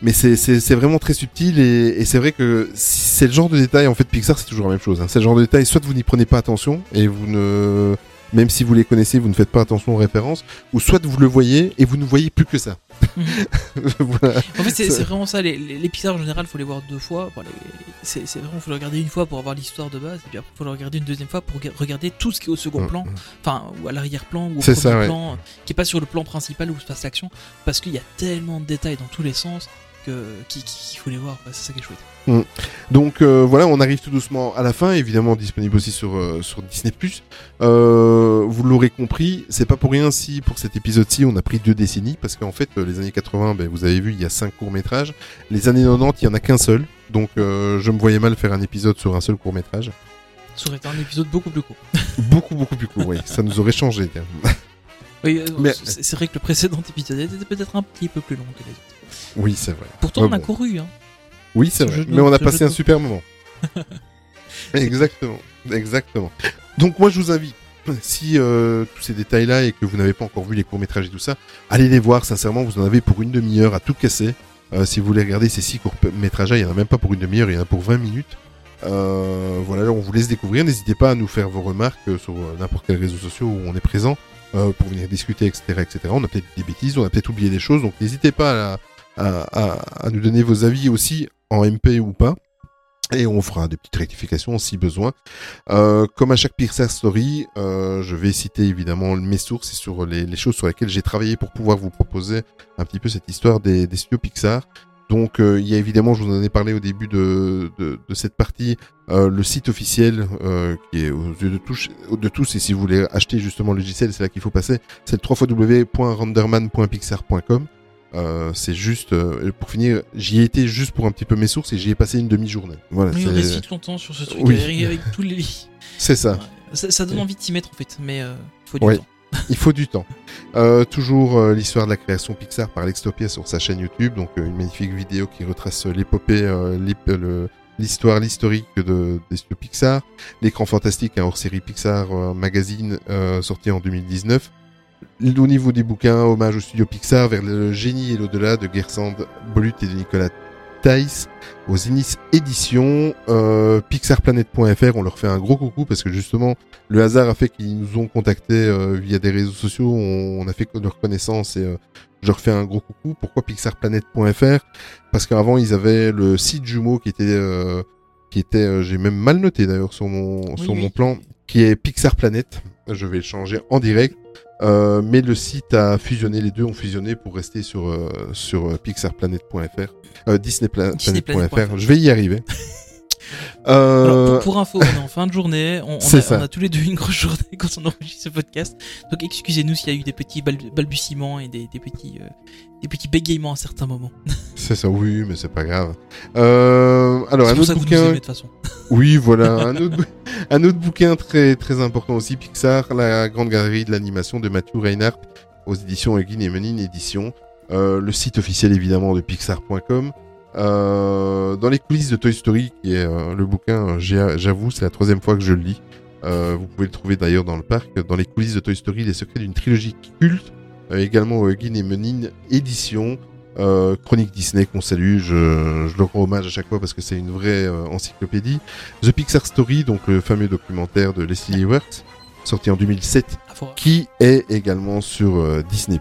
Mais c'est- vraiment très subtil et, et c'est vrai que c'est le genre de détail, en fait, Pixar, c'est toujours la même chose. hein. C'est le genre de détail, soit vous n'y prenez pas attention et vous ne. Même si vous les connaissez, vous ne faites pas attention aux références, ou soit vous le voyez et vous ne voyez plus que ça. voilà. En fait, c'est vraiment ça. Les, les, les Pixar en général, faut les voir deux fois. C'est vraiment, faut les regarder une fois pour avoir l'histoire de base, et puis après, faut les regarder une deuxième fois pour rega- regarder tout ce qui est au second Mm, plan, enfin, ou à l'arrière-plan, ou au premier ça, ouais. plan, qui est pas sur le plan principal où se passe l'action, parce qu'il y a tellement de détails dans tous les sens qu'il faut les voir. C'est ça qui est chouette. Mm. Donc euh, voilà, on arrive tout doucement à la fin, évidemment disponible aussi sur, euh, sur Disney+. Euh, vous l'aurez compris, c'est pas pour rien si pour cet épisode-ci on a pris deux décennies, parce qu'en fait les années 80, ben, vous avez vu, il y a cinq courts-métrages. Les années 90, il y en a qu'un seul, donc je me voyais mal faire un épisode sur un seul court-métrage. Ça aurait été un épisode beaucoup plus court. beaucoup beaucoup plus court, oui, ça nous aurait changé. Oui, c'est vrai que le précédent épisode était peut-être un petit peu plus long que les autres. Oui, c'est vrai. Pourtant, Ouais, on a bon. couru, hein. Oui, c'est Ce vrai. Mais on a passé un super moment. exactement, exactement. Donc moi je vous invite, si euh, tous ces détails-là et que vous n'avez pas encore vu les courts-métrages et tout ça, allez les voir, sincèrement, vous en avez pour une demi-heure à tout casser. Euh, si vous voulez regarder ces six courts-métrages, il y en a même pas pour une demi-heure, il y en a pour 20 minutes. Euh, voilà, on vous laisse découvrir. N'hésitez pas à nous faire vos remarques sur n'importe quel réseau social où on est présent euh, pour venir discuter, etc., etc. On a peut-être des bêtises, on a peut-être oublié des choses, donc n'hésitez pas à, à, nous donner vos avis aussi en MP ou pas. Et on fera des petites rectifications si besoin. Euh, comme à chaque Pixar Story, euh, je vais citer évidemment mes sources et sur les, choses sur lesquelles j'ai travaillé pour pouvoir vous proposer un petit peu cette histoire des, studios Pixar. Donc euh, il y a évidemment, je vous en ai parlé au début de, cette partie, le site officiel qui est aux yeux de de tous. Et si vous voulez acheter justement le logiciel, c'est là qu'il faut passer. C'est le www.renderman.pixar.com. Euh, c'est juste, euh, pour finir, j'y ai été juste pour un petit peu mes sources et j'y ai passé une demi-journée. Voilà, Oui, on longtemps sur ce truc Oui. avec, avec tous les lits. c'est ça. Ça, ça donne envie de s'y mettre en fait, mais euh, faut du Ouais. temps. Il faut du temps. Euh, toujours euh, l'histoire de la création Pixar par Lextopia sur sa chaîne YouTube, donc euh, une magnifique vidéo qui retrace euh, l'épopée, l'histoire, l'historique de, des studios Pixar. L'écran fantastique, un hors-série Pixar magazine euh, sorti en 2019. Au niveau des bouquins, hommage au studio Pixar vers le génie et l'au-delà de Gersand Bolut et de Nicolas Theiss aux Inis Éditions, euh, pixarplanet.fr, on leur fait un gros coucou parce que justement le hasard a fait qu'ils nous ont contactés euh, via des réseaux sociaux, on, on a fait leur connaissance et euh, je leur fais un gros coucou. Pourquoi pixarplanet.fr Parce qu'avant ils avaient le site jumeau qui était euh, qui était, euh, j'ai même mal noté d'ailleurs sur mon sur oui. mon plan, qui est Pixar Planet. Je vais le changer en direct. Euh, mais le site a fusionné, les deux ont fusionné pour rester sur, euh, sur euh, pixarplanet.fr, euh, disneyplanet.fr. Disneyplanet.fr. Je vais y arriver. Euh, Alors, pour, pour info, on est en fin de journée, on, a, ça. on a tous les deux une grosse journée quand on enregistre ce podcast. Donc excusez-nous s'il y a eu des petits bal- balbutiements et des, des petits, euh, des petits bégaiements à certains moments. C'est ça, oui, mais c'est pas grave. Euh, alors, un pour ça autre que vous nous aimez bouquin. de toute façon. Oui, voilà. un, autre, bou- un autre bouquin très, très important aussi, Pixar, la grande galerie de l'animation de Matthew Reinhardt aux éditions Egin et Menin Éditions. Euh, le site officiel évidemment de Pixar.com. Euh, dans les coulisses de Toy Story, qui est euh, le bouquin, euh, j'avoue, c'est la troisième fois que je le lis. Euh, vous pouvez le trouver d'ailleurs dans le parc. Dans les coulisses de Toy Story, les secrets d'une trilogie culte. Euh, également au Egin et Menin Éditions. Euh, Chronique Disney qu'on salue, je, je leur rends hommage à chaque fois parce que c'est une vraie euh, encyclopédie. The Pixar Story, donc le fameux documentaire de Leslie Works, sorti en 2007, Ah, faut- qui est également sur euh, Disney+.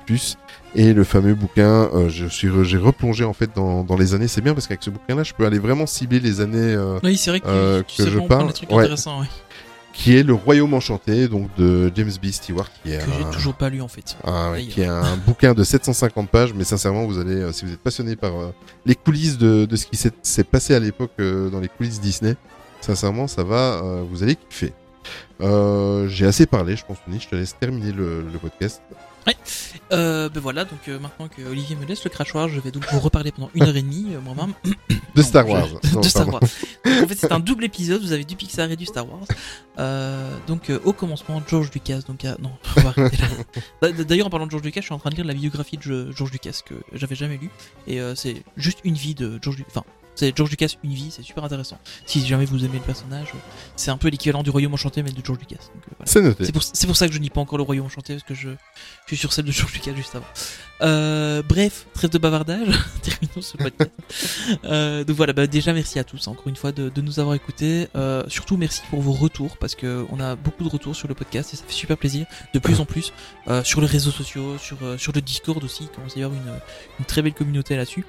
Et le fameux bouquin, euh, je suis, j'ai replongé en fait dans, dans les années. C'est bien parce qu'avec ce bouquin-là, je peux aller vraiment cibler les années euh, Oui, c'est vrai que euh, tu que sais je parle. des trucs Ouais. intéressants, ouais. qui est le Royaume enchanté, donc de James B. Stewart, qui est Que j'ai un- toujours pas lu en fait. ah ouais, qui est un bouquin de 750 pages, mais sincèrement, vous allez, euh, si vous êtes passionné par euh, les coulisses de, de ce qui s'est s'est passé à l'époque euh, dans les coulisses Disney, sincèrement, ça va, euh, vous allez kiffer. Euh, J'ai assez parlé, je pense, Tony, je te laisse terminer le, le podcast. Euh, ben voilà, donc euh, maintenant que Olivier me laisse le crachoir, je vais donc vous reparler pendant une heure et demie, euh, moi-même. De Star je- Wars. De, Star. Wars. Donc, en fait, c'est un double épisode. Vous avez du Pixar et du Star Wars. Donc, au commencement, George Lucas. Donc, non, on va arrêter là. D'a- D'ailleurs, en parlant de George Lucas, je suis en train de lire la biographie de George Lucas que j'avais jamais lu. Et c'est juste une vie de George Lucas. Enfin, C'est George Lucas une vie, c'est super intéressant. Si jamais vous aimez le personnage, c'est un peu l'équivalent du Royaume Enchanté mais de George Lucas. Euh, voilà. C'est noté. C'est pour, c'est pour ça que je n'y pas encore le Royaume Enchanté parce que je, je suis sur celle de George Lucas juste avant. Euh, bref, trêve de bavardage, terminons ce podcast. euh, donc voilà, bah déjà merci à tous encore une fois de, de nous avoir écoutés. Euh, surtout merci pour vos retours parce que on a beaucoup de retours sur le podcast et ça fait super plaisir de plus en plus sur les réseaux sociaux, sur sur le Discord aussi. Il commence à y avoir une, une très belle communauté là-dessus.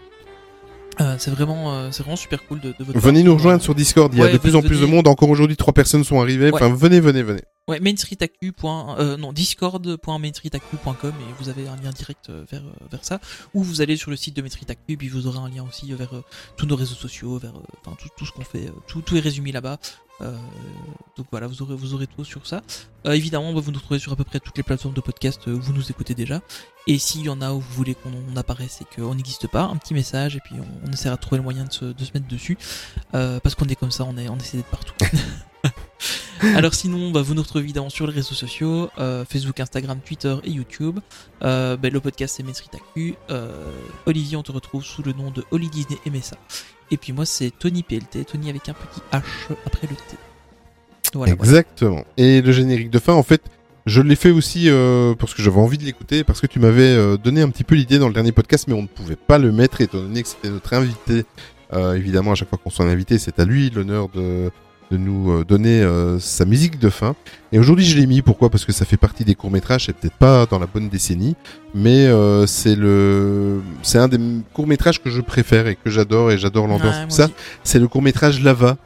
Euh, c'est vraiment euh, c'est vraiment super cool de, de votre Venez part. nous rejoindre sur Discord, il y a Ouais, de plus en plus de monde. Encore aujourd'hui, trois personnes sont arrivées. Ouais. Enfin, venez, venez, venez. Ouais, mainstreetactu. Euh, non, discord.mainstreetactu.com et vous avez un lien direct euh, vers, vers ça. Ou vous allez sur le site de Main Street Actu et puis vous aurez un lien aussi vers tous nos réseaux sociaux, vers enfin tout, tout ce qu'on fait, tout, tout est résumé là-bas. Euh, donc voilà, vous aurez, vous aurez tout sur ça. Euh, évidemment, bah, vous nous trouvez sur à peu près toutes les plateformes de podcast euh, où vous nous écoutez déjà. Et s'il y en a où vous voulez qu'on on apparaisse et qu'on n'existe pas, un petit message et puis on, on essaiera de trouver le moyen de se, de se mettre dessus. Euh, parce qu'on est comme ça, on, est, on essaie d'être partout. Alors sinon, bah, vous nous retrouvez évidemment sur les réseaux sociaux, euh, Facebook, Instagram, Twitter et YouTube. Euh, bah, le podcast c'est Actu. Euh, Olivier, on te retrouve sous le nom de Oli Disney MSA. Et puis moi c'est Tony PLT, Tony avec un petit H après le T. Voilà. Exactement. Et le générique de fin, en fait, je l'ai fait aussi euh, parce que j'avais envie de l'écouter, parce que tu m'avais euh, donné un petit peu l'idée dans le dernier podcast, mais on ne pouvait pas le mettre étant donné que c'était notre invité. Euh, évidemment, à chaque fois qu'on soit invité, c'est à lui l'honneur de, de nous euh, donner euh, sa musique de fin. Et aujourd'hui, je l'ai mis. Pourquoi? Parce que ça fait partie des courts métrages. C'est peut-être pas dans la bonne décennie, mais euh, c'est le, c'est un des courts métrages que je préfère et que j'adore et j'adore l'ambiance Ouais, ça. C'est le court métrage Lava.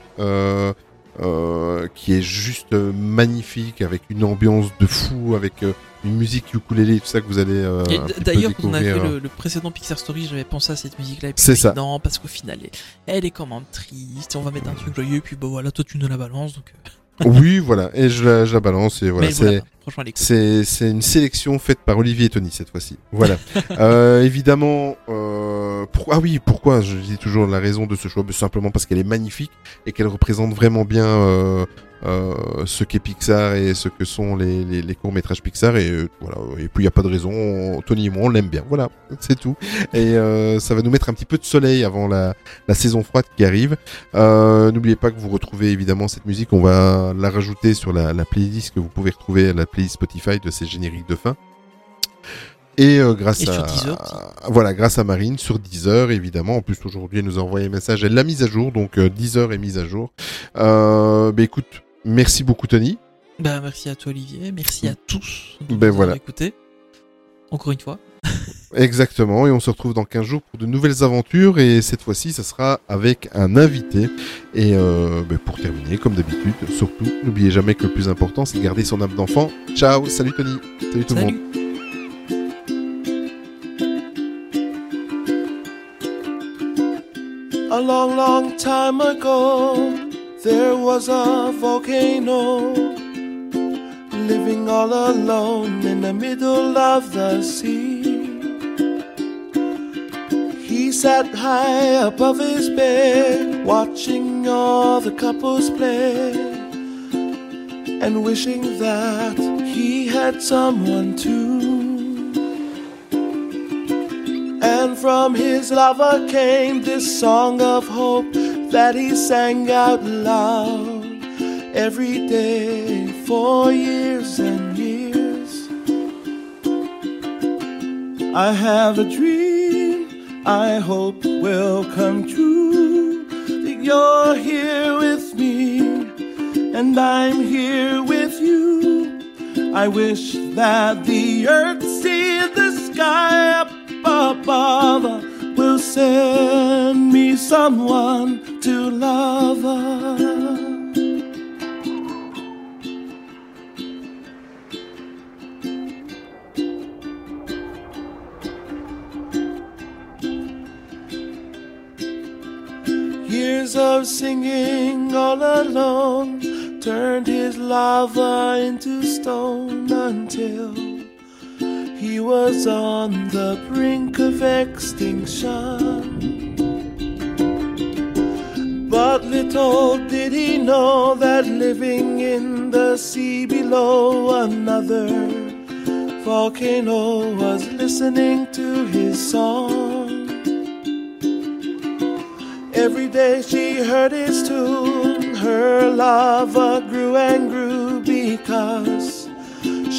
Qui est juste magnifique avec une ambiance de fou avec une musique ukulélé tout ça que vous allez euh, D'ailleurs, quand on a fait découvrir. le, le précédent Pixar Story, j'avais pensé à cette musique-là. C'est ça. Non, parce qu'au final, elle, elle est quand même triste. On va mettre un truc joyeux. Et puis bah voilà, toi tu nous la balances. Donc, euh, oui voilà et je la, je la balance et voilà c'est cool. c'est une sélection faite par Olivier et Tony cette fois-ci voilà euh, évidemment euh, pour- ah oui pourquoi je dis toujours la raison de ce choix simplement parce qu'elle est magnifique et qu'elle représente vraiment bien euh, ce qu'est Pixar et ce que sont les, les, les courts métrages Pixar. Et euh, voilà. Et puis il y a pas de raison. On- Tony et moi on l'aime bien. Voilà. C'est tout. Et euh, ça va nous mettre un petit peu de soleil avant la, la saison froide qui arrive. Euh, n'oubliez pas que vous retrouvez évidemment cette musique. On va la rajouter sur la, la playlist que vous pouvez retrouver la playlist Spotify de ces génériques de fin. Et euh, grâce Et à voilà grâce à Marine sur Deezer évidemment. En plus aujourd'hui elle nous a envoyé un message. Elle l'a mise à jour. Donc euh, Deezer est mise à jour. Euh, bah écoute merci beaucoup Tony Bah, merci à toi, Olivier. Merci à tous. de Ben voilà. Encore une fois. Exactement, et on se retrouve dans 15 jours pour de nouvelles aventures, et cette fois-ci, ça sera avec un invité. Et euh, ben, pour terminer, comme d'habitude, surtout, n'oubliez jamais que le plus important, c'est de garder son âme d'enfant. Ciao, salut Tony, salut tout le monde. A long, long time ago, there was a volcano living all alone in the middle of the sea. He sat high above his bed, watching all the couples play, and wishing that he had someone too. And from his lover came this song of hope that he sang out loud every day for years and years. I have a dream I hope will come true. That you're here with me, and I'm here with you. I wish that the earth see the sky up above will send me someone to love. Years of singing all alone turned his lava into stone until he was on the brink of extinction. But little did he know that living in the sea below another volcano was listening to his song. Every day she heard his tune, her love grew and grew because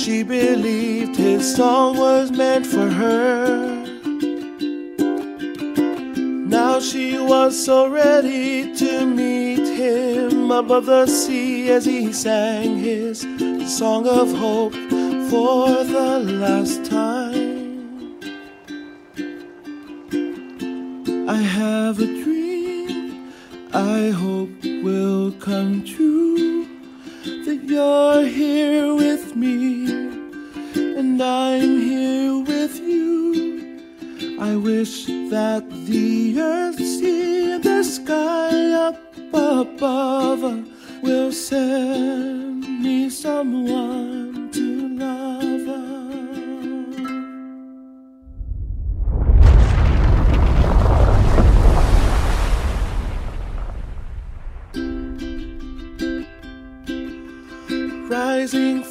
she believed his song was meant for her. Now she was so ready to meet him above the sea as he sang his song of hope for the last time. I have a dream I hope will come true that you're here with me and I'm here with you. I wish that the earth, sea, the sky up above will send me someone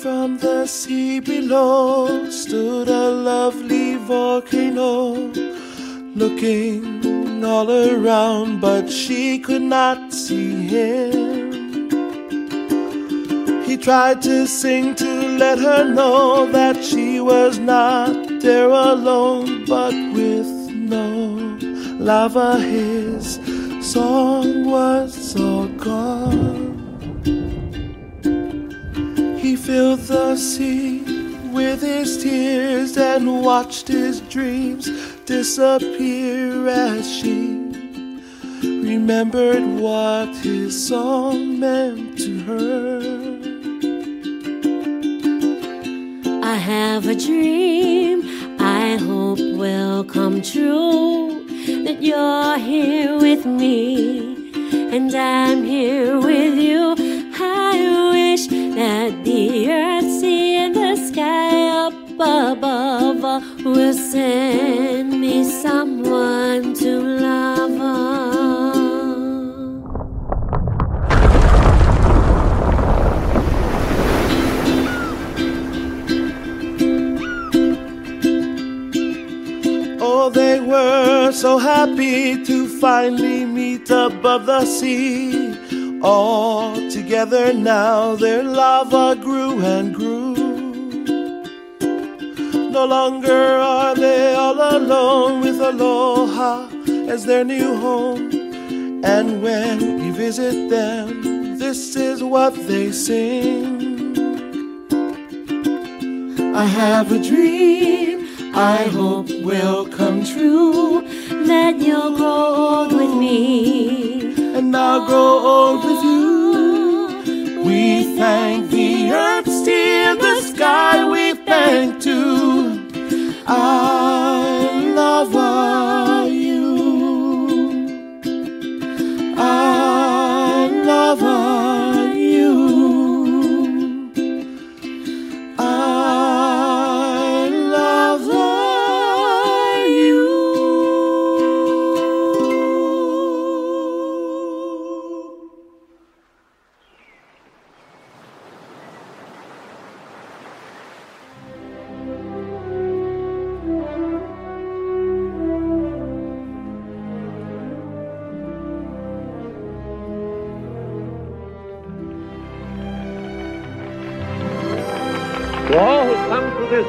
from the sea below stood a lovely volcano, looking all around, but she could not see him. He tried to sing to let her know that she was not there alone, but with no lava, his song was all gone. Filled the sea with his tears and watched his dreams disappear as she remembered what his song meant to her. I have a dream I hope will come true that you're here with me and I'm here with you. I wish that the earth, sea, and the sky up above will send me someone to love. Oh, they were so happy to finally meet above the sea. All together now, their lava grew and grew. No longer are they all alone with Aloha as their new home. And when we visit them, this is what they sing. I have a dream I hope will come true that you'll grow old with me and I'll grow old with you. We thank the earth, and the sky. We thank too. I